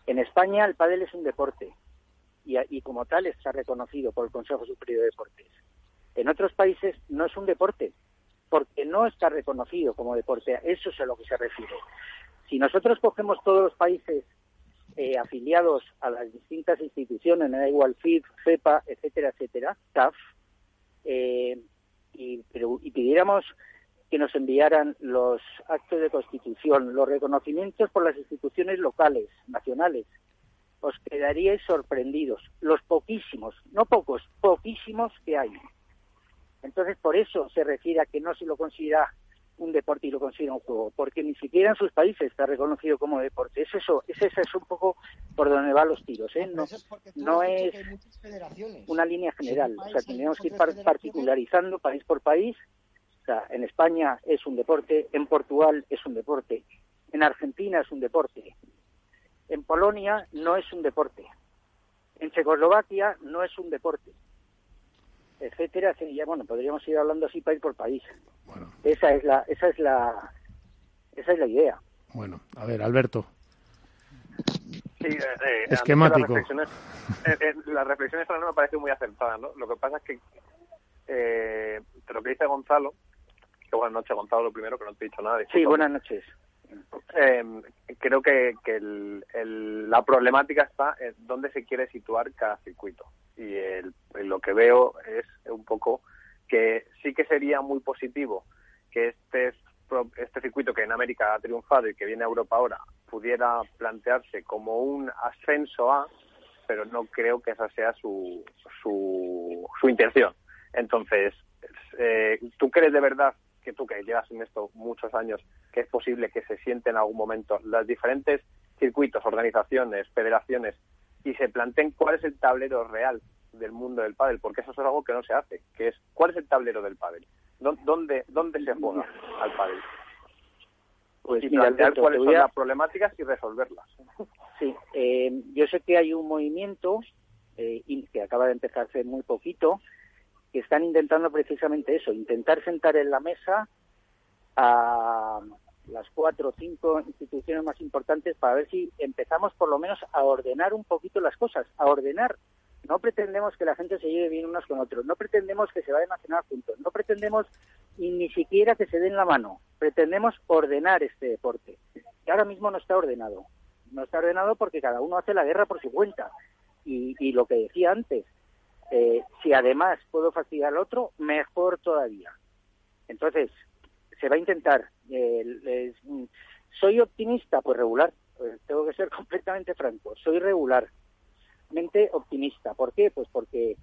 en España el pádel es un deporte y, y, como tal está reconocido por el Consejo Superior de Deportes. En otros países no es un deporte porque no está reconocido como deporte. Eso es a lo que se refiere. Si nosotros cogemos todos los países eh, afiliados a las distintas instituciones, me da igual FEPA, etcétera, etcétera, TAF, eh, y, pero, y pidiéramos que nos enviaran los actos de constitución, los reconocimientos por las instituciones locales, nacionales, os quedaríais sorprendidos. Los poquísimos, no pocos, poquísimos que hay. Entonces, por eso se refiere a que no se lo considera un deporte y lo considera un juego, porque ni siquiera en sus países está reconocido como deporte. Es eso, es eso es un poco por donde van los tiros, ¿eh? No, no es una línea general. O sea, tendríamos que ir particularizando país por país. O sea, en España es un deporte, en Portugal es un deporte, en Argentina es un deporte, en Polonia no es un deporte, en Checoslovaquia no es un deporte etcétera, ya bueno, podríamos ir hablando así país por país. Bueno. Esa es la esa es la esa es la idea. Bueno, a ver, Alberto. Sí, eh, esquemático. Las reflexiones, eh, eh, las reflexiones no me parecen muy acertadas, ¿no? Lo que pasa es que eh, lo que dice Gonzalo, que buenas noches Gonzalo, lo primero que no te he dicho nada. Sí, buenas noches. Eh, creo que, que el, el, la problemática está en dónde se quiere situar cada circuito. Y el, lo que veo es un poco que sí que sería muy positivo que este, este circuito que en América ha triunfado y que viene a Europa ahora pudiera plantearse como un ascenso a, pero no creo que esa sea su, su, su intención. Entonces, eh, ¿tú crees de verdad que tú que llevas en esto muchos años, que es posible que se sienten en algún momento los diferentes circuitos, organizaciones, federaciones y se planteen cuál es el tablero real del mundo del pádel, porque eso es algo que no se hace, que es cuál es el tablero del pádel, dónde dónde se juega al pádel. Pues y mira, plantear Alberto, cuáles son las problemáticas y resolverlas. Sí, eh, yo sé que hay un movimiento eh, y que acaba de empezar hace muy poquito que están intentando precisamente eso, intentar sentar en la mesa a las cuatro o cinco instituciones más importantes para ver si empezamos por lo menos a ordenar un poquito las cosas, a ordenar. No pretendemos que la gente se lleve bien unos con otros, no pretendemos que se vayan a cenar juntos, no pretendemos y ni siquiera que se den la mano, pretendemos ordenar este deporte. Que ahora mismo no está ordenado. No está ordenado porque cada uno hace la guerra por su cuenta. Y, y lo que decía antes, eh, si además puedo fastidiar al otro, mejor todavía. Entonces, se va a intentar. Eh, mm, ¿Soy optimista? Pues regular. Pues tengo que ser completamente franco. Soy regularmente optimista. ¿Por qué? Pues porque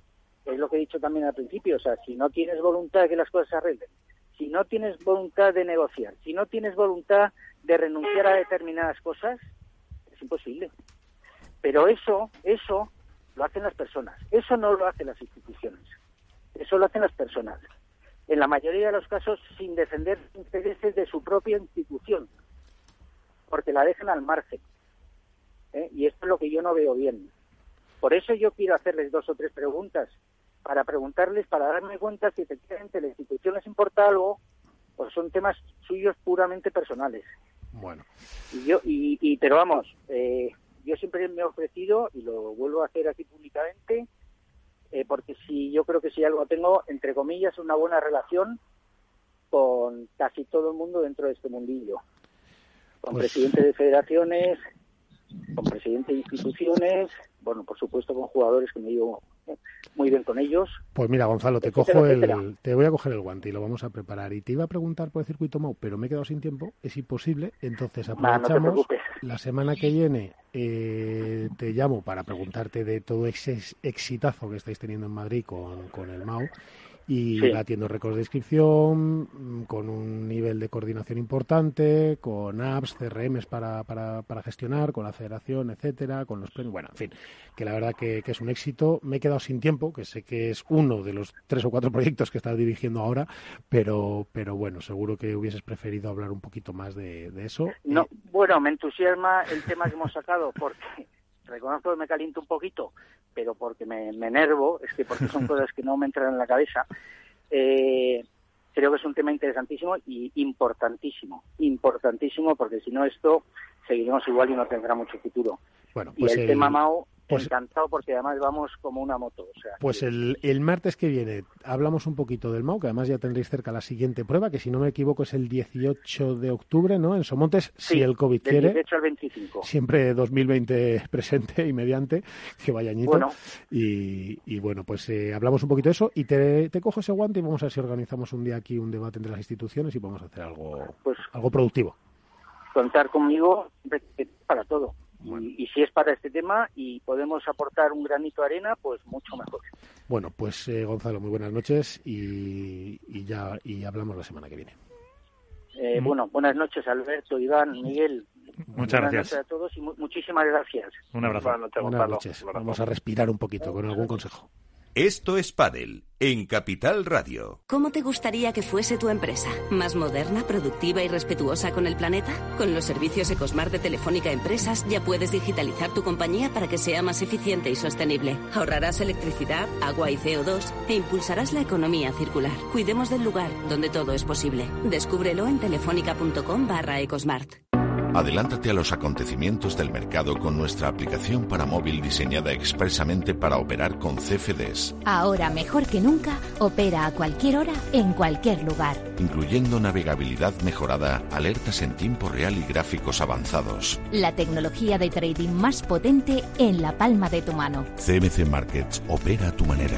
es lo que he dicho también al principio. O sea, si no tienes voluntad de que las cosas se arreglen, si no tienes voluntad de negociar, si no tienes voluntad de renunciar a determinadas cosas, es imposible. Pero eso, eso lo hacen las personas. Eso no lo hacen las instituciones. Eso lo hacen las personas. En la mayoría de los casos sin defender intereses de su propia institución, porque la dejan al margen. ¿eh? Y esto es lo que yo no veo bien. Por eso yo quiero hacerles dos o tres preguntas, para preguntarles, para darme cuenta si efectivamente la institución les importa algo, o son temas suyos puramente personales. Bueno. Y yo, y, y pero vamos, eh, yo siempre me he ofrecido, y lo vuelvo a hacer aquí públicamente, eh, porque si yo creo que si algo tengo, entre comillas, una buena relación con casi todo el mundo dentro de este mundillo. Con Pues- presidentes de federaciones, con presidentes de instituciones, bueno, por supuesto con jugadores que me llevo muy bien con ellos. Pues mira, Gonzalo, te Etcétera, cojo etcétera. el, te voy a coger el guante y lo vamos a preparar. Y te iba a preguntar por el circuito Mau, pero me he quedado sin tiempo, es imposible. Entonces no aprovechamos la semana que viene. eh, te llamo para preguntarte de todo ese ex- exitazo que estáis teniendo en Madrid con, con el Mau y Sí. batiendo récords de inscripción, mm, con un nivel de coordinación importante, con apps, CRMs para, para, para gestionar, con la federación, etcétera, con los premios. Bueno, en fin, que la verdad que, que es un éxito. Me he quedado sin tiempo, que sé que es uno de los tres o cuatro proyectos que estás dirigiendo ahora, pero, pero bueno, seguro que hubieses preferido hablar un poquito más de, de eso. No, bueno, me entusiasma el tema que hemos sacado porque reconozco que me caliento un poquito, pero porque me, me enervo, es que porque son cosas que no me entran en la cabeza. Eh, creo que es un tema interesantísimo y importantísimo, importantísimo porque si no esto seguiremos igual y no tendrá mucho futuro. Bueno, y pues el, el- tema Mao, pues- encantado porque además vamos como una moto. O sea, Pues el, el martes que viene hablamos un poquito del MAU, que además ya tendréis cerca la siguiente prueba, que si no me equivoco es el 18 de octubre, ¿no? En Somontes, si el COVID del quiere. 18 al 25. Siempre 2020 presente y mediante, que vaya añito. Bueno. Y, y bueno, pues eh, hablamos un poquito de eso y te, te cojo ese guante y vamos a ver si organizamos un día aquí un debate entre las instituciones y vamos a hacer algo, Pues algo productivo. Contar conmigo para todo. Y, y si es para este tema y podemos aportar un granito de arena, pues mucho mejor. Bueno, pues eh, Gonzalo, muy buenas noches y, y ya y hablamos la semana que viene. Eh, Bueno, buenas noches, Alberto, Iván, Miguel. Muchas buenas gracias. noches a todos y mu- muchísimas gracias. Un abrazo. Buenas noches, Buenas Gonzalo. noches. Un abrazo. Vamos a respirar un poquito con algún consejo. Esto es Padel en Capital Radio. ¿Cómo te gustaría que fuese tu empresa? ¿Más moderna, productiva y respetuosa con el planeta? Con los servicios Ecosmart de Telefónica Empresas ya puedes digitalizar tu compañía para que sea más eficiente y sostenible. Ahorrarás electricidad, agua y CO2 e impulsarás la economía circular. Cuidemos del lugar donde todo es posible. Descúbrelo en telefónica.com barra Ecosmart. Adelántate a los acontecimientos del mercado con nuestra aplicación para móvil diseñada expresamente para operar con CFDs, Ahora mejor que nunca, opera a cualquier hora, en cualquier lugar. incluyendo navegabilidad mejorada, alertas en tiempo real y gráficos avanzados. La tecnología de trading más potente en la palma de tu mano. CMC Markets opera a tu manera.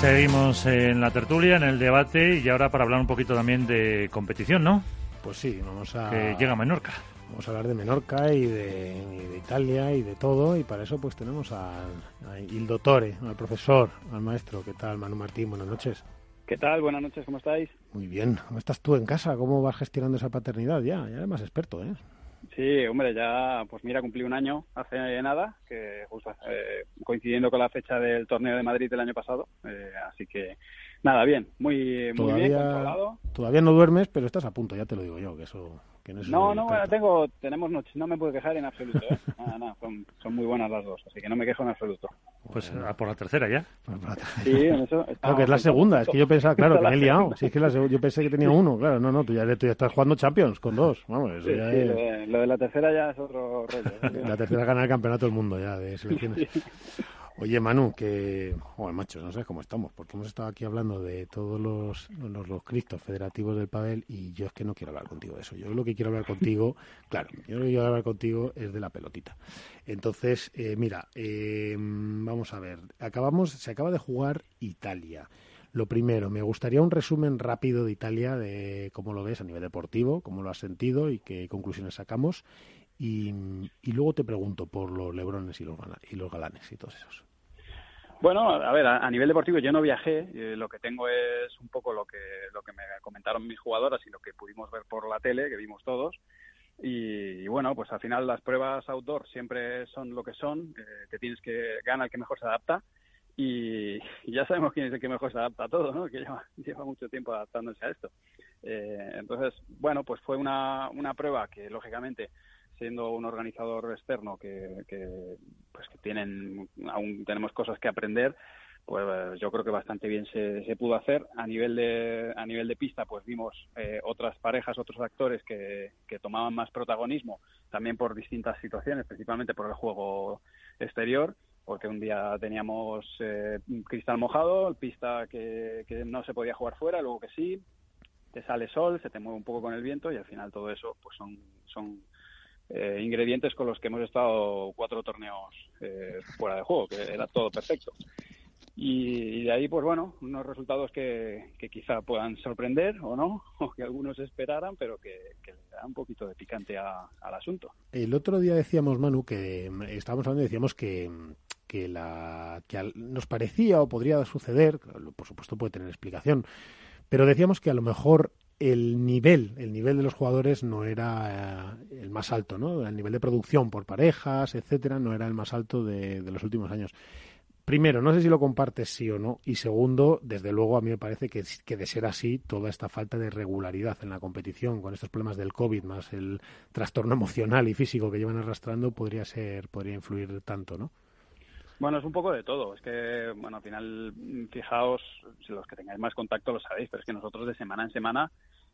Seguimos en la tertulia, en el debate y ahora para hablar un poquito también de competición, ¿no? Pues sí, vamos a... Que llega a Menorca. Vamos a hablar de Menorca y de, y de Italia y de todo, y para eso pues tenemos a, a Il Dottore, al profesor, al maestro. ¿Qué tal, Manu Martín? Buenas noches. ¿Qué tal? Buenas noches, ¿cómo estáis? Muy bien. ¿Cómo estás tú en casa? ¿Cómo vas gestionando esa paternidad? Ya, ya eres más experto, ¿eh? Sí, hombre, ya, pues mira, cumplí un año hace nada, que justo eh, coincidiendo con la fecha del torneo de Madrid del año pasado, eh, así que nada, bien, muy, muy bien, controlado. todavía no duermes, pero estás a punto, ya te lo digo yo, que eso... Que no, No, no, bueno, tengo, tenemos noches, no me puedo quejar en absoluto, ¿eh? Nada, nada, son, son muy buenas las dos, así que no me quejo en absoluto. Pues a por la tercera ya. Sí, en eso Claro, que es la segunda, es que yo pensaba, claro, que me he liado. Si es que la yo pensé que tenía uno, claro, no, no, tú ya, tú ya estás jugando Champions con dos, vamos, eso Sí, ya sí, es- lo, de, lo de la tercera ya es otro rollo. ¿eh? La tercera gana el campeonato del mundo ya de selecciones. Oye, Manu, que, joder, machos, no sé cómo estamos, porque hemos estado aquí hablando de todos los, los, los cristos federativos del pádel y yo es que no quiero hablar contigo de eso. Yo lo que quiero hablar contigo, claro, yo lo que quiero hablar contigo es de la pelotita. Entonces, eh, mira, eh, vamos a ver, acabamos, se acaba de jugar Italia. Lo primero, me gustaría un resumen rápido de Italia, de cómo lo ves a nivel deportivo, cómo lo has sentido y qué conclusiones sacamos. Y, luego te pregunto por los lebrones y los, y los galanes y todos esos. Bueno, a ver, a, nivel deportivo yo no viajé, eh, lo que tengo es un poco lo que, lo que me comentaron mis jugadoras y lo que pudimos ver por la tele, que vimos todos. Y, bueno, pues al final las pruebas outdoor siempre son lo que son, eh, que tienes que ganar el que mejor se adapta. Y, ya sabemos quién es el que mejor se adapta a todo, ¿no? Que lleva, lleva mucho tiempo adaptándose a esto. Eh, entonces, bueno, pues fue una, una prueba que lógicamente siendo un organizador externo que, pues que tienen aún tenemos cosas que aprender pues yo creo que bastante bien se, se pudo hacer. A nivel de a nivel de pista pues vimos eh, otras parejas otros actores que, que tomaban más protagonismo también por distintas situaciones principalmente por el juego exterior porque un día teníamos eh, cristal mojado pista que, que no se podía jugar fuera luego que sí te sale sol se te mueve un poco con el viento y al final todo eso pues son son eh, ingredientes con los que hemos estado cuatro torneos eh, fuera de juego, que era todo perfecto. Y, de ahí, pues bueno, unos resultados que, quizá puedan sorprender o no, o que algunos esperaran, pero que, le da un poquito de picante al asunto. El otro día decíamos, Manu, que estábamos hablando y decíamos que, que, la, que nos parecía o podría suceder, por supuesto puede tener explicación, pero decíamos que a lo mejor el nivel, el nivel de los jugadores no era eh, el más alto, ¿no? El nivel de producción por parejas, etcétera, no era el más alto de, los últimos años. Primero, no sé si lo compartes sí o no. Y segundo, desde luego a mí me parece que, que de ser así, toda esta falta de regularidad en la competición, con estos problemas del COVID, más el trastorno emocional y físico que llevan arrastrando, podría ser, podría influir tanto, ¿no? Bueno, es un poco de todo. Es que, bueno, al final, fijaos, si los que tengáis más contacto lo sabéis, pero es que nosotros de semana en semana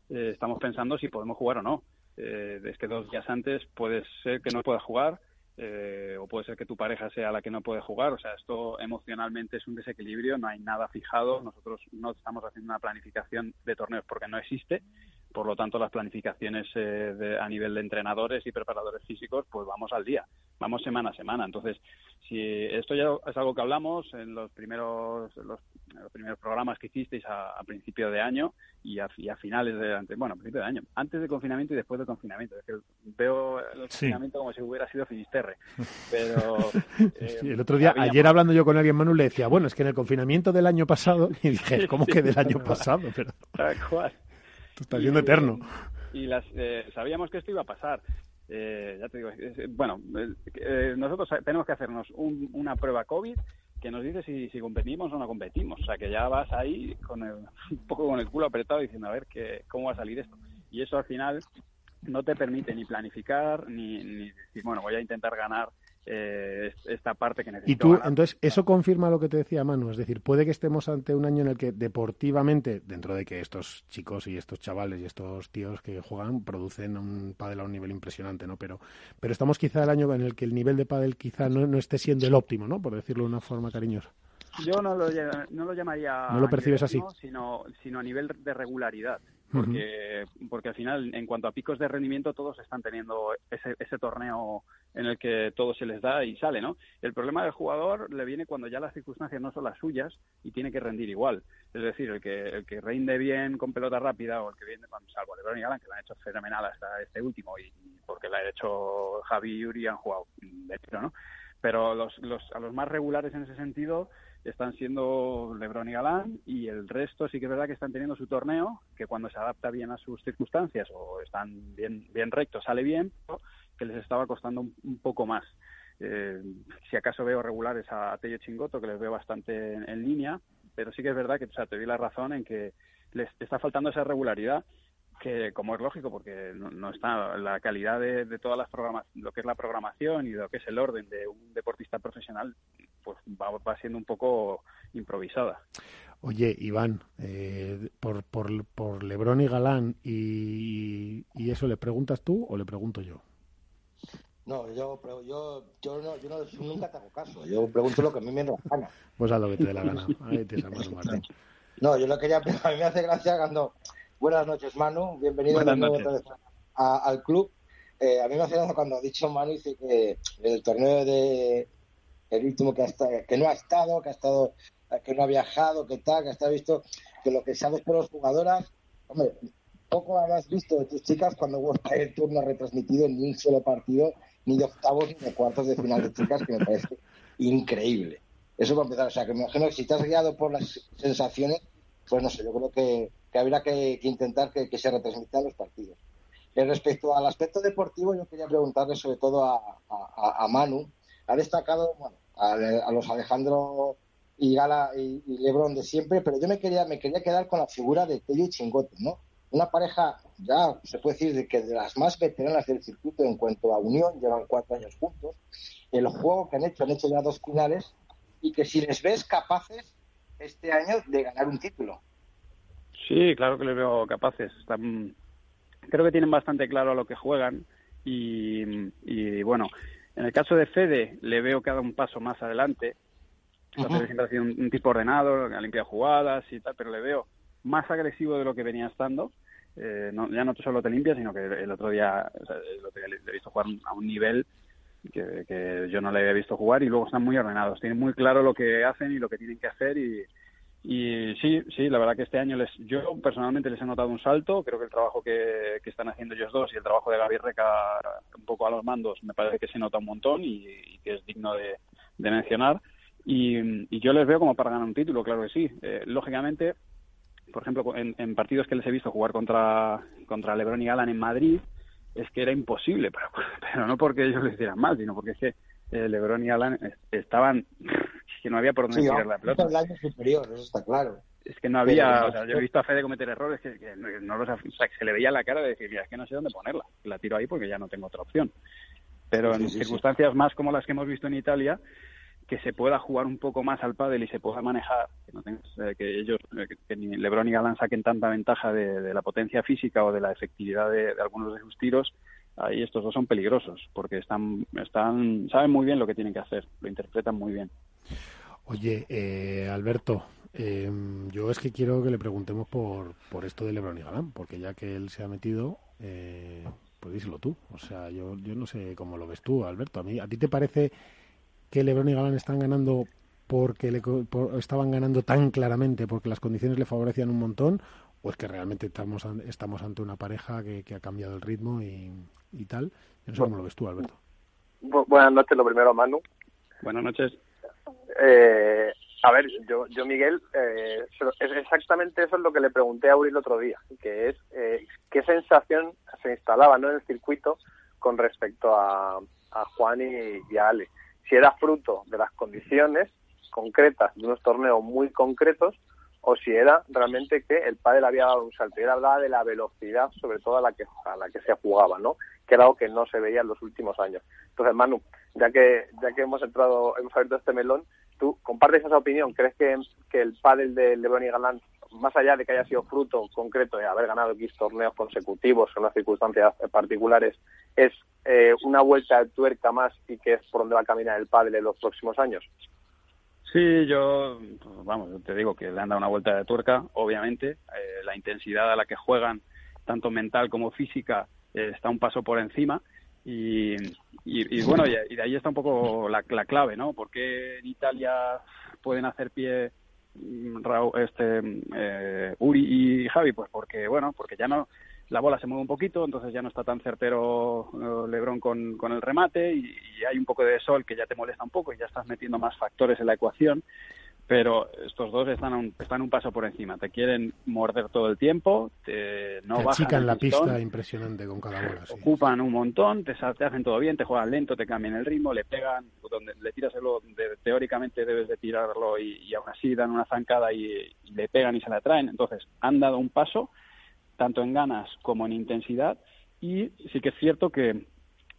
eh, estamos pensando si podemos jugar o no. Eh, es que dos días antes puede ser que no puedas jugar eh, o puede ser que tu pareja sea la que no puede jugar. O sea, esto emocionalmente es un desequilibrio, no hay nada fijado. Nosotros no estamos haciendo una planificación de torneos porque no existe. Por lo tanto, las planificaciones eh, a nivel de entrenadores y preparadores físicos, pues vamos al día, vamos semana a semana. Entonces, si esto ya es algo que hablamos en los primeros los, primeros programas que hicisteis a, principio de año y a, finales de bueno, a principio de año, antes del confinamiento y después del confinamiento. Es que veo el confinamiento como si hubiera sido Finisterre. Pero eh, el otro día, ayer hablando yo con alguien, Manu le decía, bueno, es que en el confinamiento del año pasado, y dije, ¿cómo que del año pasado? Pero... Tal cual. Esto está siendo eterno. Y las, eh, sabíamos que esto iba a pasar. Eh, ya te digo, bueno, eh, nosotros tenemos que hacernos una prueba COVID que nos dice si, si competimos o no competimos. O sea, que ya vas ahí con un poco con el culo apretado diciendo, a ver, que, ¿cómo va a salir esto? Y eso al final no te permite ni planificar, ni, ni decir, bueno, voy a intentar ganar eh, esta parte que necesito. Y tú, entonces, eso confirma lo que te decía Manu, es decir, puede que estemos ante un año en el que deportivamente, dentro de que estos chicos y estos chavales y estos tíos que juegan producen un pádel a un nivel impresionante, ¿no? Pero, pero estamos quizá el año en el que el nivel de pádel quizá no, no esté siendo el óptimo, ¿no? Por decirlo de una forma cariñosa. Yo no lo, no lo llamaría. No lo percibes así. Sino, sino a nivel de regularidad porque, porque al final, en cuanto a picos de rendimiento, todos están teniendo ese, ese torneo en el que todo se les da y sale, ¿no? El problema del jugador le viene cuando ya las circunstancias no son las suyas y tiene que rendir igual. Es decir, el que, el que rinde bien con pelota rápida o el que viene, salvo Lebron y Galán, que lo han hecho fenomenal hasta este último y, porque lo ha hecho Javi y Yuri han jugado de tiro, ¿no? Pero los, los, a los más regulares en ese sentido están siendo Lebron y Galán y el resto sí que es verdad que están teniendo su torneo, que cuando se adapta bien a sus circunstancias o están bien, bien rectos sale bien, que les estaba costando un, poco más. Eh, si acaso veo regulares a, Tello Chingoto, que les veo bastante en, línea, pero sí que es verdad que o sea, te doy la razón en que les está faltando esa regularidad que como es lógico porque no, está la calidad de, todas las programas lo que es la programación y lo que es el orden de un deportista profesional pues va, siendo un poco improvisada Oye, Iván, eh, por, por, por Lebrón y Galán y, y, eso, ¿le preguntas tú o le pregunto yo? No, yo, yo, yo, no, yo no, nunca te hago caso. Yo pregunto lo que a mí me da la gana. Pues a lo que te dé la gana. Ahí te No, yo lo quería, a mí me hace gracia cuando... Buenas noches, Manu. Bienvenido de nuevo al club. Eh, a mí me hace gracia cuando ha dicho Manu dice que el torneo de el último que, ha estado, que no ha estado, que ha estado, que no ha viajado, que tal, que está visto, que lo que sabes por las jugadoras, hombre, poco habrás visto de tus chicas cuando World el turno ha retransmitido ni un solo partido, ni de octavos ni de cuartos de final de chicas, que me parece increíble. Eso para empezar, o sea, que me imagino que si has guiado por las sensaciones, pues no sé, yo creo que, que habría que, intentar que, se retransmitan los partidos. Respecto al aspecto deportivo, yo quería preguntarle sobre todo a, a, a Manu. Ha destacado, bueno, a, los Alejandro y Gala y, Lebron de siempre, pero yo me quería, me quería quedar con la figura de Tello y Chingote, ¿no? Una pareja, ya se puede decir, de que de las más veteranas del circuito en cuanto a unión, llevan cuatro años juntos. El juego que han hecho, han hecho ya dos finales, y que si les ves capaces este año de ganar un título. Sí, claro que les veo capaces. creo que tienen bastante claro a lo que juegan y, y bueno, en el caso de Fede, le veo que ha dado un paso más adelante. Fede siempre ha sido un, tipo ordenado, ha limpiado jugadas y tal, pero le veo más agresivo de lo que venía estando. Eh, no, ya no solo te limpia, sino que el otro día, le, he visto jugar a un nivel que, que, yo no le había visto jugar y luego están muy ordenados. Tienen muy claro lo que hacen y lo que tienen que hacer y, y sí, sí, la verdad que este año les, yo personalmente les he notado un salto. Creo que el trabajo que, están haciendo ellos dos y el trabajo de Gaby Reca un poco a los mandos me parece que se nota un montón y, que es digno de, mencionar. Y, yo les veo como para ganar un título, claro que sí. Eh, lógicamente, por ejemplo, en, partidos que les he visto jugar contra, contra Lebron y Alan en Madrid, es que era imposible, pero, pero no porque ellos les hicieran mal, sino porque es que eh, Lebron y Alan estaban que no había por dónde tirar la pelota. el año superior, eso está claro. Es que no había, o sea, yo he visto a Fede cometer errores que, no los, o sea, que se le veía la cara de decir, mira, es que no sé dónde ponerla, la tiro ahí porque ya no tengo otra opción. Pero en circunstancias más como las que hemos visto en Italia, que se pueda jugar un poco más al pádel y se pueda manejar, que, no tengas, eh, que ellos, eh, que ni Lebron y Galán saquen tanta ventaja de, la potencia física o de la efectividad de, de algunos de sus tiros, ahí estos dos son peligrosos porque están, están, saben muy bien lo que tienen que hacer, lo interpretan muy bien. Oye, eh, Alberto, em, yo es que quiero que le preguntemos por, por esto de Lebron y Galán, porque ya que él se ha metido, eh, pues díselo tú. O sea, yo, yo no sé cómo lo ves tú, Alberto. A mí, ¿a ti te parece que Lebron y Galán están ganando porque le, estaban ganando tan claramente porque las condiciones le favorecían un montón o es que realmente estamos estamos ante una pareja que, que ha cambiado el ritmo y, y tal. Yo no sé cómo lo ves tú, Alberto. buenas noches, lo primero, Manu. Buenas noches. Eh, a ver, yo, yo Miguel, eh, es exactamente eso es lo que le pregunté a Uri el otro día, que es eh, qué sensación se instalaba ¿no? en el circuito con respecto a, a Juan y, a Ale. Si era fruto de las condiciones concretas de unos torneos muy concretos o si era realmente que el padre había dado un salto. Y él de la velocidad, sobre todo a la que a la que se jugaba, ¿no? Que era algo que no se veía en los últimos años. Entonces, Manu, ya que ya que hemos entrado, hemos abierto este melón, ¿tú compartes esa opinión? ¿Crees que, que el pádel de Lebron y Galán, más allá de que haya sido fruto concreto de haber ganado X torneos consecutivos en las circunstancias particulares, es eh, una vuelta de tuerca más y que es por donde va a caminar el pádel en los próximos años? Sí, yo, vamos, te digo que le han dado una vuelta de tuerca, obviamente. Eh, la intensidad a la que juegan, tanto mental como física, eh, está un paso por encima. Y, y, bueno, y, de ahí está un poco la, la clave, ¿no? ¿Por qué en Italia pueden hacer pie mm, este, eh, Uri y Javi? Pues porque, bueno, porque ya no la bola se mueve un poquito, entonces ya no está tan certero eh, Lebron con, con el remate y, hay un poco de sol que ya te molesta un poco y ya estás metiendo más factores en la ecuación. Pero estos dos están un, están un paso por encima. Te quieren morder todo el tiempo, te, no te bajan la pista impresionante con cada bola. Ocupan un montón, te, te, hacen todo bien, te juegan lento, te cambian el ritmo, le pegan, donde le tiras el donde teóricamente debes de tirarlo y, aún así dan una zancada y, y le pegan y se la traen. Entonces, han dado un paso tanto en ganas como en intensidad y sí que es cierto que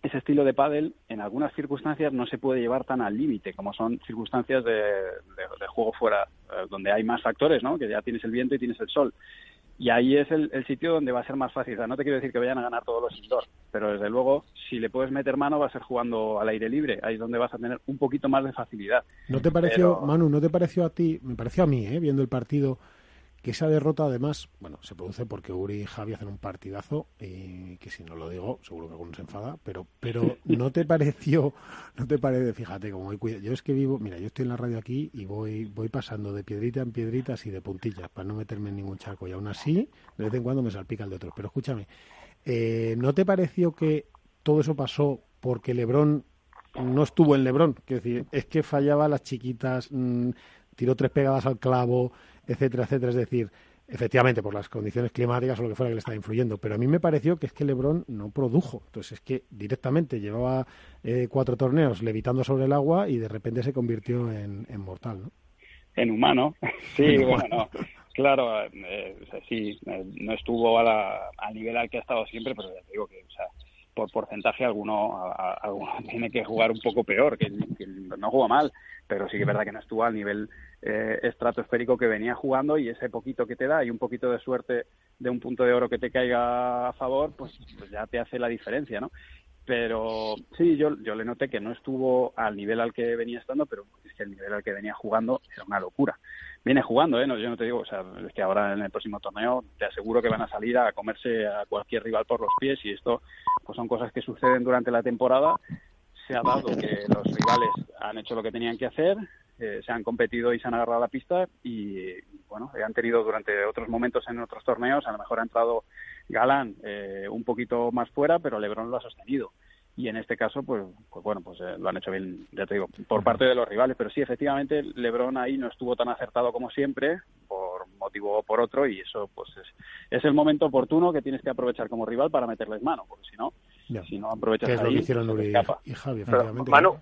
ese estilo de pádel en algunas circunstancias no se puede llevar tan al límite como son circunstancias de, juego fuera eh, donde hay más factores, ¿no? Que ya tienes el viento y tienes el sol. y ahí es el, sitio donde va a ser más fácil. no te quiero decir que vayan a ganar todos los indoor, pero desde luego, si le puedes meter mano, va a ser jugando al aire libre. Ahí es donde vas a tener un poquito más de facilidad. ¿No te pareció, Manu, no te pareció a ti, me pareció a mí, ¿eh? viendo el partido, que esa derrota además, bueno, se produce porque Uri y Javi hacen un partidazo y que si no lo digo, seguro que alguno se enfada, pero pero no te pareció, no te parece, fíjate como voy yo es que vivo, mira, yo estoy en la radio aquí y voy voy pasando de piedrita en piedrita así de puntillas para no meterme en ningún charco y aún así de vez en cuando me salpica el de otros, pero escúchame, eh, ¿no te pareció que todo eso pasó porque Lebrón no estuvo en Lebrón, es decir, es que fallaba las chiquitas, mm, tiró tres pegadas al clavo, etcétera, etcétera. Es decir, efectivamente, por las condiciones climáticas o lo que fuera que le estaba influyendo. Pero a mí me pareció que es que Lebron no produjo. Entonces es que directamente llevaba eh, cuatro torneos levitando sobre el agua y de repente se convirtió en, mortal, ¿no? En humano. Sí, bueno, claro, eh, sí, eh, no estuvo a la, al nivel al que ha estado siempre, pero ya te digo que, o sea, por porcentaje alguno, alguno tiene que jugar un poco peor, que, no juega mal, pero sí que es verdad que no estuvo al nivel eh, estratosférico que venía jugando y ese poquito que te da y un poquito de suerte de un punto de oro que te caiga a favor, pues, pues ya te hace la diferencia, ¿no? Pero sí, yo, yo le noté que no estuvo al nivel al que venía estando, pero es que el nivel al que venía jugando era una locura. Viene jugando, ¿eh? No, yo no te digo, o sea, es que ahora en el próximo torneo te aseguro que van a salir a comerse a cualquier rival por los pies y esto pues son cosas que suceden durante la temporada. Se ha dado que los rivales han hecho lo que tenían que hacer, eh, se han competido y se han agarrado a la pista y, bueno, han tenido durante otros momentos en otros torneos, a lo mejor ha entrado Galán eh, un poquito más fuera, pero Lebron lo ha sostenido. Y en este caso, pues, pues bueno, pues eh, lo han hecho bien, ya te digo, por parte de los rivales. Pero sí, efectivamente, Lebron ahí no estuvo tan acertado como siempre, por motivo o por otro, y eso, pues, es, es el momento oportuno que tienes que aprovechar como rival para meterles mano, porque si no, si no aprovechas es ahí, lo que hicieron Uri y Javi, efectivamente. Manu,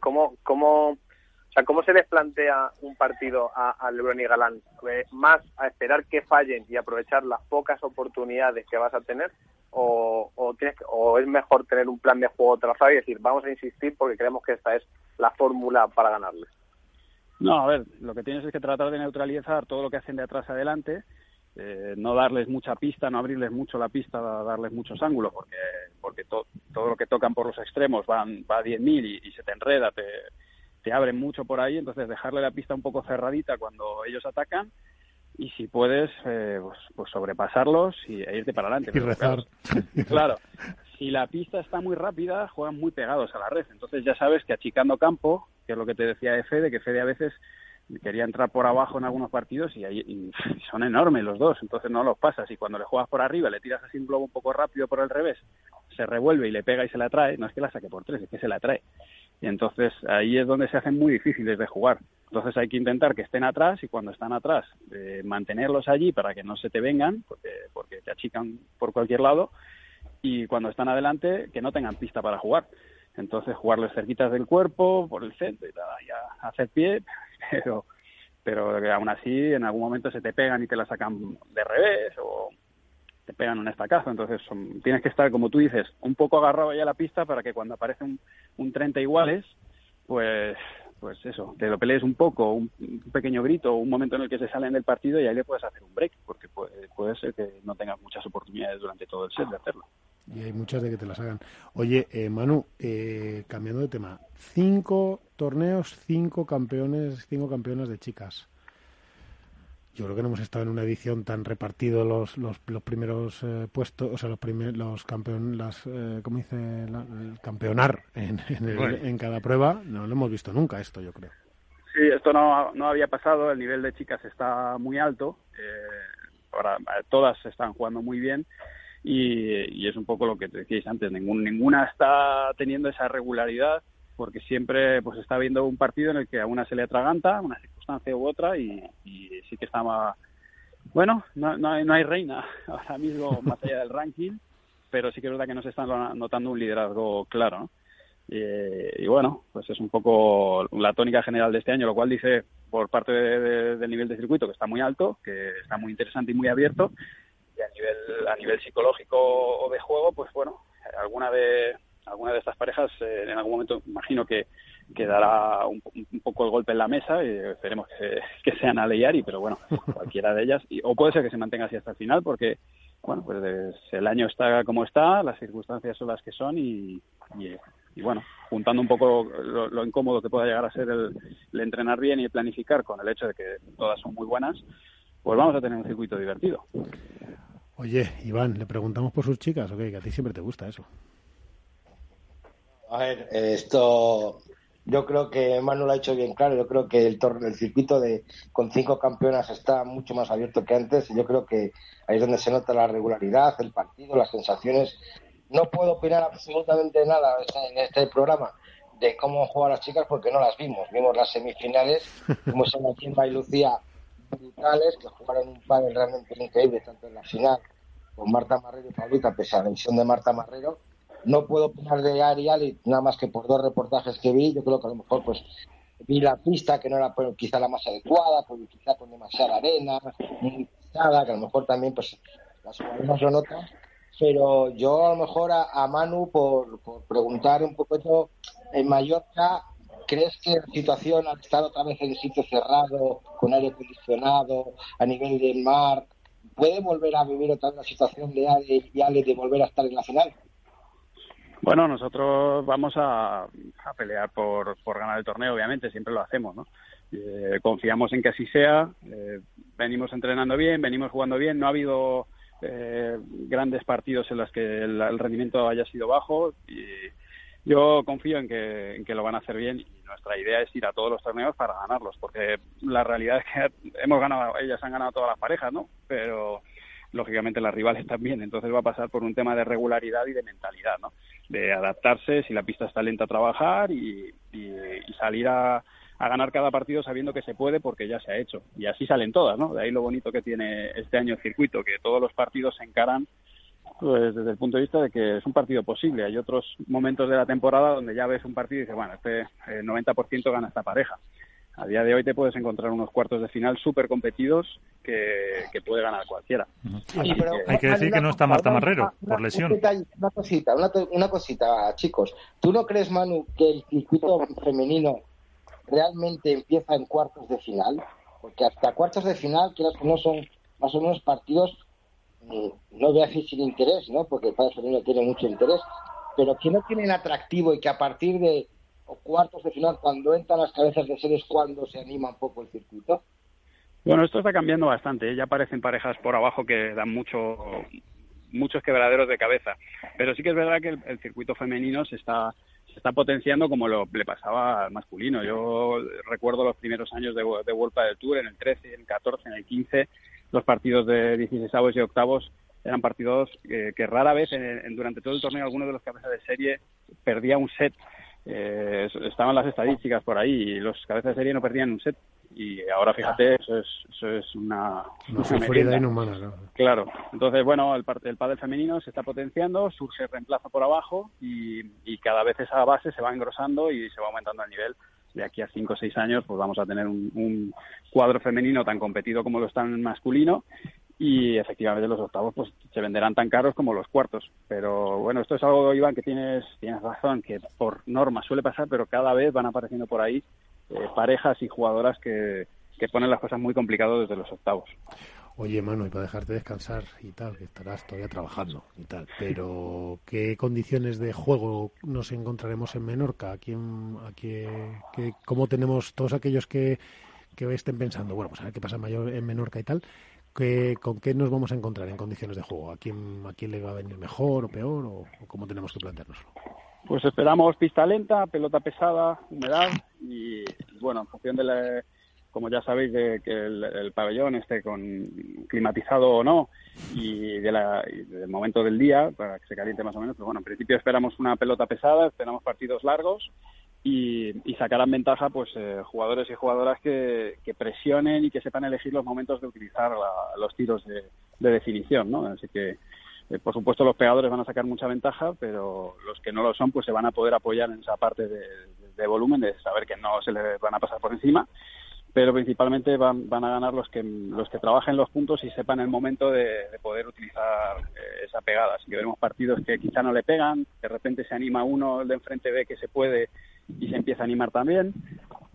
¿cómo, cómo ¿cómo se les plantea un partido a, Lebron y Galán? ¿Más a esperar que fallen y aprovechar las pocas oportunidades que vas a tener? O, o, es mejor tener un plan de juego trazado y decir, vamos a insistir porque creemos que esta es la fórmula para ganarles? No, a ver, lo que tienes es que tratar de neutralizar todo lo que hacen de atrás adelante, eh, no darles mucha pista, no abrirles mucho la pista, darles muchos ángulos, porque porque todo lo que tocan por los extremos van va a 10.000 y, y se te enreda, te, te abren mucho por ahí, entonces dejarle la pista un poco cerradita cuando ellos atacan y si puedes, eh, pues, pues, sobrepasarlos y, e irte para adelante. Y rezar. Claro, si la pista está muy rápida, juegan muy pegados a la red. Entonces ya sabes que achicando campo, que es lo que te decía de Fede, que Fede a veces quería entrar por abajo en algunos partidos y, ahí, son enormes los dos, entonces no los pasas. Y cuando le juegas por arriba, le tiras así un globo un poco rápido por el revés, se revuelve y le pega y se la trae, no es que la saque por tres, es que se la trae. Y entonces ahí es donde se hacen muy difíciles de jugar. Entonces hay que intentar que estén atrás y cuando están atrás eh, mantenerlos allí para que no se te vengan, porque, porque te achican por cualquier lado, y cuando están adelante que no tengan pista para jugar. Entonces jugarles cerquitas del cuerpo, por el centro y, ya hacer pie, pero pero aún así en algún momento se te pegan y te la sacan de revés o te pegan un estacazo. Entonces tienes que estar, como tú dices, un poco agarrado ya a la pista para que cuando aparece un, un 30 iguales, pues pues eso, te lo pelees un poco, un, pequeño grito, un momento en el que se salen del partido y ahí le puedes hacer un break, porque puede, puede ser que no tengas muchas oportunidades durante todo el set de hacerlo. Y hay muchas de que te las hagan. Oye, eh, Manu, eh, cambiando de tema, cinco torneos, cinco campeones, cinco campeonas de chicas yo creo que no hemos estado en una edición tan repartido los, los, los primeros eh, puestos, o sea, los primeros, los campeón, las, eh, ¿cómo dice? el campeonar en, en, cada prueba. No lo hemos visto nunca esto, yo creo. Sí, esto no, no había pasado. El nivel de chicas está muy alto. Eh, ahora todas están jugando muy bien. Y, y, es un poco lo que te decíais antes. Ningún, ninguna está teniendo esa regularidad porque siempre pues está viendo un partido en el que a una se le atraganta, una circunstancia u otra, y, sí que estaba... Bueno, no, no, hay, no hay reina ahora mismo más allá del ranking, pero sí que es verdad que no se está notando un liderazgo claro, Y, bueno, pues es un poco la tónica general de este año, lo cual dice por parte del nivel de circuito que está muy alto, que está muy interesante y muy abierto, y a nivel, a nivel psicológico o de juego, pues bueno, alguna de, alguna de estas parejas eh, en algún momento imagino que, que dará un, poco el golpe en la mesa y esperemos que, que sean a Leyari, pero bueno, cualquiera de ellas. Y, o puede ser que se mantenga así hasta el final porque, bueno, pues el año está como está, las circunstancias son las que son y, y, bueno, juntando un poco lo, incómodo que pueda llegar a ser el, entrenar bien y planificar con el hecho de que todas son muy buenas, pues vamos a tener un circuito divertido. Oye, Iván, le preguntamos por sus chicas, ok, que a ti siempre te gusta eso. A ver, esto yo creo que Manu lo ha hecho bien claro. Yo creo que el, el circuito de con cinco campeonas está mucho más abierto que antes. Y yo creo que ahí es donde se nota la regularidad, el partido, las sensaciones. No puedo opinar absolutamente nada en este programa de cómo juegan las chicas porque no las vimos. Vimos las semifinales, vimos a Kimba y Lucía brutales que jugaron un panel realmente increíble tanto en la final con Marta Marrero y Paulita, pese a la visión de Marta Marrero no puedo opinar de Arial y nada más que por dos reportajes que vi. Yo creo que a lo mejor pues vi la pista que no era pues, quizá la más adecuada, pues, quizá con demasiada arena, muy pisada, que a lo mejor también pues las jugadoras lo notan. Pero yo a lo mejor a, Manu por, preguntar un poco en Mallorca, ¿crees que la situación al estar otra vez en sitio cerrado, con aire acondicionado, a nivel del mar, puede volver a vivir otra vez la situación de Ale y Ale de volver a estar en la final? Bueno, nosotros vamos a, pelear por, ganar el torneo, obviamente, siempre lo hacemos, ¿no? Eh, confiamos en que así sea, eh, venimos entrenando bien, venimos jugando bien, no ha habido eh, grandes partidos en los que el, rendimiento haya sido bajo y yo confío en que, en que lo van a hacer bien y nuestra idea es ir a todos los torneos para ganarlos, porque la realidad es que hemos ganado, ellas han ganado todas las parejas, ¿no? Pero lógicamente las rivales también, entonces va a pasar por un tema de regularidad y de mentalidad, ¿no? De adaptarse, si la pista está lenta a trabajar y, salir a, ganar cada partido sabiendo que se puede porque ya se ha hecho. Y así salen todas, ¿no? De ahí lo bonito que tiene este año el circuito, que todos los partidos se encaran pues, desde el punto de vista de que es un partido posible. Hay otros momentos de la temporada donde ya ves un partido y dices, bueno, este 90% eh, gana esta pareja a día de hoy te puedes encontrar unos cuartos de final súper competidos que, puede ganar cualquiera. Hay que decir que no está Marta Marrero por lesión. Una cosita, una, cosita, chicos. ¿Tú no crees, Manu, que el circuito femenino realmente empieza en cuartos de final? Porque hasta cuartos de final, creo que no son más o menos partidos, mm, no voy a decir sin interés, ¿no? Porque el padre femenino tiene mucho interés, pero que no tienen atractivo y que a partir de o cuartos de final, cuando entran las cabezas de series, cuando se anima un poco el circuito? Bueno, esto está cambiando bastante. ¿eh? Ya aparecen parejas por abajo que dan mucho, muchos quebraderos de cabeza. Pero sí que es verdad que el, circuito femenino se está se está potenciando como lo, le pasaba al masculino. Yo recuerdo los primeros años de, de del Tour, en el 13, en el 14, en el 15, los partidos de 16 y octavos eran partidos que, rara vez durante todo el torneo alguno de los cabezas de serie perdía un set eh, estaban las estadísticas por ahí y los cabezas de serie no perdían un set. Y ahora fíjate eso es eso es una, una, inhumana claro. Entonces bueno el el pádel femenino se está potenciando surge reemplazo por abajo y, y cada vez esa base se va engrosando y se va aumentando el nivel. De aquí a cinco o seis años pues vamos a tener un, un cuadro femenino tan competido como lo está en masculino y efectivamente los octavos pues se venderán tan caros como los cuartos. Pero bueno esto es algo Iván que tienes tienes razón que por norma suele pasar pero cada vez van apareciendo por ahí eh, parejas y jugadoras que, que ponen las cosas muy complicadas desde los octavos. Oye, Manu, y para dejarte descansar y tal, que estarás todavía trabajando y tal, pero ¿qué condiciones de juego nos encontraremos en Menorca? ¿A quién, a qué, ¿Cómo tenemos todos aquellos que, que estén pensando, bueno, pues a ver qué pasa en Menorca y tal, ¿Con qué nos vamos a encontrar en condiciones de juego? ¿A quién, a quién le va a venir mejor o peor? ¿O, cómo tenemos que planteárnoslo? Pues esperamos pista lenta, pelota pesada, humedad y, bueno, en función de la, como ya sabéis, de que el, pabellón esté con climatizado o no y, de la, del momento del día para que se caliente más o menos. Pero bueno, en principio esperamos una pelota pesada, esperamos partidos largos y, sacarán ventaja pues eh, jugadores y jugadoras que, presionen y que sepan elegir los momentos de utilizar los tiros de, definición, ¿no? Así que eh, por supuesto los pegadores van a sacar mucha ventaja, pero los que no lo son pues se van a poder apoyar en esa parte de, volumen, de saber que no se les van a pasar por encima, pero principalmente van, van a ganar los que los que trabajen los puntos y sepan el momento de, poder utilizar eh, esa pegada. Así que veremos partidos que quizá no le pegan, de repente se anima uno, el de enfrente ve que se puede y se empieza a animar también.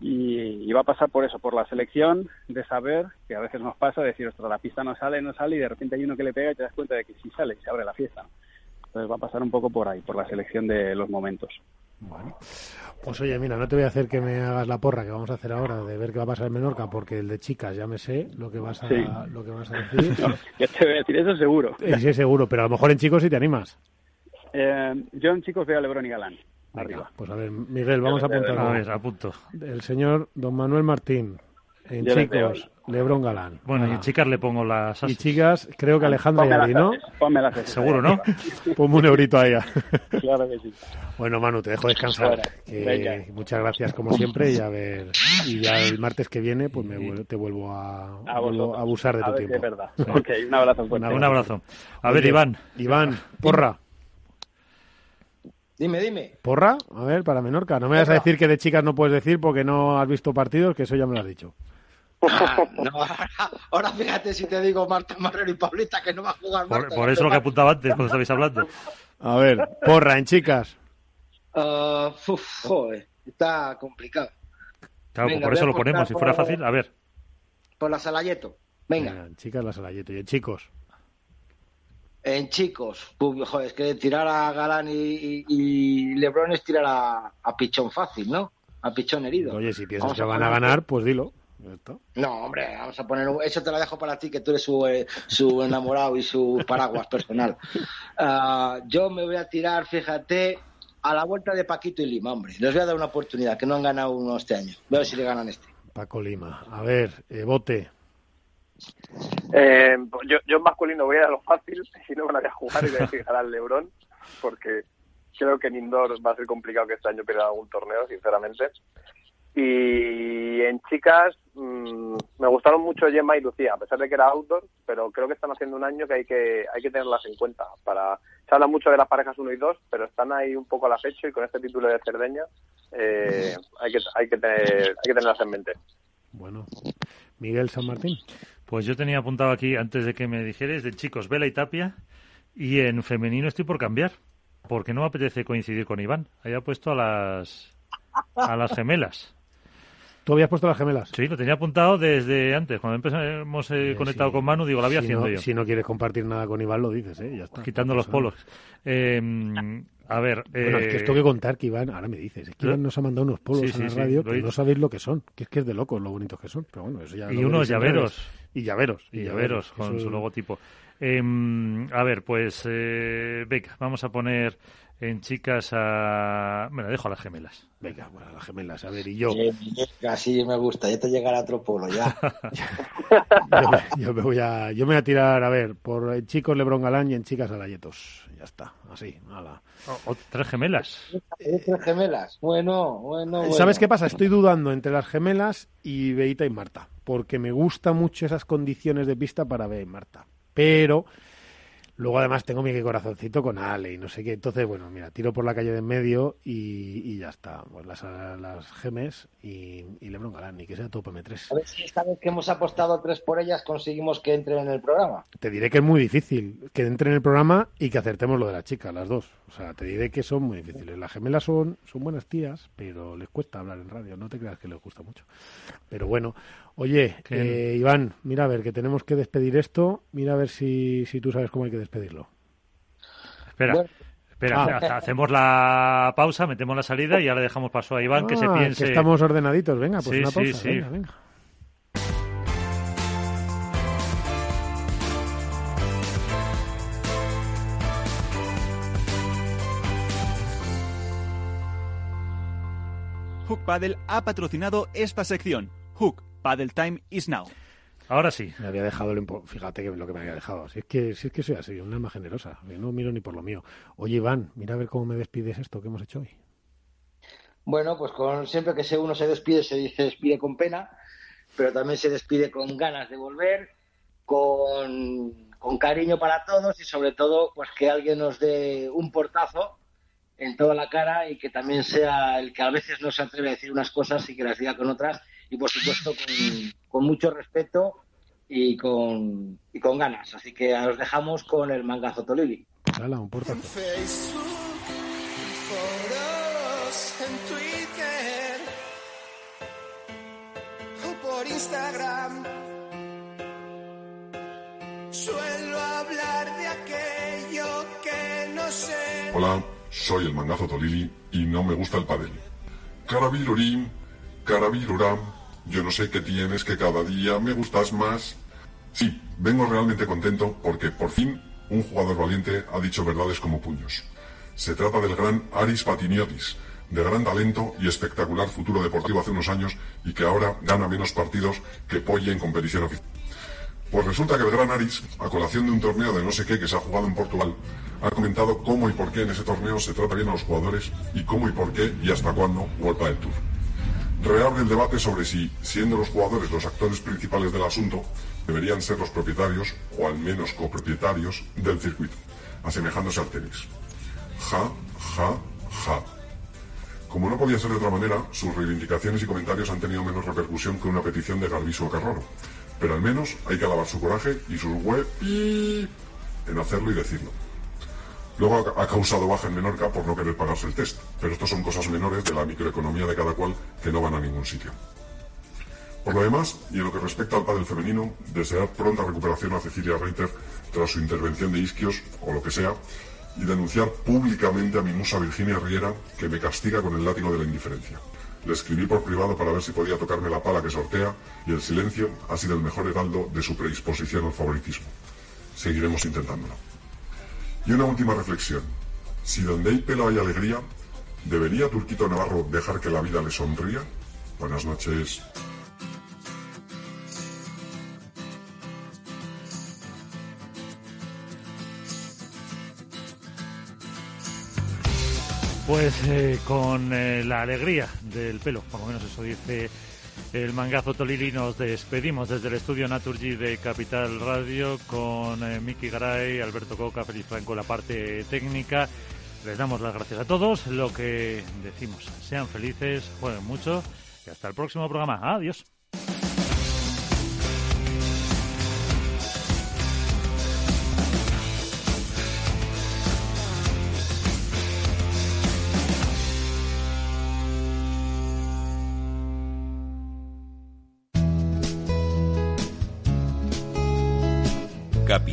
Y, va a pasar por eso, por la selección de saber, que a veces nos pasa, decir, ostras, la pista no sale, no sale, y de repente hay uno que le pega y te das cuenta de que sí sale y se abre la fiesta. Entonces va a pasar un poco por ahí, por la selección de los momentos. Bueno, pues oye, mira, no te voy a hacer que me hagas la porra que vamos a hacer ahora de ver qué va a pasar en Menorca, porque el de chicas ya me sé lo que vas a, lo que vas a decir. ya te voy a decir eso seguro. Sí, seguro, pero a lo mejor en chicos sí te animas. Eh, yo en chicos veo a Lebron y Galán. Arriba. Pues a ver, Miguel, vamos a apuntar. A ver, punto. El señor Don Manuel Martín. En chicos, Lebron Galán. Bueno, y en chicas le pongo las Y chicas, creo que Alejandra y Adri, ¿no? Ponme las Seguro, ¿no? Ponme un eurito a ella. claro que sí. Bueno, Manu, te dejo descansar. muchas gracias, como siempre, y a ver... Y ya el martes que viene, pues me, te vuelvo a, a, abusar de tu tiempo. es verdad. Ok, un abrazo. Un abrazo. A ver, Iván. Iván, porra. Dime, dime. ¿Porra? A ver, para Menorca. No me vas a decir que de chicas no puedes decir porque no has visto partidos, que eso ya me lo has dicho. Ah, no, ahora, fíjate si te digo Marta Marrero y Paulita que no va a jugar Por, por eso lo que apuntaba antes cuando estabais hablando. A ver, porra en chicas. Uh, joder, está complicado. Claro, por eso lo ponemos. Si fuera fácil, a ver. Por la Salayeto. Venga. en chicas la Salayeto. Y en chicos. En chicos, joder, es que tirar a Galán y, Lebron es tirar a, Pichón fácil, ¿no? A Pichón herido. Oye, si piensas que van a ganar, pues dilo. No, hombre, vamos a poner. Eso te lo dejo para ti, que tú eres su, eh, su enamorado y su paraguas personal. Ah, yo me voy a tirar, fíjate, a la vuelta de Paquito y Lima, hombre. Les voy a dar una oportunidad, que no han ganado uno este año. Ver si le ganan este. Paco Lima. A ver, eh, bote. Eh, yo, yo en masculino voy a ir a lo fácil y no van a jugar y voy a decir al Lebron, porque creo que en indoor va a ser complicado que este año pierda algún torneo, sinceramente. Y en chicas mm, me gustaron mucho Gemma y Lucía, a pesar de que era outdoor, pero creo que están haciendo un año que hay que hay que tenerlas en cuenta. Para se habla mucho de las parejas 1 y 2, pero están ahí un poco al acecho y con este título de Cerdeña eh, hay que hay que tener, hay que tenerlas en mente. Bueno, Miguel San Martín. Pues yo tenía apuntado aquí antes de que me dijeres de chicos Vela y Tapia y en femenino estoy por cambiar porque no me apetece coincidir con Iván. Haya puesto a las a las gemelas. ¿Tú habías puesto las gemelas? Sí, lo tenía apuntado desde antes. Cuando empezamos eh, eh conectado con Manu, digo, la había haciendo yo. Si no quieres compartir nada con Iván, lo dices, ¿eh? Ya está. Quitando los polos. Em, a ver. Bueno, es que esto que contar que Iván, ahora me dices, es que Iván nos ha mandado unos polos en la radio que no sabéis lo que son, que es que es de locos lo bonitos que son. Pero bueno, eso ya y unos llaveros. Y llaveros. Y, llaveros, con su logotipo. Em, a ver, pues, eh, venga, vamos a poner en chicas a... Me la dejo a las gemelas. Venga, bueno, a las gemelas, a ver, y yo... Así me gusta, ya te llegará otro polo, ya. yo, me, voy a, yo me voy a tirar, a ver, por en chicos Lebron Galán y en chicas Alayetos. Ya está, así, nada. O, tres gemelas. Tres gemelas, bueno, bueno, ¿Sabes qué pasa? Estoy dudando entre las gemelas y Beita y Marta, porque me gustan mucho esas condiciones de pista para Bea y Marta. Pero Luego además tengo mi corazoncito con Ale y no sé qué. Entonces, bueno, mira, tiro por la calle de en medio y, ya está. Pues las, las gemes y, y Lebron Galán, y que sea top M3. A ver si esta vez que hemos apostado tres por ellas conseguimos que entren en el programa. Te diré que es muy difícil que entren en el programa y que acertemos lo de la chica, las dos. O sea, te diré que son muy difíciles. Las gemelas son, son buenas tías, pero les cuesta hablar en radio. No te creas que les gusta mucho. Pero bueno, Oye, eh, Iván, mira a ver, que tenemos que despedir esto. Mira a ver si, si tú sabes cómo hay que despedirlo. Espera. Espera, ah. hacemos la pausa, metemos la salida y ahora dejamos paso a Iván que se ah, piense. Que estamos ordenaditos, venga, pues una pausa. Sí, venga, venga. Hook Paddle ha patrocinado esta sección. Hook Paddle Time is now. Ahora sí. Me había dejado lo Fíjate que lo que me había dejado. Si es que, si es que soy así, una alma generosa. No miro ni por lo mío. Oye, Iván, mira a ver cómo me despides esto que hemos hecho hoy. Bueno, pues con, siempre que uno se despide, se dice despide con pena, pero también se despide con ganas de volver, con, con cariño para todos y sobre todo, pues que alguien nos dé un portazo en toda la cara y que también sea el que a veces no se atreve a decir unas cosas y que las diga con otras y por supuesto con, mucho respeto y con, y con ganas. Así que os dejamos con el manga Zotolili. Hala, un por Instagram. Suelo hablar de aquello que no sé. Hola, soy el mangazo Tolili y no me gusta el padel. Carabirorim, carabiroram, yo no sé qué tienes que cada día me gustas más. Sí, vengo realmente contento porque por fin un jugador valiente ha dicho verdades como puños. Se trata del gran Aris Patiniotis, de gran talento y espectacular futuro deportivo hace unos años y que ahora gana menos partidos que Polle en competición oficial. Pues resulta que el gran Aris, a colación de un torneo de no sé qué que se ha jugado en Portugal, ha comentado cómo y por qué en ese torneo se trata bien a los jugadores y cómo y por qué y hasta cuándo vuelta el Tour. Reabre el debate sobre si, siendo los jugadores los actores principales del asunto, deberían ser los propietarios, o al menos copropietarios, del circuito, asemejándose al tenis. Ja, ja, ja. Como no podía ser de otra manera, sus reivindicaciones y comentarios han tenido menos repercusión que una petición de Garbiso o. Pero al menos hay que alabar su coraje y sus web en hacerlo y decirlo. Luego ha causado baja en Menorca por no querer pagarse el test, pero estos son cosas menores de la microeconomía de cada cual que no van a ningún sitio. Por lo demás, y en lo que respecta al pádel femenino, desear pronta recuperación a Cecilia Reiter tras su intervención de isquios o lo que sea, y denunciar públicamente a mi musa Virginia Riera, que me castiga con el látigo de la indiferencia. Le escribí por privado para ver si podía tocarme la pala que sortea, y el silencio ha sido el mejor heraldo de su predisposición al favoritismo. Seguiremos intentándolo. Y una última reflexión. Si donde hay pelo hay alegría, ¿debería Turquito Navarro dejar que la vida le sonría? Buenas noches. Pues eh, con eh, la alegría del pelo, por lo menos eso dice el mangazo Tolili. Nos despedimos desde el estudio Naturgy de Capital Radio con eh, Miki Garay, Alberto Coca, Feliz Franco, la parte técnica. Les damos las gracias a todos. Lo que decimos, sean felices, jueguen mucho y hasta el próximo programa. Adiós.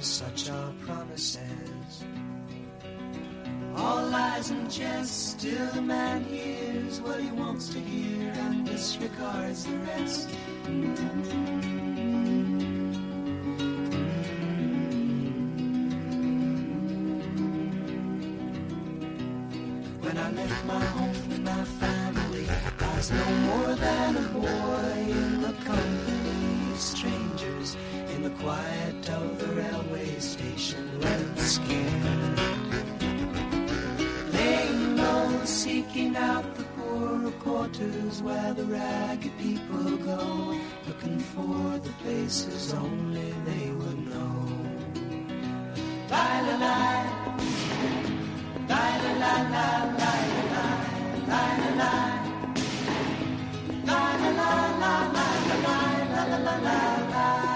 Such are promises. All lies and jest, still the man hears what he wants to hear and disregards the rest. When I left my home and my family, I was no more than a boy in the company of strangers in the quiet scared. Laying low, seeking out the poorer quarters where the ragged people go, looking for the places only they would know. Lie, la, lie. Lie, la, la, la, lie, la, lie, lie, la, lie. Lie, la, la, la, lie, la, lie, la, la, la, la,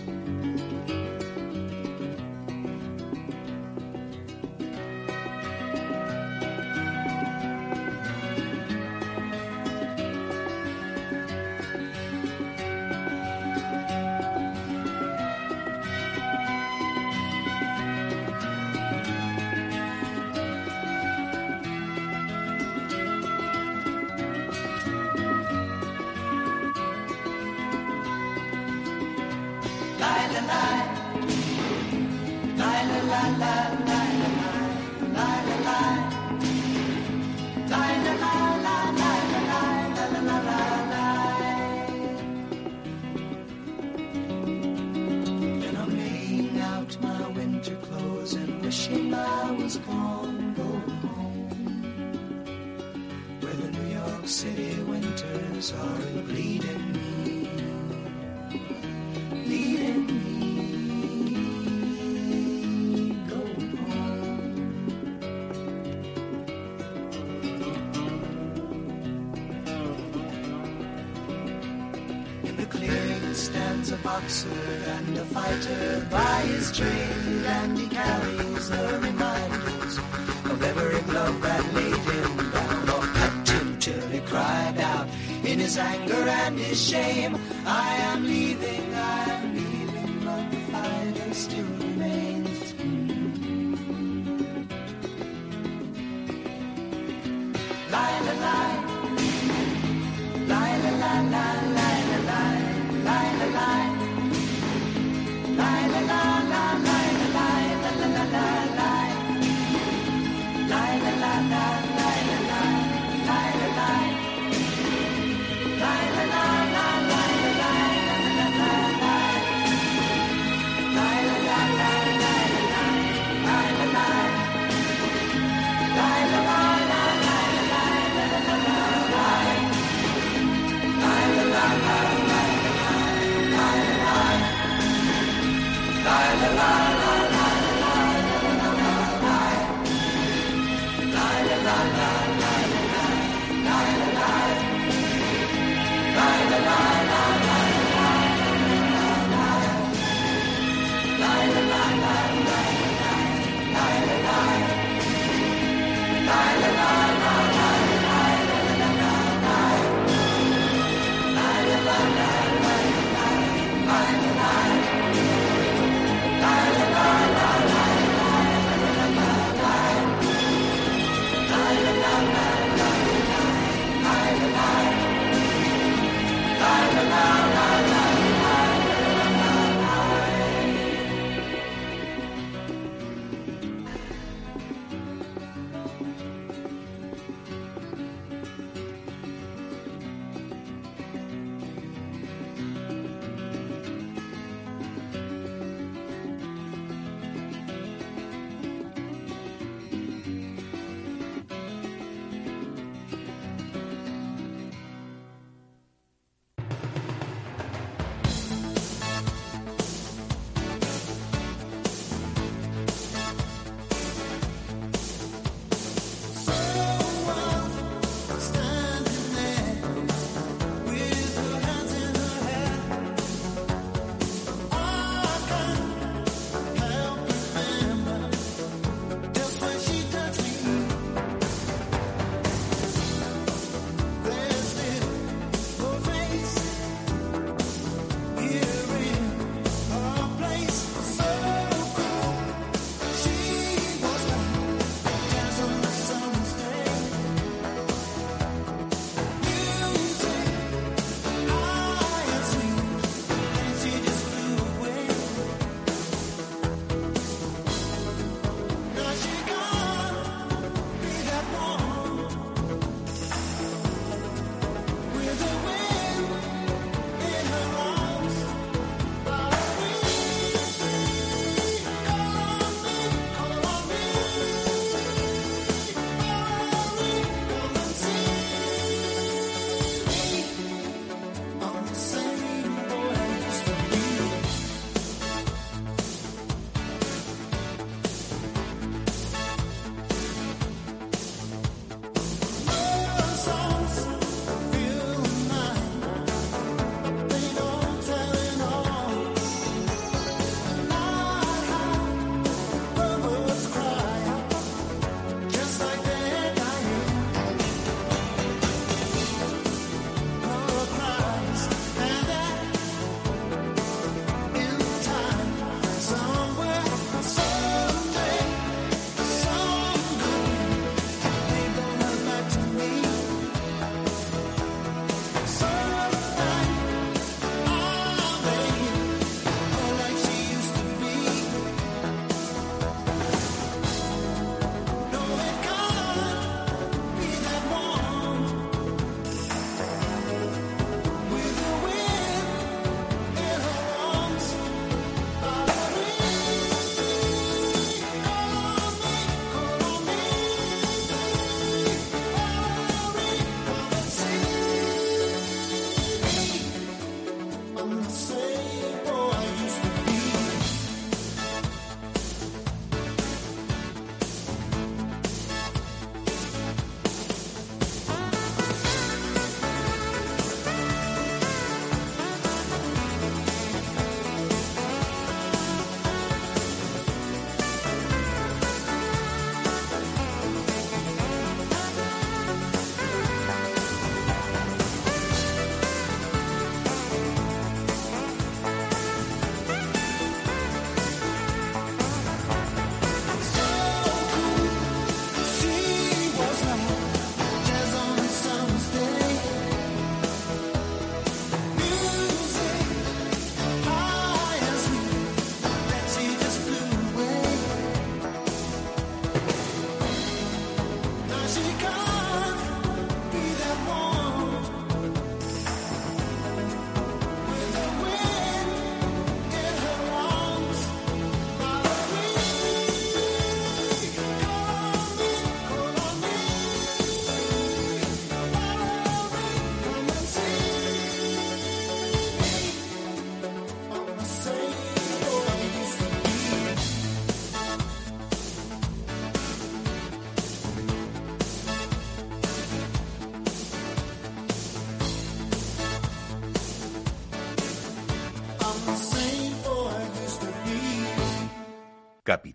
City winters are bleeding by his trade, and he carries the reminders of every blow that laid him down or cut him till he cried out in his anger and his shame.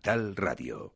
Capital Radio.